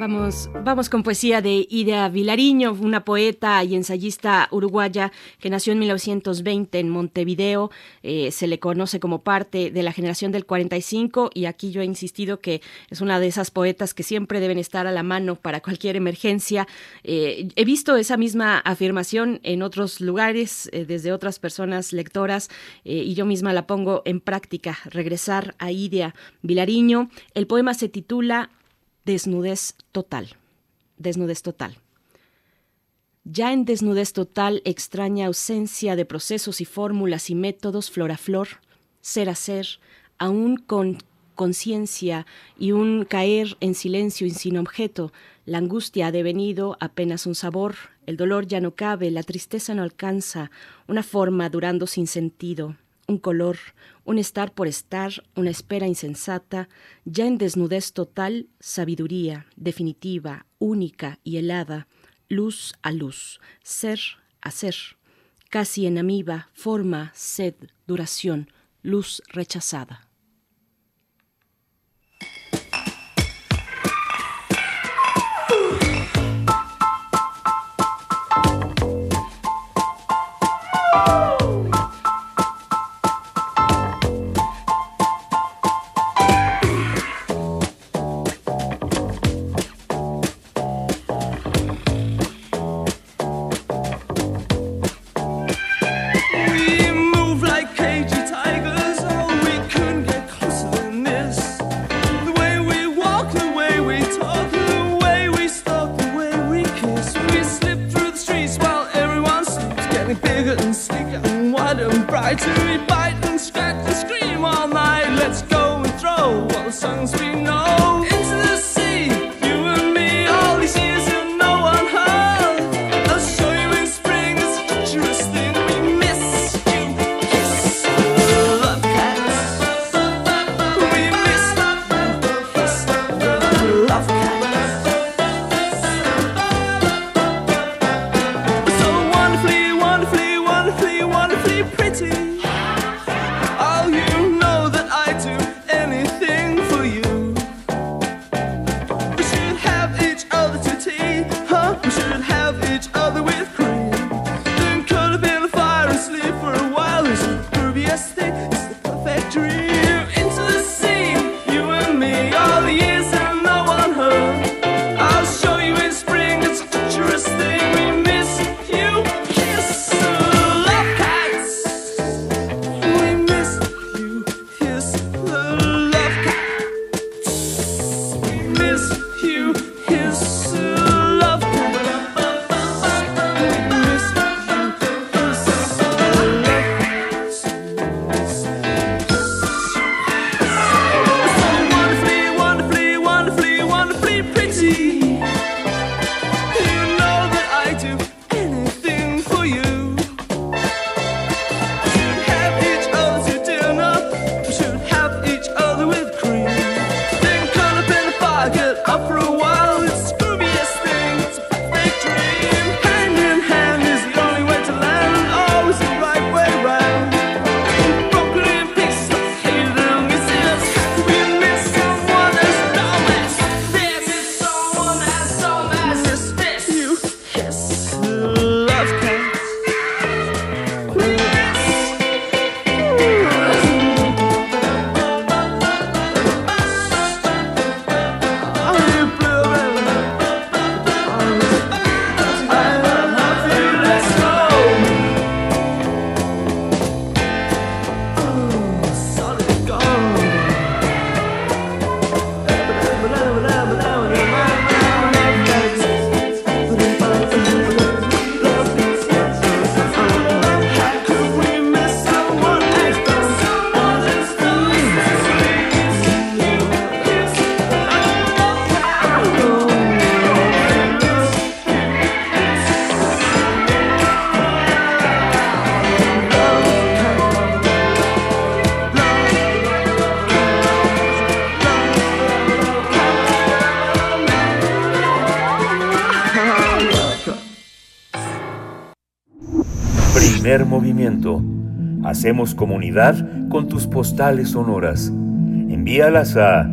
Vamos, vamos con poesía de Ida Vilariño, una poeta y ensayista uruguaya que nació en 1920 en Montevideo. Eh, se le conoce como parte de la generación del 45 y aquí yo he insistido que es una de esas poetas que siempre deben estar a la mano para cualquier emergencia. Eh, he visto esa misma afirmación en otros lugares, eh, desde otras personas lectoras, y yo misma la pongo en práctica. Regresar a Ida Vilariño. El poema se titula desnudez total. Desnudez total. Ya en desnudez total, extraña ausencia de procesos y fórmulas y métodos flor a flor, ser a ser, aún con conciencia y un caer en silencio y sin objeto, la angustia ha devenido apenas un sabor, el dolor ya no cabe, la tristeza no alcanza, una forma durando sin sentido, un color, un estar por estar, una espera insensata, ya en desnudez total, sabiduría, definitiva, única y helada, luz a luz, ser a ser, casi en amiba, forma, sed, duración, luz rechazada. try to repair. Primer movimiento. Hacemos comunidad con tus postales sonoras. Envíalas a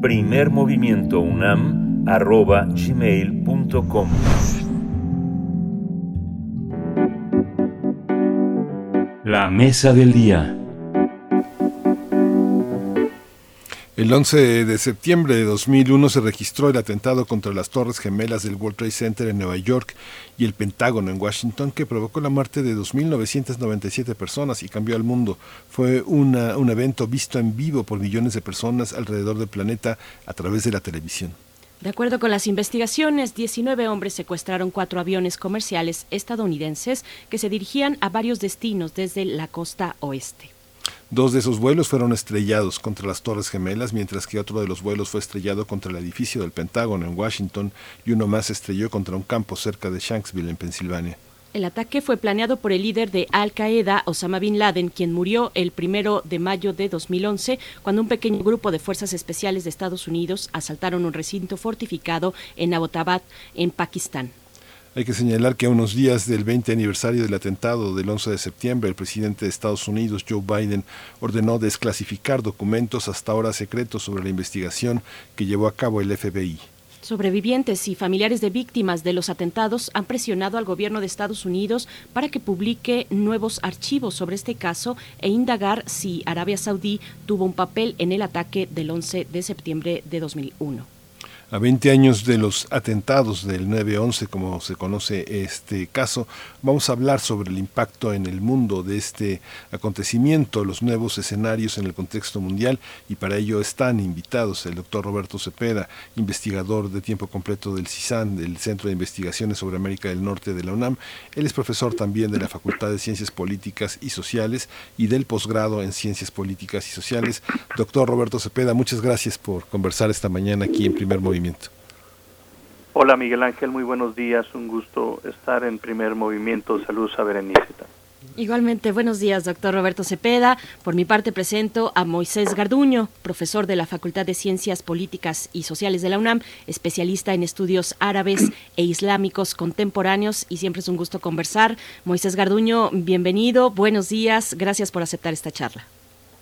primermovimientounam.gmail.com La mesa del día. El 11 de septiembre de 2001 se registró el atentado contra las Torres Gemelas del World Trade Center en Nueva York y el Pentágono en Washington que provocó la muerte de 2.997 personas y cambió al mundo. Fue un evento visto en vivo por millones de personas alrededor del planeta a través de la televisión. De acuerdo con las investigaciones, 19 hombres secuestraron cuatro aviones comerciales estadounidenses que se dirigían a varios destinos desde la costa oeste. Dos de esos vuelos fueron estrellados contra las Torres Gemelas, mientras que otro de los vuelos fue estrellado contra el edificio del Pentágono en Washington y uno más estrelló contra un campo cerca de Shanksville, en Pensilvania. El ataque fue planeado por el líder de Al Qaeda, Osama Bin Laden, quien murió el primero de mayo de 2011 cuando un pequeño grupo de fuerzas especiales de Estados Unidos asaltaron un recinto fortificado en Abbottabad, en Pakistán. Hay que señalar que a unos días del 20 aniversario del atentado del 11 de septiembre, el presidente de Estados Unidos, Joe Biden, ordenó desclasificar documentos hasta ahora secretos sobre la investigación que llevó a cabo el FBI. Sobrevivientes y familiares de víctimas de los atentados han presionado al gobierno de Estados Unidos para que publique nuevos archivos sobre este caso e indagar si Arabia Saudí tuvo un papel en el ataque del 11 de septiembre de 2001. A 20 años de los atentados del 9-11, como se conoce este caso, vamos a hablar sobre el impacto en el mundo de este acontecimiento, los nuevos escenarios en el contexto mundial, y para ello están invitados el doctor Roberto Cepeda, investigador de tiempo completo del CISAN, del Centro de Investigaciones sobre América del Norte de la UNAM. Él es profesor también de la Facultad de Ciencias Políticas y Sociales y del posgrado en Ciencias Políticas y Sociales. Doctor Roberto Cepeda, muchas gracias por conversar esta mañana aquí en Primer Movimiento Hola Miguel Ángel, muy buenos días, un gusto estar en primer movimiento. Saludos a Berenice. Igualmente, buenos días, doctor Roberto Cepeda. Por mi parte presento a Moisés Garduño, profesor de la Facultad de Ciencias Políticas y Sociales de la UNAM, especialista en estudios árabes e islámicos contemporáneos y siempre es un gusto conversar. Moisés Garduño, bienvenido, buenos días, gracias por aceptar esta charla.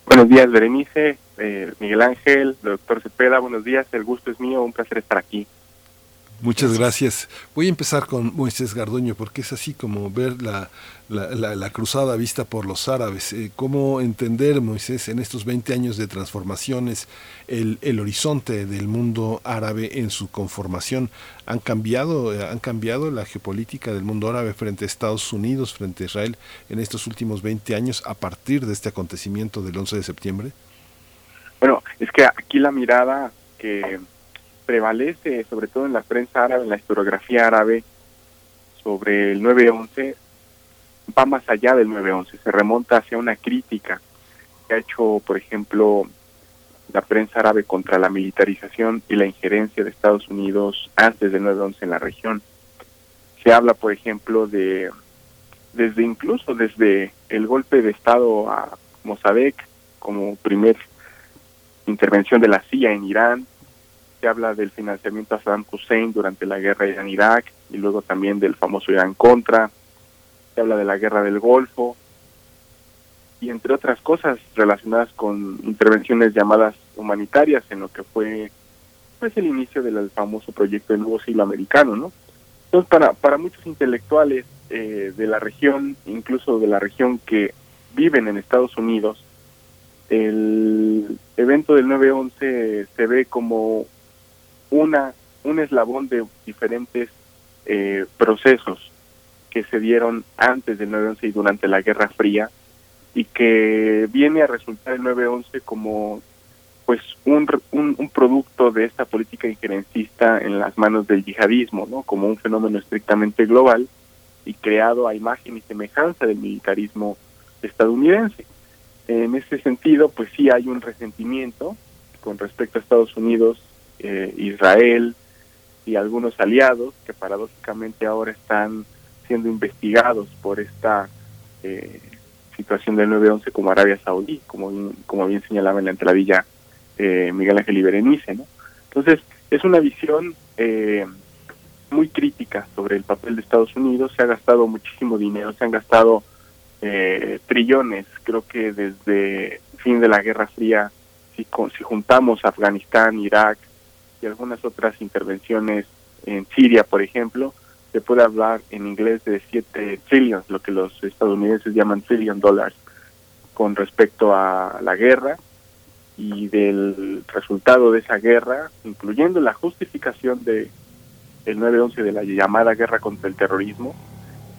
Buenos días, Berenice, eh, Miguel Ángel, doctor Cepeda, buenos días, el gusto es mío, un placer estar aquí. Muchas gracias. Voy a empezar con Moisés Garduño porque es así como ver la, la, cruzada vista por los árabes. Eh, ¿Cómo entender, Moisés, en estos 20 años de transformaciones, el, el, horizonte del mundo árabe en su conformación? ¿Han cambiado, eh, ¿Han cambiado la geopolítica del mundo árabe frente a Estados Unidos, frente a Israel en estos últimos 20 años a partir de este acontecimiento del 11 de septiembre? Bueno, es que aquí la mirada que prevalece, sobre todo en la prensa árabe, en la historiografía árabe, sobre el 9-11, va más allá del 9-11, se remonta hacia una crítica que ha hecho, por ejemplo, la prensa árabe contra la militarización y la injerencia de Estados Unidos antes del 9-11 en la región. Se habla, por ejemplo, de, desde incluso desde el golpe de Estado a Mossadegh como primer intervención de la CIA en Irán, se habla del financiamiento a Saddam Hussein durante la guerra Irán-Irak y luego también del famoso Irán-Contra, se habla de la guerra del Golfo y entre otras cosas relacionadas con intervenciones llamadas humanitarias en lo que fue pues el inicio del famoso proyecto del nuevo siglo americano, ¿no? Entonces para, para muchos intelectuales eh, de la región, incluso de la región que viven en Estados Unidos, el evento del 9-11 se ve como una un eslabón de diferentes eh, procesos que se dieron antes del 9-11 y durante la Guerra Fría y que viene a resultar el 9-11 como pues un, un, producto de esta política injerencista en las manos del yihadismo, ¿no? como un fenómeno estrictamente global y creado a imagen y semejanza del militarismo estadounidense. En ese sentido, pues sí hay un resentimiento con respecto a Estados Unidos, eh, Israel y algunos aliados que paradójicamente ahora están siendo investigados por esta eh, situación del 9-11 como Arabia Saudí, como, como bien señalaba en la entradilla eh, Miguel Ángel y Berenice. ¿no? Entonces, es una visión eh, muy crítica sobre el papel de Estados Unidos. Se ha gastado muchísimo dinero, se han gastado eh, trillones, creo que desde fin de la Guerra Fría, si, si juntamos Afganistán, Irak y algunas otras intervenciones en Siria, por ejemplo, se puede hablar en inglés de 7 trillions, lo que los estadounidenses llaman trillion dollars, con respecto a la guerra y del resultado de esa guerra, incluyendo la justificación de el 9-11 de la llamada guerra contra el terrorismo,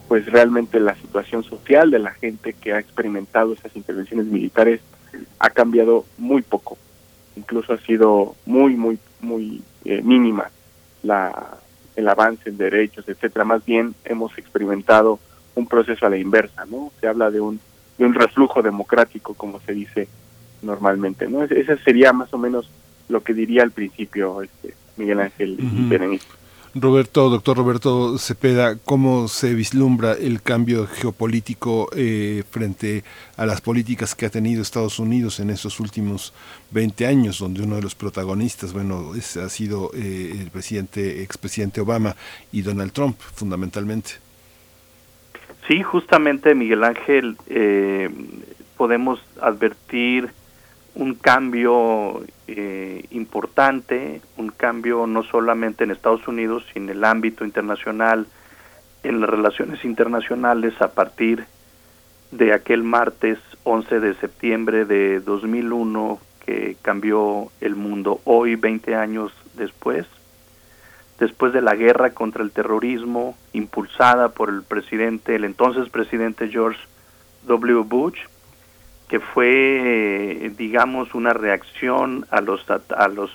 pues realmente la situación social de la gente que ha experimentado esas intervenciones militares ha cambiado muy poco. Incluso ha sido muy, muy, muy eh, mínima la, el avance en derechos, etcétera. Más bien hemos experimentado un proceso a la inversa, ¿no? Se habla de un, de un reflujo democrático, como se dice normalmente, ¿no? Ese sería más o menos lo que diría al principio este Miguel Ángel y Berenice. Roberto, doctor Roberto Cepeda, ¿cómo se vislumbra el cambio geopolítico eh, frente a las políticas que ha tenido Estados Unidos en estos últimos 20 años, donde uno de los protagonistas, bueno, ha sido eh, el presidente, expresidente Obama y Donald Trump, fundamentalmente? Sí, justamente, Miguel Ángel, eh, podemos advertir un cambio eh, importante, un cambio no solamente en Estados Unidos, sino en el ámbito internacional, en las relaciones internacionales a partir de aquel martes 11 de septiembre de 2001 que cambió el mundo. Hoy, 20 años después, después de la guerra contra el terrorismo impulsada por el presidente, el entonces presidente George W. Bush, que fue, eh, digamos, una reacción a los, a los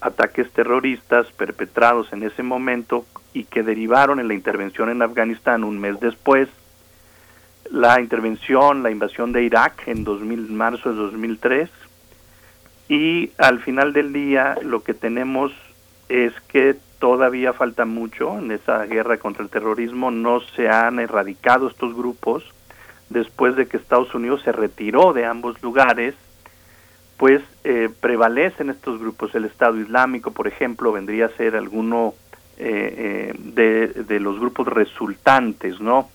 ataques terroristas perpetrados en ese momento y que derivaron en la intervención en Afganistán un mes después, la intervención, la invasión de Irak en 2000, marzo de 2003, y al final del día lo que tenemos es que todavía falta mucho en esa guerra contra el terrorismo, no se han erradicado estos grupos después de que Estados Unidos se retiró de ambos lugares, pues eh, prevalecen estos grupos. El Estado Islámico, por ejemplo, vendría a ser alguno eh, eh, de, los grupos resultantes, ¿no?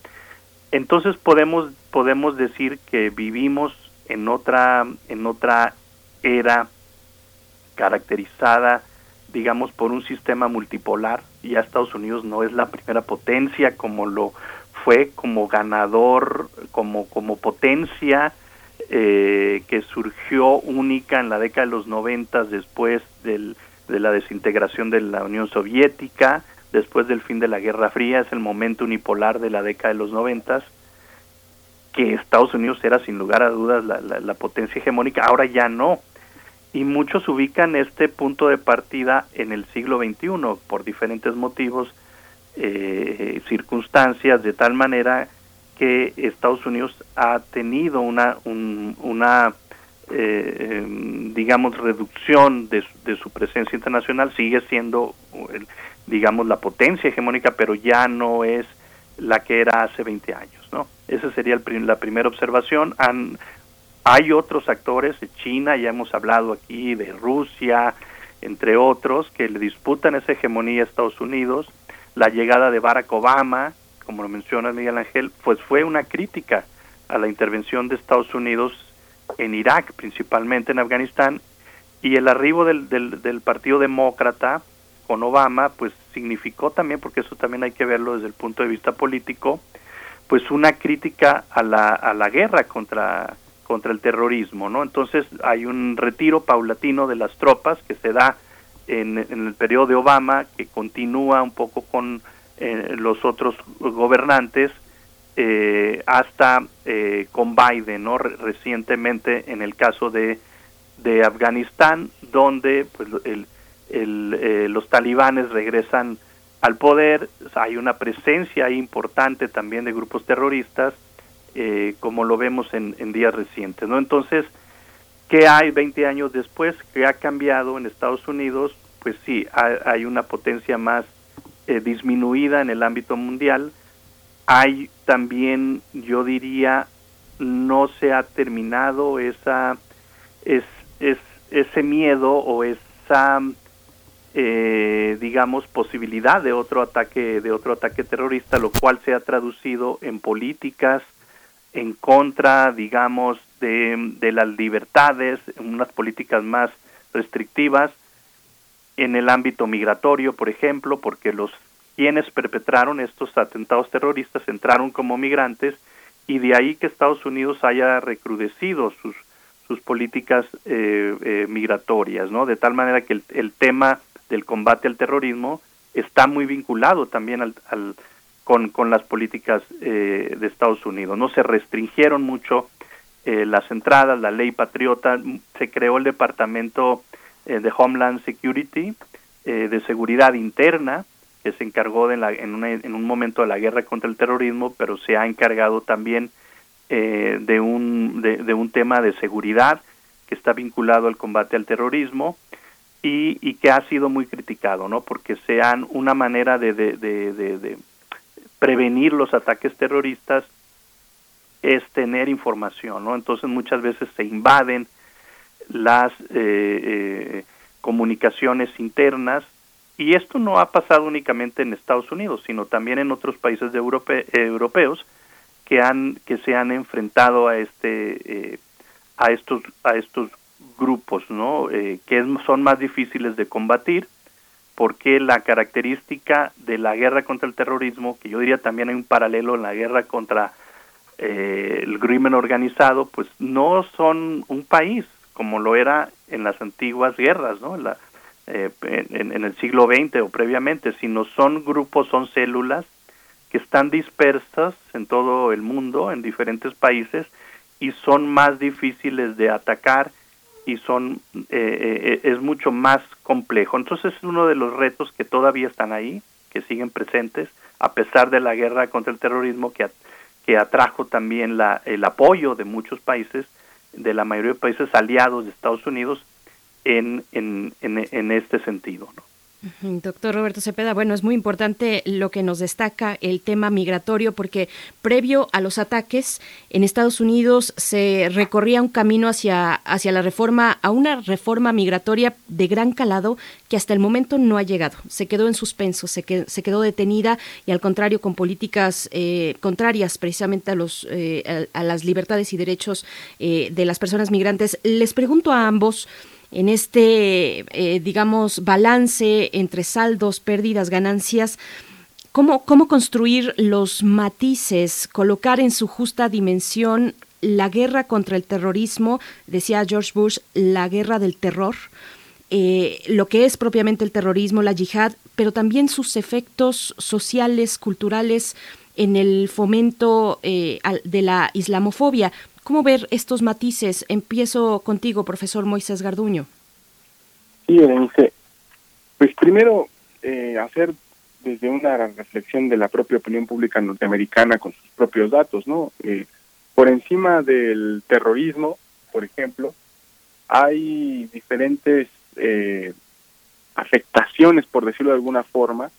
Entonces podemos podemos decir que vivimos en otra en otra era caracterizada digamos por un sistema multipolar ya Estados Unidos no es la primera potencia como lo fue como ganador como como potencia eh, que surgió única en la década de los noventas después del, de la desintegración de la Unión Soviética después del fin de la Guerra Fría es el momento unipolar de la década de los noventas que Estados Unidos era sin lugar a dudas la, la, potencia hegemónica, ahora ya no. Y muchos ubican este punto de partida en el siglo XXI por diferentes motivos, eh, circunstancias, de tal manera que Estados Unidos ha tenido una, una eh, digamos, reducción de, de, su presencia internacional, sigue siendo, digamos, la potencia hegemónica, pero ya no es la que era hace 20 años, ¿no? Esa sería la primera observación. Hay otros actores, de China, ya hemos hablado aquí, de Rusia, entre otros, que le disputan esa hegemonía a Estados Unidos. La llegada de Barack Obama, como lo menciona Miguel Ángel, pues fue una crítica a la intervención de Estados Unidos en Irak, principalmente en Afganistán, y el arribo del, del, Partido Demócrata con Obama, pues significó también, porque eso también hay que verlo desde el punto de vista político, pues una crítica a la, a la guerra contra, contra el terrorismo, ¿no? Entonces hay un retiro paulatino de las tropas que se da en, en el periodo de Obama, que continúa un poco con eh, los otros gobernantes, eh, hasta eh, con Biden, ¿no? recientemente en el caso de, de Afganistán, donde pues, el, el, los talibanes regresan al poder, hay una presencia importante también de grupos terroristas, eh, como lo vemos en, días recientes. ¿no? Entonces, ¿qué hay 20 años después? ¿Qué ha cambiado en Estados Unidos? Pues sí, hay, una potencia más eh, disminuida en el ámbito mundial. Hay también, yo diría, no se ha terminado esa, es, es, ese miedo o esa eh, digamos posibilidad de otro ataque de otro ataque terrorista lo cual se ha traducido en políticas en contra digamos de, las libertades unas políticas más restrictivas en el ámbito migratorio por ejemplo porque los quienes perpetraron estos atentados terroristas entraron como migrantes y de ahí que Estados Unidos haya recrudecido sus sus políticas eh, eh, migratorias, ¿no? De tal manera que el, el tema del combate al terrorismo está muy vinculado también al, con, con, las políticas eh, de Estados Unidos. No se restringieron mucho eh, las entradas, la ley patriota, se creó el Departamento eh, de Homeland Security, de seguridad interna, que se encargó de la, en, en, un momento de la guerra contra el terrorismo, pero se ha encargado también de, un, de, un tema de seguridad que está vinculado al combate al terrorismo y, que ha sido muy criticado, ¿no? Porque sean una manera de, de, prevenir los ataques terroristas es tener información, ¿no? Entonces muchas veces se invaden las eh, eh, comunicaciones internas y esto no ha pasado únicamente en Estados Unidos, sino también en otros países de europeos que han que se han enfrentado a este eh, a estos a estos grupos, ¿no? Eh, que son más difíciles de combatir, porque la característica de la guerra contra el terrorismo, que yo diría también hay un paralelo en la guerra contra eh, el crimen organizado, pues no son un país como lo era en las antiguas guerras, ¿no? La, eh, en, en, el siglo XX o previamente, sino son grupos, son células que están dispersas en todo el mundo, en diferentes países, y son más difíciles de atacar y son eh, es mucho más complejo. Entonces es uno de los retos que todavía están ahí, que siguen presentes, a pesar de la guerra contra el terrorismo que, que atrajo también la, el apoyo de muchos países, de la mayoría de países aliados de Estados Unidos en, en, este sentido. ¿no? Doctor Roberto Cepeda, bueno, es muy importante lo que nos destaca el tema migratorio porque previo a los ataques en Estados Unidos se recorría un camino hacia, hacia la reforma, a una reforma migratoria de gran calado que hasta el momento no ha llegado. Se quedó en suspenso, se, se quedó detenida y al contrario con políticas eh, contrarias precisamente a, los, eh, a, las libertades y derechos eh, de las personas migrantes. Les pregunto a ambos, en este, eh, digamos, balance entre saldos, pérdidas, ganancias, ¿cómo, cómo construir los matices, colocar en su justa dimensión la guerra contra el terrorismo, decía George Bush, la guerra del terror, eh, lo que es propiamente el terrorismo, la yihad, pero también sus efectos sociales, culturales, en el fomento eh, de la islamofobia. ¿Cómo ver estos matices? Empiezo contigo, profesor Moisés Garduño. Sí, Berenice. Pues primero, eh, hacer desde una reflexión de la propia opinión pública norteamericana con sus propios datos, ¿no? Eh, por encima del terrorismo, por ejemplo, hay diferentes eh, afectaciones, por decirlo de alguna forma,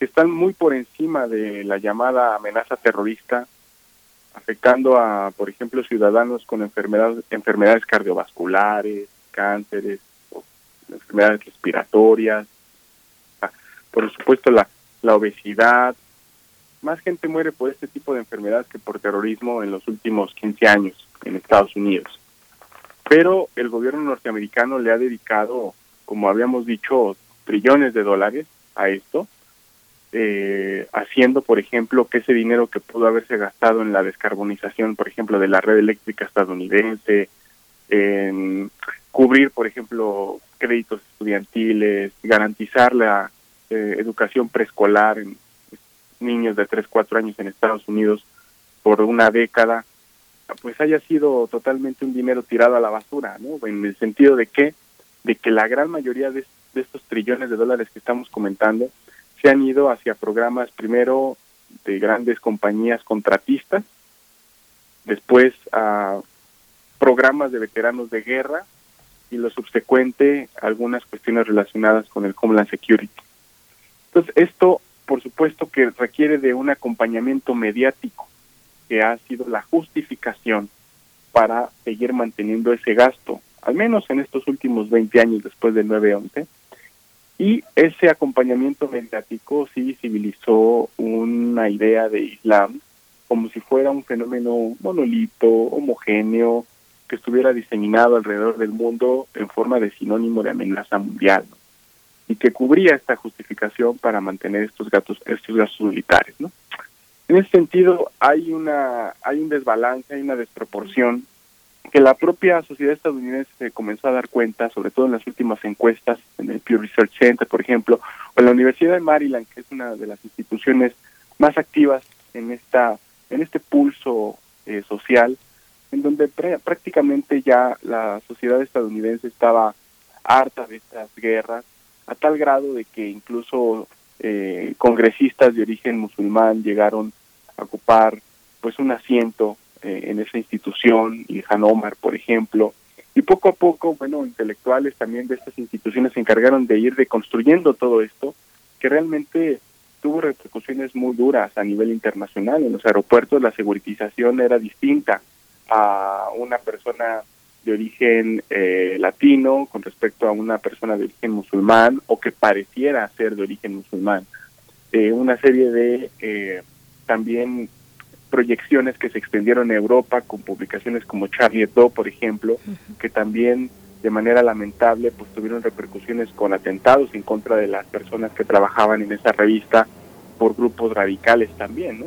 que están muy por encima de la llamada amenaza terrorista afectando a, por ejemplo, ciudadanos con enfermedades, enfermedades cardiovasculares, cánceres, enfermedades respiratorias, ah, por supuesto la, la obesidad. Más gente muere por este tipo de enfermedades que por terrorismo en los últimos 15 años en Estados Unidos. Pero el gobierno norteamericano le ha dedicado, como habíamos dicho, trillones de dólares a esto eh, haciendo, por ejemplo, que ese dinero que pudo haberse gastado en la descarbonización, por ejemplo, de la red eléctrica estadounidense, en cubrir, por ejemplo, créditos estudiantiles, garantizar la eh, educación preescolar en niños de 3, 4 años en Estados Unidos por una década, pues haya sido totalmente un dinero tirado a la basura, ¿no? En el sentido de que, de que la gran mayoría de estos trillones de dólares que estamos comentando, se han ido hacia programas primero de grandes compañías contratistas, después a programas de veteranos de guerra y lo subsecuente algunas cuestiones relacionadas con el Homeland Security. Entonces, esto, por supuesto, que requiere de un acompañamiento mediático, que ha sido la justificación para seguir manteniendo ese gasto, al menos en estos últimos 20 años después del 9-11, y ese acompañamiento mediático sí visibilizó una idea de Islam como si fuera un fenómeno monolito, homogéneo, que estuviera diseminado alrededor del mundo en forma de sinónimo de amenaza mundial, y que cubría esta justificación para mantener estos gastos, estos gastos militares, ¿no? En ese sentido hay una hay un desbalance, hay una desproporción que la propia sociedad estadounidense se comenzó a dar cuenta, sobre todo en las últimas encuestas, en el Pew Research Center, por ejemplo, o en la Universidad de Maryland, que es una de las instituciones más activas en esta en este pulso eh, social, en donde prácticamente ya la sociedad estadounidense estaba harta de estas guerras, a tal grado de que incluso eh, congresistas de origen musulmán llegaron a ocupar pues un asiento eh, en esa institución, y Omar, por ejemplo, y poco a poco, bueno, intelectuales también de estas instituciones se encargaron de ir reconstruyendo todo esto, que realmente tuvo repercusiones muy duras a nivel internacional. En los aeropuertos la seguritización era distinta a una persona de origen eh, latino con respecto a una persona de origen musulmán o que pareciera ser de origen musulmán. Eh, una serie de eh, también proyecciones que se extendieron en Europa con publicaciones como Charlie Hebdo, por ejemplo, que también de manera lamentable pues tuvieron repercusiones con atentados en contra de las personas que trabajaban en esa revista por grupos radicales también, ¿no?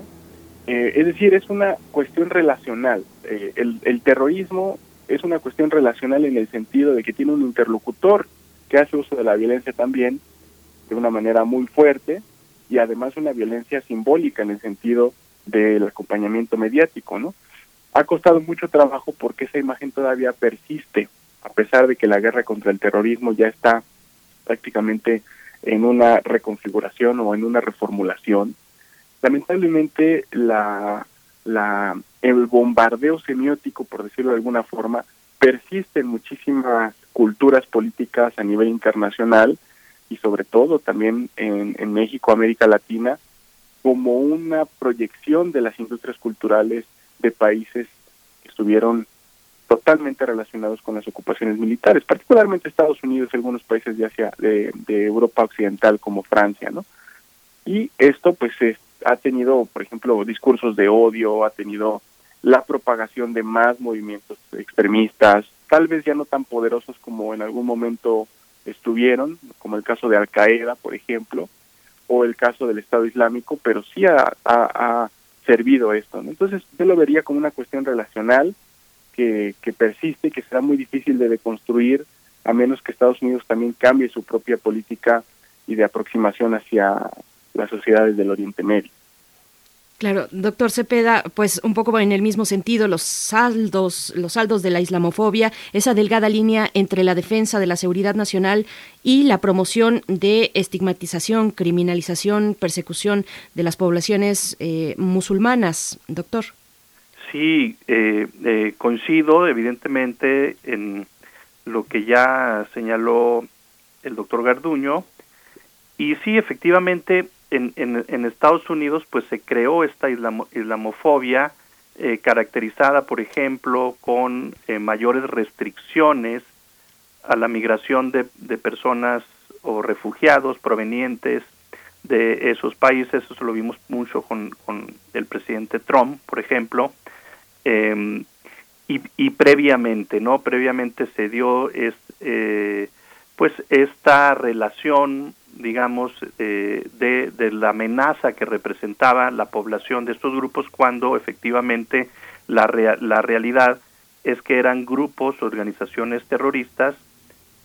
Eh, es decir, es una cuestión relacional. Eh, el, el terrorismo es una cuestión relacional en el sentido de que tiene un interlocutor que hace uso de la violencia también de una manera muy fuerte y además una violencia simbólica en el sentido del acompañamiento mediático, ¿no? Ha costado mucho trabajo porque esa imagen todavía persiste, a pesar de que la guerra contra el terrorismo ya está prácticamente en una reconfiguración o en una reformulación. Lamentablemente la, la el bombardeo semiótico, por decirlo de alguna forma, persiste en muchísimas culturas políticas a nivel internacional y sobre todo también en, en México, América Latina, como una proyección de las industrias culturales de países que estuvieron totalmente relacionados con las ocupaciones militares, particularmente Estados Unidos y algunos países de Asia, de, Europa Occidental como Francia, ¿no? Y esto pues es, ha tenido, por ejemplo, discursos de odio, ha tenido la propagación de más movimientos extremistas, tal vez ya no tan poderosos como en algún momento estuvieron, como el caso de Al Qaeda, por ejemplo, o el caso del Estado Islámico, pero sí ha, servido esto. Entonces yo lo vería como una cuestión relacional que, que persiste que será muy difícil de deconstruir a menos que Estados Unidos también cambie su propia política y de aproximación hacia las sociedades del Oriente Medio. Claro, doctor Cepeda, pues un poco en el mismo sentido, los saldos, los saldos de la islamofobia, esa delgada línea entre la defensa de la seguridad nacional y la promoción de estigmatización, criminalización, persecución de las poblaciones eh, musulmanas, doctor. Sí, eh, eh, coincido evidentemente en lo que ya señaló el doctor Garduño y sí, efectivamente, en, en, Estados Unidos pues se creó esta islamo, islamofobia eh, caracterizada por ejemplo con eh, mayores restricciones a la migración de, de, personas o refugiados provenientes de esos países. Eso lo vimos mucho con, con el presidente Trump por ejemplo eh, y, y, previamente no previamente se dio es, eh, pues esta relación digamos, eh, de, de, la amenaza que representaba la población de estos grupos cuando efectivamente la, rea la realidad es que eran grupos, organizaciones terroristas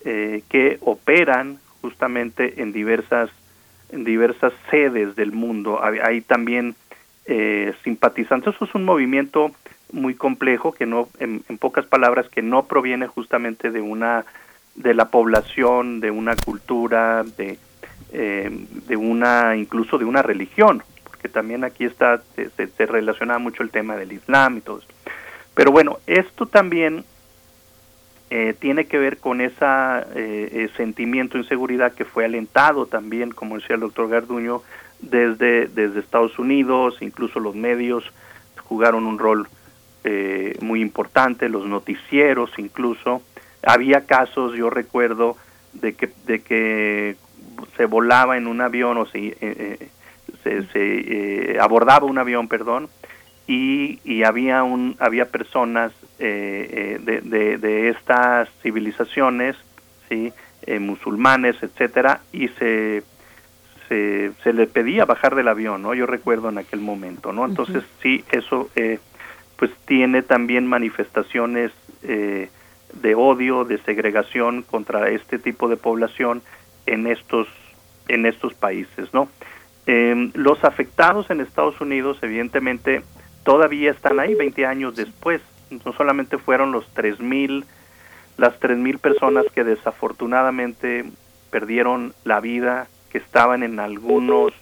eh, que operan justamente en diversas, en diversas sedes del mundo. Hay, también eh, simpatizantes. Eso es un movimiento muy complejo que no, en, en pocas palabras, que no proviene justamente de una de la población, de una cultura, de, eh, de una, incluso de una religión, porque también aquí está, se, se, relaciona mucho el tema del Islam y todo eso. Pero bueno, esto también eh, tiene que ver con ese eh, sentimiento de inseguridad que fue alentado también, como decía el doctor Garduño, desde, desde Estados Unidos, incluso los medios jugaron un rol eh, muy importante, los noticieros incluso. Había casos, yo recuerdo, de que, de que se volaba en un avión o se, eh, se, se eh, abordaba un avión, perdón, y, y había un había personas eh, de, de, de, estas civilizaciones, sí, musulmanes, etcétera, y se, se se le pedía bajar del avión, ¿no? Yo recuerdo en aquel momento, ¿no? Entonces uh -huh. sí, eso pues tiene también manifestaciones de odio, de segregación contra este tipo de población en estos en estos países, ¿no? Eh, los afectados en Estados Unidos, evidentemente, todavía están ahí 20 años después. No solamente fueron los 3.000, las 3.000 personas que desafortunadamente perdieron la vida, que estaban en algunos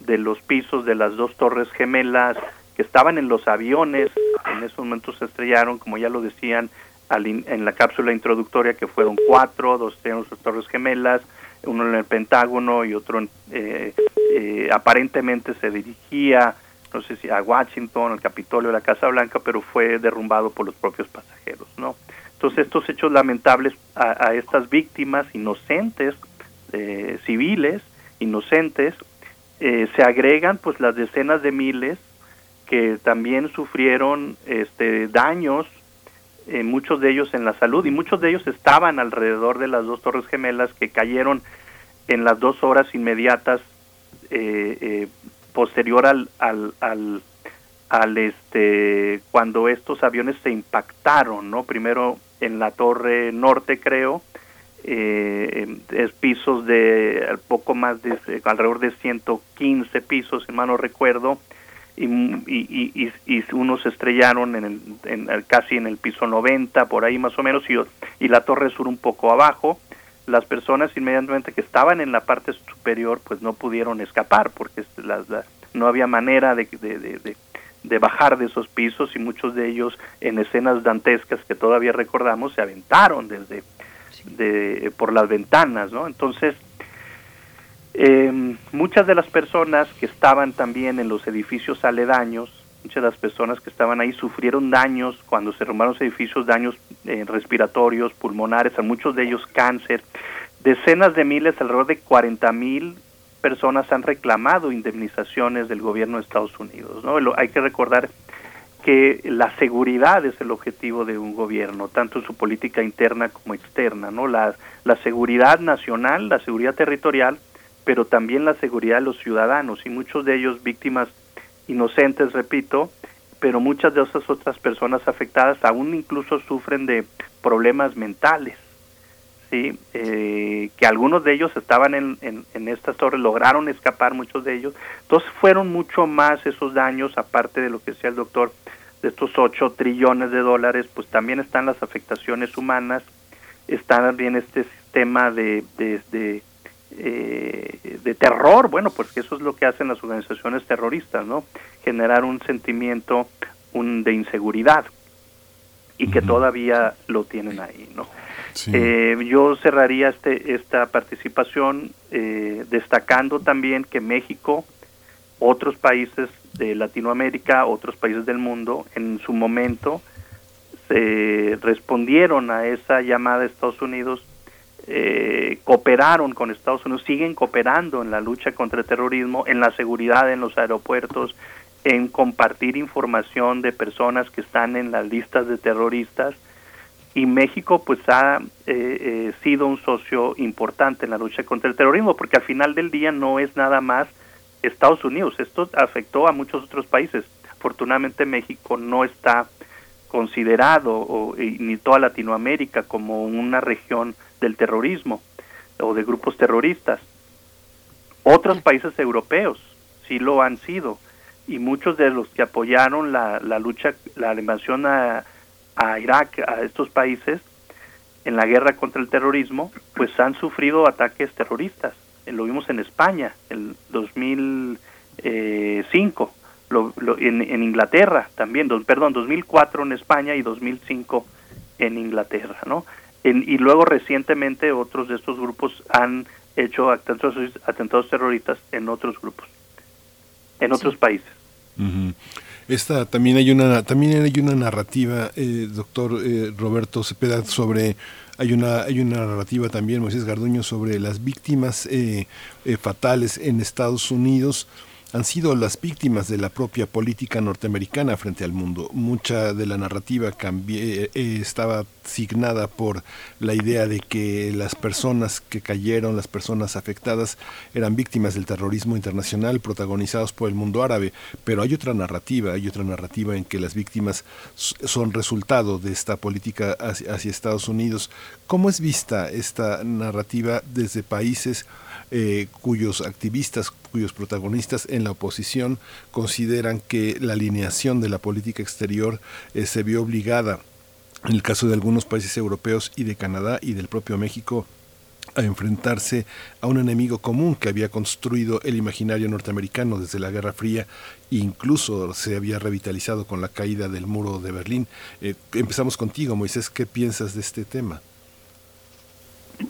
de los pisos de las dos torres gemelas, que estaban en los aviones, en esos momentos se estrellaron, como ya lo decían al in, en la cápsula introductoria, que fueron cuatro, dos torres gemelas, uno en el Pentágono y otro eh, eh, aparentemente se dirigía, no sé si a Washington, al Capitolio, a la Casa Blanca, pero fue derrumbado por los propios pasajeros, ¿no? Entonces estos hechos lamentables a, a estas víctimas inocentes, eh, civiles, inocentes, eh, se agregan pues las decenas de miles que también sufrieron este daños eh, muchos de ellos en la salud y muchos de ellos estaban alrededor de las dos torres gemelas que cayeron en las dos horas inmediatas eh, eh, posterior al, al, al, al, este cuando estos aviones se impactaron no primero en la torre norte creo eh, es pisos de poco más de alrededor de 115 pisos, si no recuerdo, y, y, y, unos estrellaron en, el, casi en el piso 90, por ahí más o menos, y, y la torre sur un poco abajo. Las personas inmediatamente que estaban en la parte superior pues no pudieron escapar porque no había manera de, de, de, bajar de esos pisos y muchos de ellos en escenas dantescas que todavía recordamos se aventaron desde de, por las ventanas, ¿no? Entonces, eh, muchas de las personas que estaban también en los edificios aledaños, muchas de las personas que estaban ahí sufrieron daños cuando se robaron los edificios, daños eh, respiratorios, pulmonares, a muchos de ellos cáncer. Decenas de miles, alrededor de 40 mil personas han reclamado indemnizaciones del gobierno de Estados Unidos. ¿no? hay que recordar que la seguridad es el objetivo de un gobierno, tanto en su política interna como externa, ¿no? La, la seguridad nacional, la seguridad territorial pero también la seguridad de los ciudadanos y muchos de ellos víctimas inocentes, repito, pero muchas de esas otras personas afectadas aún incluso sufren de problemas mentales, ¿sí? Eh, que algunos de ellos estaban en, en, estas torres, lograron escapar muchos de ellos, entonces fueron mucho más esos daños, aparte de lo que decía el doctor, de estos 8 trillones de dólares, pues también están las afectaciones humanas, está también este sistema de, de, de eh, de terror, bueno, pues que eso es lo que hacen las organizaciones terroristas, ¿no? Generar un sentimiento un, de inseguridad y que todavía lo tienen ahí, ¿no? Eh, yo cerraría este, esta participación eh, destacando también que México, otros países de Latinoamérica, otros países del mundo, en su momento se respondieron a esa llamada de Estados Unidos eh, cooperaron con Estados Unidos, siguen cooperando en la lucha contra el terrorismo, en la seguridad en los aeropuertos, en compartir información de personas que están en las listas de terroristas. Y México pues ha eh, eh, sido un socio importante en la lucha contra el terrorismo, porque al final del día no es nada más Estados Unidos, esto afectó a muchos otros países. Afortunadamente México no está considerado, o, ni toda Latinoamérica, como una región del terrorismo o de grupos terroristas. Otros países europeos sí lo han sido y muchos de los que apoyaron la, la lucha, la invasión a, a Irak, a estos países, en la guerra contra el terrorismo, pues han sufrido ataques terroristas. Eh, lo vimos en España, el 2005, lo, lo, en, en, Inglaterra también, dos, perdón, 2004 en España y 2005 en Inglaterra, ¿no? Y luego recientemente otros de estos grupos han hecho atentados, atentados terroristas en otros grupos, en otros países. Esta también hay una también hay una narrativa, eh, doctor eh, Roberto Cepeda, sobre hay una hay una narrativa también Moisés Garduño sobre las víctimas eh, fatales en Estados Unidos han sido las víctimas de la propia política norteamericana frente al mundo. Mucha de la narrativa cambié, eh, estaba signada por la idea de que las personas que cayeron, las personas afectadas, eran víctimas del terrorismo internacional protagonizados por el mundo árabe. Pero hay otra narrativa, hay otra narrativa en que las víctimas son resultado de esta política hacia, Estados Unidos. ¿Cómo es vista esta narrativa desde países eh, cuyos activistas, cuyos protagonistas en la oposición consideran que la alineación de la política exterior eh, se vio obligada, en el caso de algunos países europeos y de Canadá y del propio México, a enfrentarse a un enemigo común que había construido el imaginario norteamericano desde la Guerra Fría e incluso se había revitalizado con la caída del muro de Berlín. Eh, empezamos contigo, Moisés, ¿qué piensas de este tema?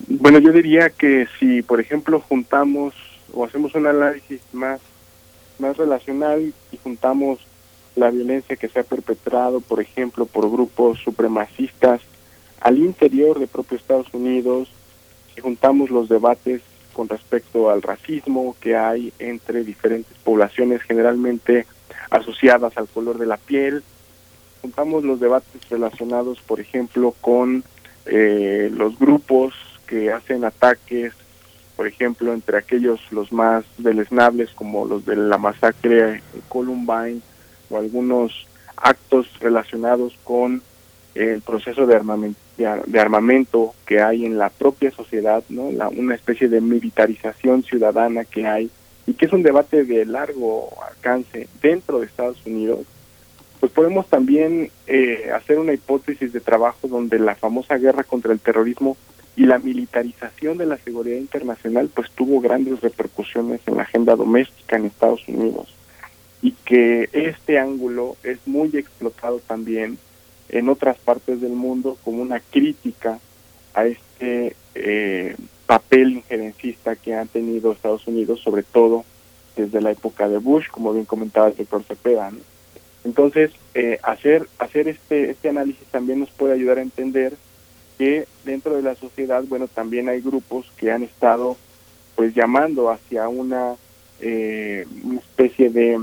Bueno, yo diría que si, por ejemplo, juntamos o hacemos un análisis más, más relacional y juntamos la violencia que se ha perpetrado, por ejemplo, por grupos supremacistas al interior de propio Estados Unidos, si juntamos los debates con respecto al racismo que hay entre diferentes poblaciones generalmente asociadas al color de la piel, juntamos los debates relacionados, por ejemplo, con eh, los grupos que hacen ataques, por ejemplo, entre aquellos los más deleznables como los de la masacre Columbine o algunos actos relacionados con el proceso de armamento, de, armamento que hay en la propia sociedad, ¿no? La, una especie de militarización ciudadana que hay y que es un debate de largo alcance dentro de Estados Unidos, pues podemos también eh, hacer una hipótesis de trabajo donde la famosa guerra contra el terrorismo y la militarización de la seguridad internacional pues tuvo grandes repercusiones en la agenda doméstica en Estados Unidos y que este ángulo es muy explotado también en otras partes del mundo como una crítica a este eh, papel injerencista que ha tenido Estados Unidos, sobre todo desde la época de Bush, como bien comentaba el doctor Cepeda. Entonces, eh, hacer, hacer este, este análisis también nos puede ayudar a entender que dentro de la sociedad, bueno, también hay grupos que han estado pues llamando hacia una, eh, una especie de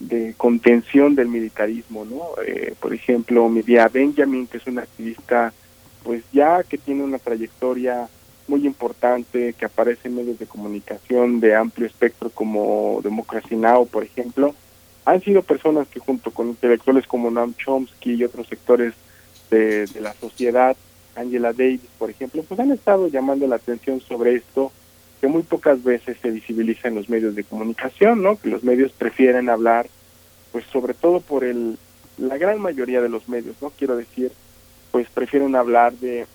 de contención del militarismo, ¿no? Eh, por ejemplo, Medea Benjamin, que es una activista, pues ya que tiene una trayectoria muy importante, que aparece en medios de comunicación de amplio espectro como Democracy Now, por ejemplo, han sido personas que junto con intelectuales como Noam Chomsky y otros sectores de, de la sociedad, Angela Davis, por ejemplo, pues han estado llamando la atención sobre esto que muy pocas veces se visibiliza en los medios de comunicación, ¿no? Que los medios prefieren hablar, pues sobre todo por el, la gran mayoría de los medios, ¿no? Quiero decir, pues prefieren hablar de,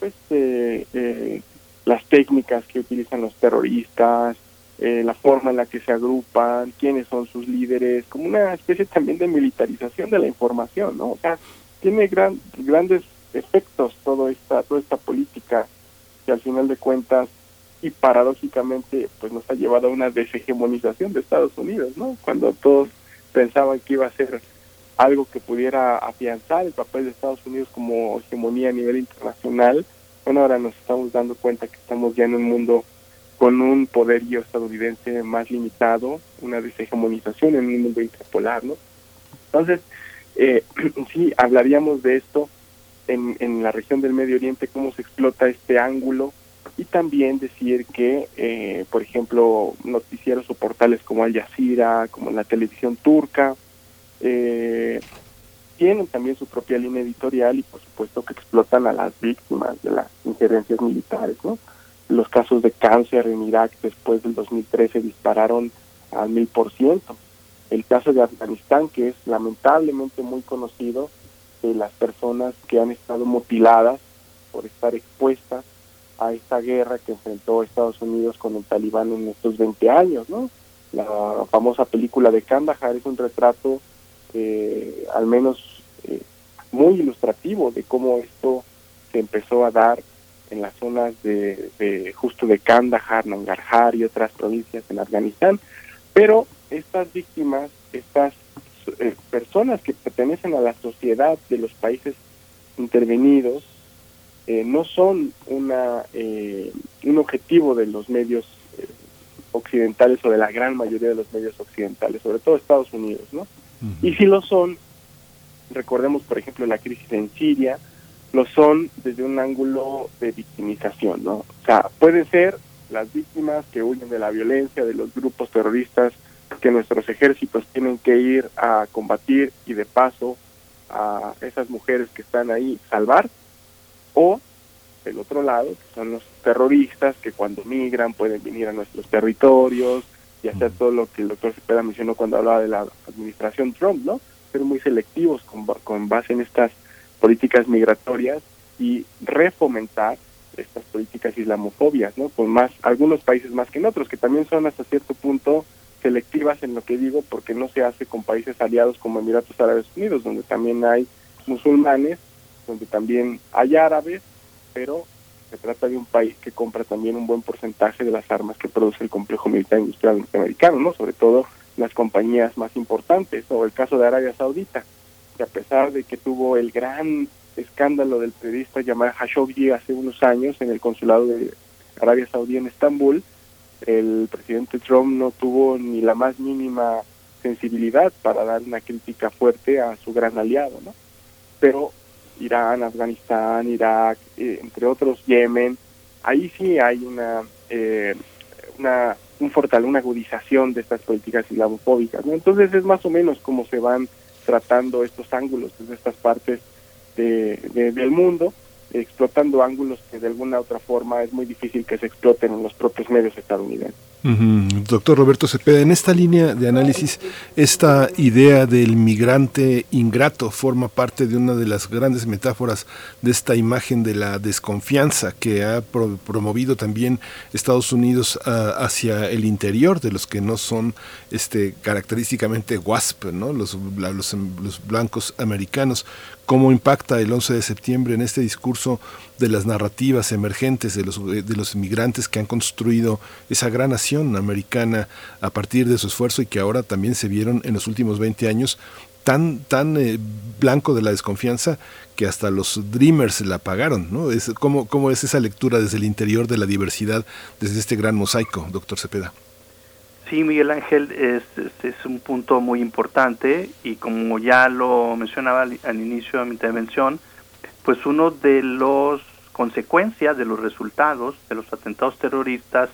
pues, de, las técnicas que utilizan los terroristas, eh, la forma en la que se agrupan, quiénes son sus líderes, como una especie también de militarización de la información, ¿no? O sea, tiene gran, grandes efectos toda esta, toda esta política que al final de cuentas y paradójicamente pues nos ha llevado a una deshegemonización de Estados Unidos, ¿no? Cuando todos pensaban que iba a ser algo que pudiera afianzar el papel de Estados Unidos como hegemonía a nivel internacional, bueno, ahora nos estamos dando cuenta que estamos ya en un mundo con un poderío estadounidense más limitado, una deshegemonización en un mundo interpolar, ¿no? Entonces, eh, sí, hablaríamos de esto en, en la región del Medio Oriente, cómo se explota este ángulo y también decir que, eh, por ejemplo, noticieros o portales como Al Jazeera, como la televisión turca, eh, tienen también su propia línea editorial y por supuesto que explotan a las víctimas de las injerencias militares. ¿no? Los casos de cáncer en Irak después del 2013 dispararon al mil por ciento. El caso de Afganistán, que es lamentablemente muy conocido, de las personas que han estado mutiladas por estar expuestas a esta guerra que enfrentó Estados Unidos con el talibán en estos 20 años, ¿no? La famosa película de Kandahar es un retrato eh, al menos eh, muy ilustrativo de cómo esto se empezó a dar en las zonas de, justo de Kandahar, Nangarhar y otras provincias en Afganistán, pero estas víctimas, estas eh, personas que pertenecen a la sociedad de los países intervenidos, eh, no son una eh, un objetivo de los medios eh, occidentales o de la gran mayoría de los medios occidentales, sobre todo Estados Unidos, ¿no? Y si lo son, recordemos por ejemplo la crisis en Siria, lo son desde un ángulo de victimización, ¿no? O sea, pueden ser las víctimas que huyen de la violencia, de los grupos terroristas que nuestros ejércitos tienen que ir a combatir y de paso a esas mujeres que están ahí salvar, o del otro lado, que son los terroristas que cuando migran pueden venir a nuestros territorios y hacer todo lo que el doctor Cepeda mencionó cuando hablaba de la administración Trump, ¿no? Ser muy selectivos con, con base en estas políticas migratorias y refomentar estas políticas islamofobias, ¿no? Con más, algunos países más que en otros, que también son hasta cierto punto selectivas en lo que digo, porque no se hace con países aliados como Emiratos Árabes Unidos, donde también hay musulmanes donde también hay árabes, pero se trata de un país que compra también un buen porcentaje de las armas que produce el complejo militar industrial norteamericano, ¿no? Sobre todo las compañías más importantes, o el caso de Arabia Saudita, que a pesar de que tuvo el gran escándalo del periodista Jamal Khashoggi hace unos años en el consulado de Arabia Saudí en Estambul, el presidente Trump no tuvo ni la más mínima sensibilidad para dar una crítica fuerte a su gran aliado, ¿no? Pero Irán, Afganistán, Irak, eh, entre otros, Yemen, ahí sí hay una, eh, una un fortale, una agudización de estas políticas islamofóbicas. ¿no? Entonces es más o menos como se van tratando estos ángulos desde estas partes de, de- del mundo, explotando ángulos que de alguna otra forma es muy difícil que se exploten en los propios medios estadounidenses. Doctor Roberto Cepeda, en esta línea de análisis, esta idea del migrante ingrato forma parte de una de las grandes metáforas de esta imagen de la desconfianza que ha pro- promovido también Estados Unidos ah, hacia el interior de los que no son este, característicamente WASP, ¿no? los blancos americanos. ¿Cómo impacta el 11 de septiembre en este discurso de las narrativas emergentes de los, de los inmigrantes que han construido esa gran nación americana a partir de su esfuerzo y que ahora también se vieron en los últimos 20 años tan, tan eh, blanco de la desconfianza que hasta los Dreamers la pagaron, ¿no? ¿cómo, ¿Cómo es esa lectura desde el interior de la diversidad, desde este gran mosaico, doctor Cepeda? Sí, Miguel Ángel, es, es, es un punto muy importante y como ya lo mencionaba al, inicio de mi intervención, pues uno de los consecuencias de los resultados de los atentados terroristas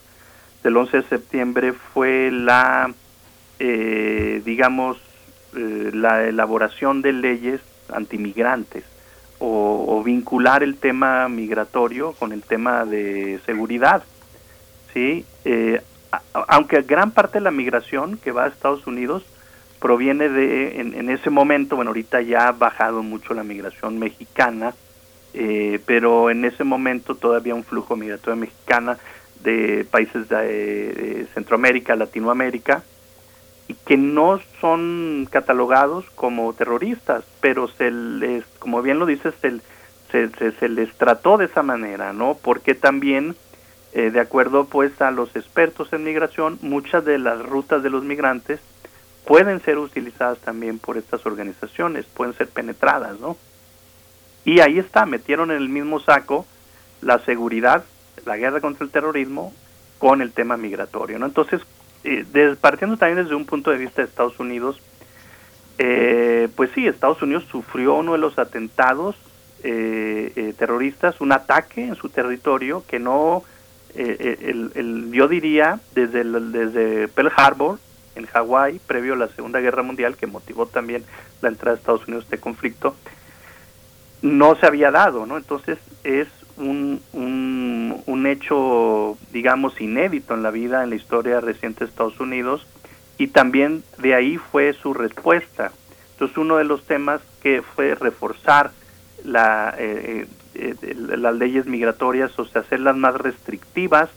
del 11 de septiembre fue la, eh, digamos, eh, la elaboración de leyes antimigrantes o, o vincular el tema migratorio con el tema de seguridad. ¿sí? Eh, aunque gran parte de la migración que va a Estados Unidos proviene de, en, ese momento, bueno, ahorita ya ha bajado mucho la migración mexicana, eh, pero en ese momento todavía un flujo migratorio mexicana de países de, de Centroamérica, Latinoamérica, y que no son catalogados como terroristas, pero se les, como bien lo dices, se, se, se- se les trató de esa manera, ¿no? Porque también, eh, de acuerdo pues a los expertos en migración, muchas de las rutas de los migrantes pueden ser utilizadas también por estas organizaciones, pueden ser penetradas, ¿no? Y ahí está, metieron en el mismo saco la seguridad, la guerra contra el terrorismo con el tema migratorio, ¿no? Entonces, eh, partiendo también desde un punto de vista de Estados Unidos, eh, pues sí, Estados Unidos sufrió uno de los atentados eh, eh, terroristas, un ataque en su territorio que no, eh, eh, el, yo diría, desde, desde Pearl Harbor, en Hawái, previo a la Segunda Guerra Mundial, que motivó también la entrada de Estados Unidos a este conflicto, no se había dado, ¿no? Entonces es un, un, un hecho, digamos, inédito en la vida, en la historia reciente de Estados Unidos, y también de ahí fue su respuesta. Entonces uno de los temas que fue reforzar la, eh, eh, eh, las leyes migratorias, o sea, hacerlas más restrictivas,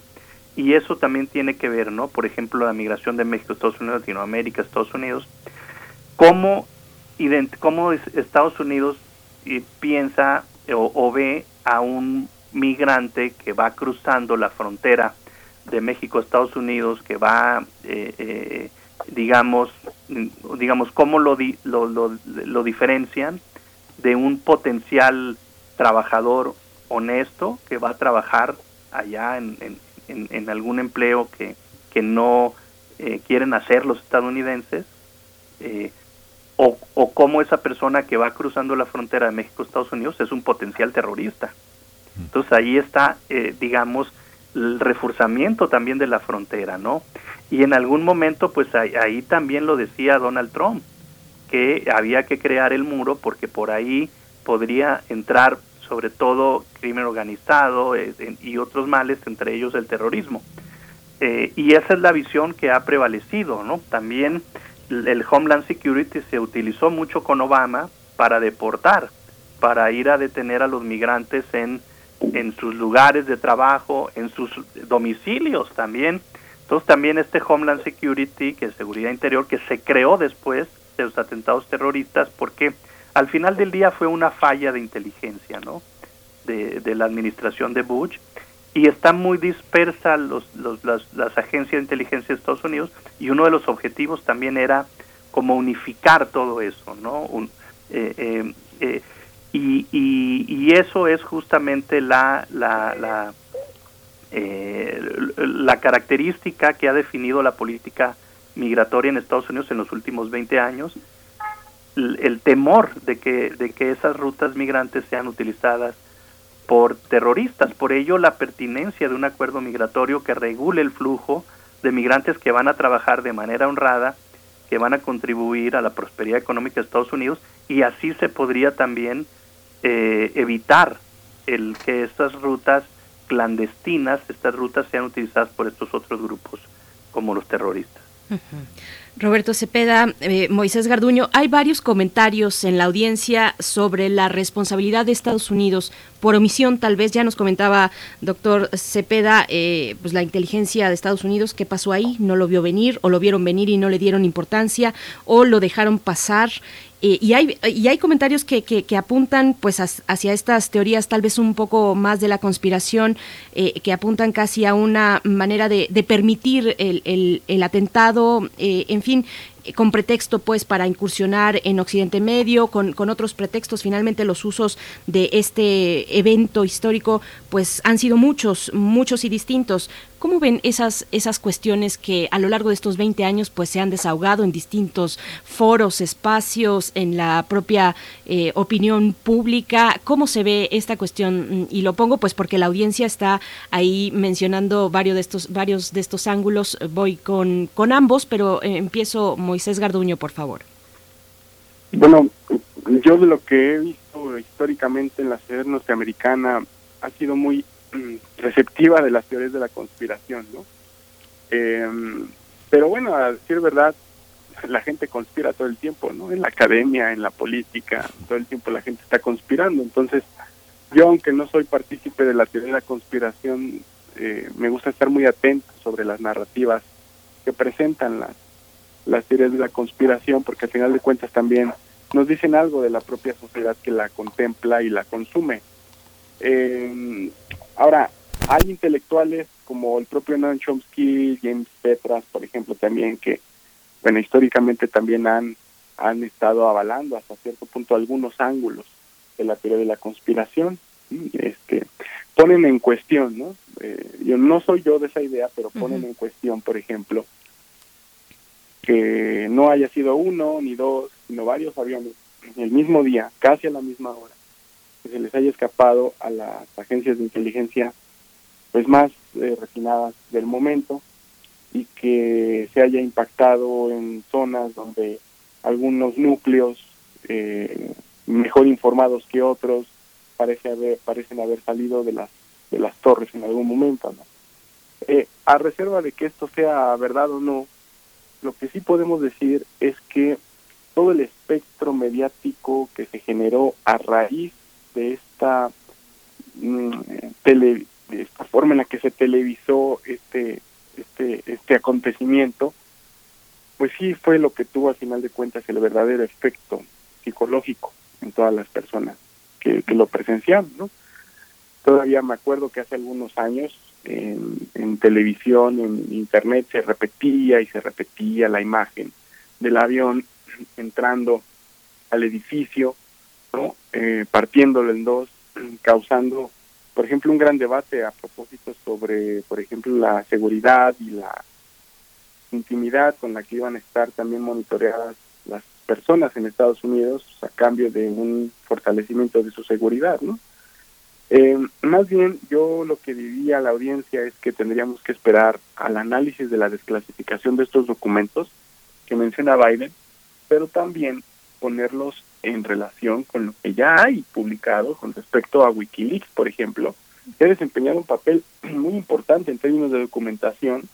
y eso también tiene que ver, ¿no? Por ejemplo, la migración de México, Estados Unidos, Latinoamérica, Estados Unidos, cómo, cómo es- Estados Unidos eh, piensa o, o ve a un migrante que va cruzando la frontera de México a Estados Unidos, que va, eh, eh, digamos, digamos, cómo lo, di- lo, lo, lo diferencian de un potencial trabajador honesto que va a trabajar allá en, en, en- en algún empleo que, que no eh, quieren hacer los estadounidenses, eh, o, o cómo esa persona que va cruzando la frontera de México Estados Unidos es un potencial terrorista. Entonces ahí está, eh, digamos, el reforzamiento también de la frontera, ¿no? Y en algún momento, pues ahí, ahí también lo decía Donald Trump, que había que crear el muro porque por ahí podría entrar sobre todo crimen organizado eh, y otros males, entre ellos el terrorismo. Eh, y esa es la visión que ha prevalecido, ¿no? También el el Homeland Security se utilizó mucho con Obama para deportar, para ir a detener a los migrantes en, en sus lugares de trabajo, en sus domicilios también. Entonces también este Homeland Security, que es seguridad interior, que se creó después de los atentados terroristas, porque al final del día fue una falla de inteligencia, ¿no? De, la administración de Bush y está muy dispersa los, los- las, las agencias de inteligencia de Estados Unidos y uno de los objetivos también era como unificar todo eso, ¿no? Un- eh, eh, eh, y, y, y eso es justamente la, la, la, eh, la característica que ha definido la política migratoria en Estados Unidos en los últimos 20 años, el, temor de que, de que esas rutas migrantes sean utilizadas por terroristas. Por ello, la pertinencia de un acuerdo migratorio que regule el flujo de migrantes que van a trabajar de manera honrada, que van a contribuir a la prosperidad económica de Estados Unidos y así se podría también eh, evitar el que estas rutas clandestinas, estas rutas sean utilizadas por estos otros grupos como los terroristas. Roberto Cepeda, eh, Moisés Garduño, hay varios comentarios en la audiencia sobre la responsabilidad de Estados Unidos por omisión, tal vez ya nos comentaba doctor Cepeda, eh, pues la inteligencia de Estados Unidos, ¿qué pasó ahí? ¿No lo vio venir o lo vieron venir y no le dieron importancia o lo dejaron pasar? Eh, y, hay, y hay comentarios que, que, apuntan pues hacia estas teorías tal vez un poco más de la conspiración, eh, que apuntan casi a una manera de, permitir el, el, el atentado, eh, en fin, eh, con pretexto pues para incursionar en Occidente Medio, con, con, otros pretextos. Finalmente los usos de este evento histórico pues han sido muchos, muchos y distintos. ¿Cómo ven esas, esas cuestiones que a lo largo de estos 20 años pues se han desahogado en distintos foros, espacios, en la propia eh, opinión pública? ¿Cómo se ve esta cuestión? Y lo pongo pues porque la audiencia está ahí mencionando varios de estos, varios de estos ángulos. Voy con, con ambos, pero eh, empiezo Moisés Garduño, por favor. Bueno, yo de lo que he visto históricamente en la sociedad norteamericana ha sido muy mm, receptiva de las teorías de la conspiración, ¿no? Eh, pero bueno, a decir verdad, la gente conspira todo el tiempo, ¿no? En la academia, en la política, todo el tiempo la gente está conspirando. Entonces, yo aunque no soy partícipe de la teoría de la conspiración, eh, me gusta estar muy atento sobre las narrativas que presentan las las teorías de la conspiración, porque al final de cuentas también nos dicen algo de la propia sociedad que la contempla y la consume. Eh, ahora, hay intelectuales como el propio Noam Chomsky, James Petras, por ejemplo, también que, bueno, históricamente también han, han estado avalando hasta cierto punto algunos ángulos de la teoría de la conspiración. Este, ponen en cuestión, ¿no? Eh, yo no soy yo de esa idea, pero ponen en cuestión, por ejemplo, que no haya sido uno ni dos, sino varios aviones en el mismo día, casi a la misma hora, que se les haya escapado a las agencias de inteligencia pues más eh, refinadas del momento y que se haya impactado en zonas donde algunos núcleos eh, mejor informados que otros parece haber, parecen haber salido de las de las torres en algún momento ¿no? eh, a reserva de que esto sea verdad o no lo que sí podemos decir es que todo el espectro mediático que se generó a raíz de esta mm, tele, de esta forma en la que se televisó este este este acontecimiento pues sí fue lo que tuvo al final de cuentas el verdadero efecto psicológico en todas las personas que, lo presenciaron no todavía me acuerdo que hace algunos años en, televisión, en internet, se repetía y se repetía la imagen del avión entrando al edificio, Eh, partiéndolo en dos, causando, por ejemplo, un gran debate a propósito sobre, por ejemplo, la seguridad y la intimidad con la que iban a estar también monitoreadas las personas en Estados Unidos a cambio de un fortalecimiento de su seguridad, ¿no? Eh, más bien, yo lo que diría a la audiencia es que tendríamos que esperar al análisis de la desclasificación de estos documentos que menciona Biden, pero también ponerlos en relación con lo que ya hay publicado con respecto a Wikileaks, por ejemplo, que ha desempeñado un papel muy importante en términos de documentación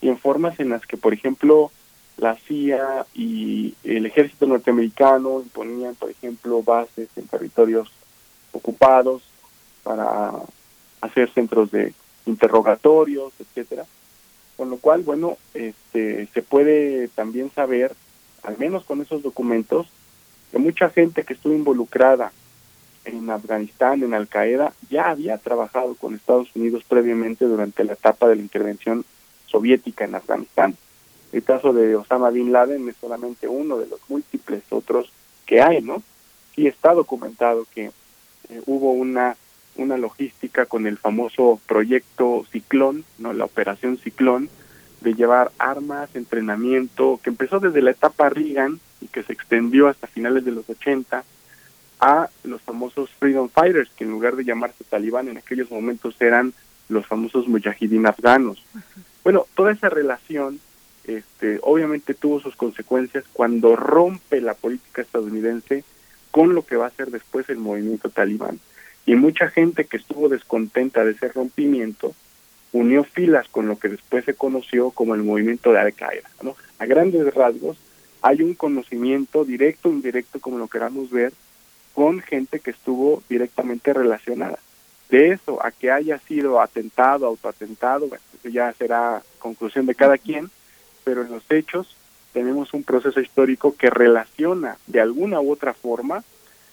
y en formas en las que, por ejemplo, la CIA y el ejército norteamericano ponían, por ejemplo, bases en territorios ocupados, para hacer centros de interrogatorios, etcétera. Con lo cual, bueno, este, se puede también saber, al menos con esos documentos, que mucha gente que estuvo involucrada en Afganistán, en Al Qaeda, ya había trabajado con Estados Unidos previamente durante la etapa de la intervención soviética en Afganistán. El caso de Osama Bin Laden es solamente uno de los múltiples otros que hay, ¿no? Y está documentado que eh, hubo una una logística con el famoso proyecto Ciclón, no la operación Ciclón, de llevar armas, entrenamiento, que empezó desde la etapa Reagan y que se extendió hasta finales de los 80 a los famosos Freedom Fighters, que en lugar de llamarse talibán en aquellos momentos eran los famosos mujahideen afganos. Bueno, toda esa relación este, obviamente tuvo sus consecuencias cuando rompe la política estadounidense con lo que va a ser después el movimiento talibán. Y mucha gente que estuvo descontenta de ese rompimiento unió filas con lo que después se conoció como el movimiento de Al-Qaeda. ¿no? A grandes rasgos, hay un conocimiento directo o indirecto, como lo queramos ver, con gente que estuvo directamente relacionada. De eso a que haya sido atentado, autoatentado, eso ya será conclusión de cada quien, pero en los hechos tenemos un proceso histórico que relaciona de alguna u otra forma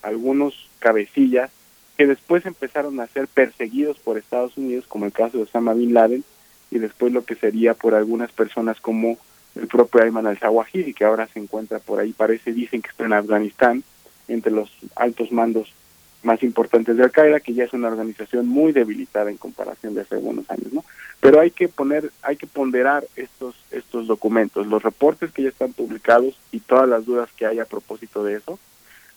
algunos cabecillas que después empezaron a ser perseguidos por Estados Unidos, como el caso de Osama Bin Laden, y después lo que sería por algunas personas como el propio Ayman al-Zawahiri, que ahora se encuentra por ahí, parece, dicen que está en Afganistán, entre los altos mandos más importantes de Al-Qaeda, que ya es una organización muy debilitada en comparación de hace algunos años, ¿no? Pero hay que poner, hay que ponderar estos estos documentos, los reportes que ya están publicados y todas las dudas que hay a propósito de eso,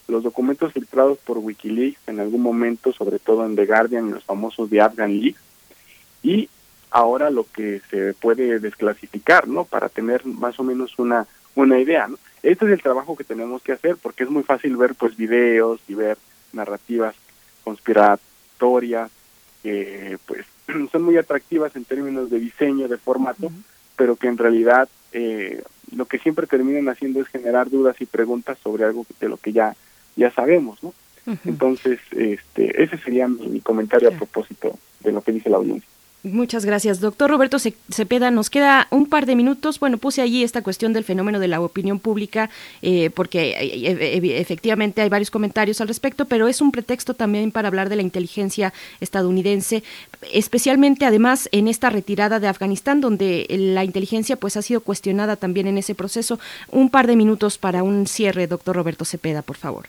los documentos filtrados por WikiLeaks en algún momento, sobre todo en The Guardian y los famosos de Afghan Leaks, y ahora lo que se puede desclasificar, ¿no? Para tener más o menos una una idea, ¿no? Este es el trabajo que tenemos que hacer porque es muy fácil ver pues videos y ver narrativas conspiratorias que pues son muy atractivas en términos de diseño, de formato, pero que en realidad eh, lo que siempre terminan haciendo es generar dudas y preguntas sobre algo de lo que ya ya sabemos, ¿no? Entonces, este, ese sería mi, mi comentario a propósito de lo que dice la audiencia. Muchas gracias, doctor Roberto Cepeda. Nos queda un par de minutos. Bueno, puse allí esta cuestión del fenómeno de la opinión pública, eh, porque eh, efectivamente hay varios comentarios al respecto, pero es un pretexto también para hablar de la inteligencia estadounidense, especialmente además en esta retirada de Afganistán, donde la inteligencia pues ha sido cuestionada también en ese proceso. Un par de minutos para un cierre, doctor Roberto Cepeda, por favor.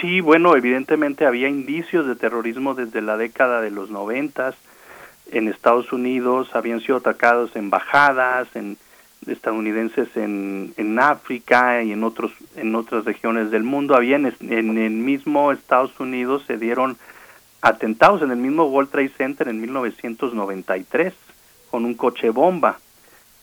Sí, bueno, evidentemente había indicios de terrorismo desde la década de los noventas en Estados Unidos, habían sido atacados embajadas en estadounidenses en, en África y en otros en otras regiones del mundo. Habían en, el mismo Estados Unidos se dieron atentados en el mismo World Trade Center en 1993 con un coche bomba.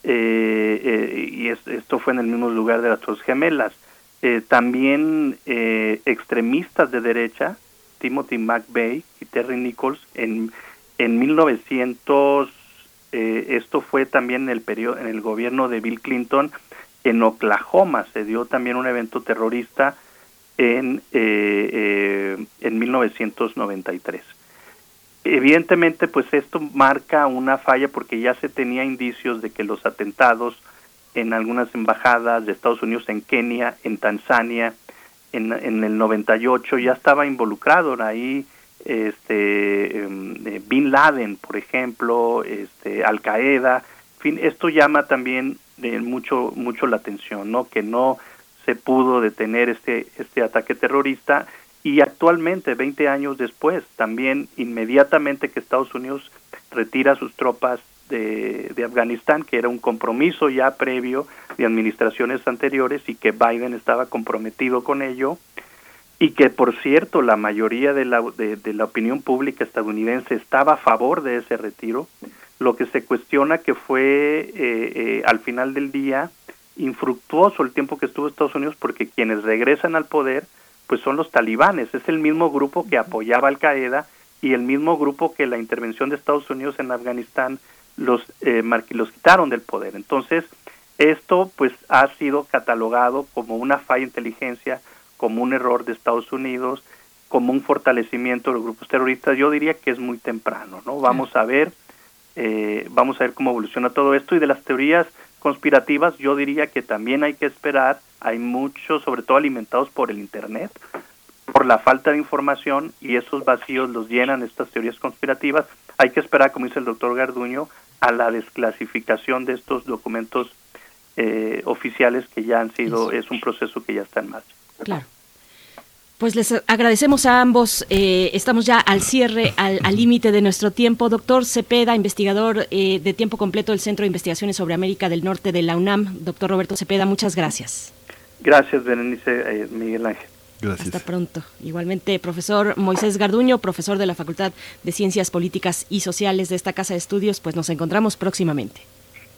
Eh, eh, y esto fue en el mismo lugar de las dos gemelas. Eh, también extremistas de derecha, Timothy McVeigh y Terry Nichols, en en 1900, eh, esto fue también en el, periodo, en el gobierno de Bill Clinton, en Oklahoma se dio también un evento terrorista en, eh, eh, en 1993. Evidentemente, pues esto marca una falla porque ya se tenía indicios de que los atentados en algunas embajadas de Estados Unidos en Kenia, en Tanzania, en, en el 98 ya estaba involucrado ahí este em, eh, Bin Laden, por ejemplo, este Al Qaeda, en fin, esto llama también de mucho mucho la atención, ¿no? Que no se pudo detener este este ataque terrorista y actualmente 20 años después, también inmediatamente que Estados Unidos retira sus tropas de, de Afganistán, que era un compromiso ya previo de administraciones anteriores y que Biden estaba comprometido con ello, y que por cierto la mayoría de la, de, la opinión pública estadounidense estaba a favor de ese retiro, lo que se cuestiona que fue eh, eh, al final del día infructuoso el tiempo que estuvo Estados Unidos porque quienes regresan al poder pues son los talibanes, es el mismo grupo que apoyaba Al Qaeda y el mismo grupo que la intervención de Estados Unidos en Afganistán los, eh, los quitaron del poder. Entonces, esto pues ha sido catalogado como una falla de inteligencia, como un error de Estados Unidos, como un fortalecimiento de los grupos terroristas, yo diría que es muy temprano, ¿no? Vamos a ver, eh, vamos a ver cómo evoluciona todo esto y de las teorías conspirativas, yo diría que también hay que esperar, hay muchos, sobre todo alimentados por el Internet, por la falta de información y esos vacíos los llenan estas teorías conspirativas. Hay que esperar, como dice el doctor Garduño, a la desclasificación de estos documentos eh, oficiales que ya han sido, es un proceso que ya está en marcha. Claro. Pues les agradecemos a ambos. Eh, estamos ya al cierre, al límite de nuestro tiempo. Doctor Cepeda, investigador eh, de tiempo completo del Centro de Investigaciones sobre América del Norte de la UNAM. Doctor Roberto Cepeda, muchas gracias. Gracias, Berenice eh, Miguel Ángel. Gracias. Hasta pronto. Igualmente, profesor Moisés Garduño, profesor de la Facultad de Ciencias Políticas y Sociales de esta Casa de Estudios, pues nos encontramos próximamente.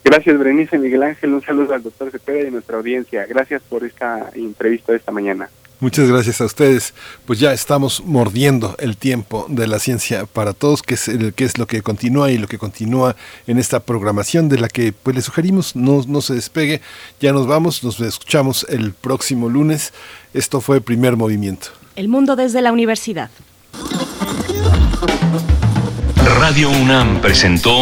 Gracias, Berenice Miguel Ángel. Un saludo al doctor Cepeda y a nuestra audiencia. Gracias por esta entrevista de esta mañana. Muchas gracias a ustedes. Pues ya estamos mordiendo el tiempo de la ciencia para todos, que es, el, que es lo que continúa y lo que continúa en esta programación de la que pues le sugerimos no, no se despegue. Ya nos vamos, nos escuchamos el próximo lunes. Esto fue Primer Movimiento. El mundo desde la universidad. Radio UNAM presentó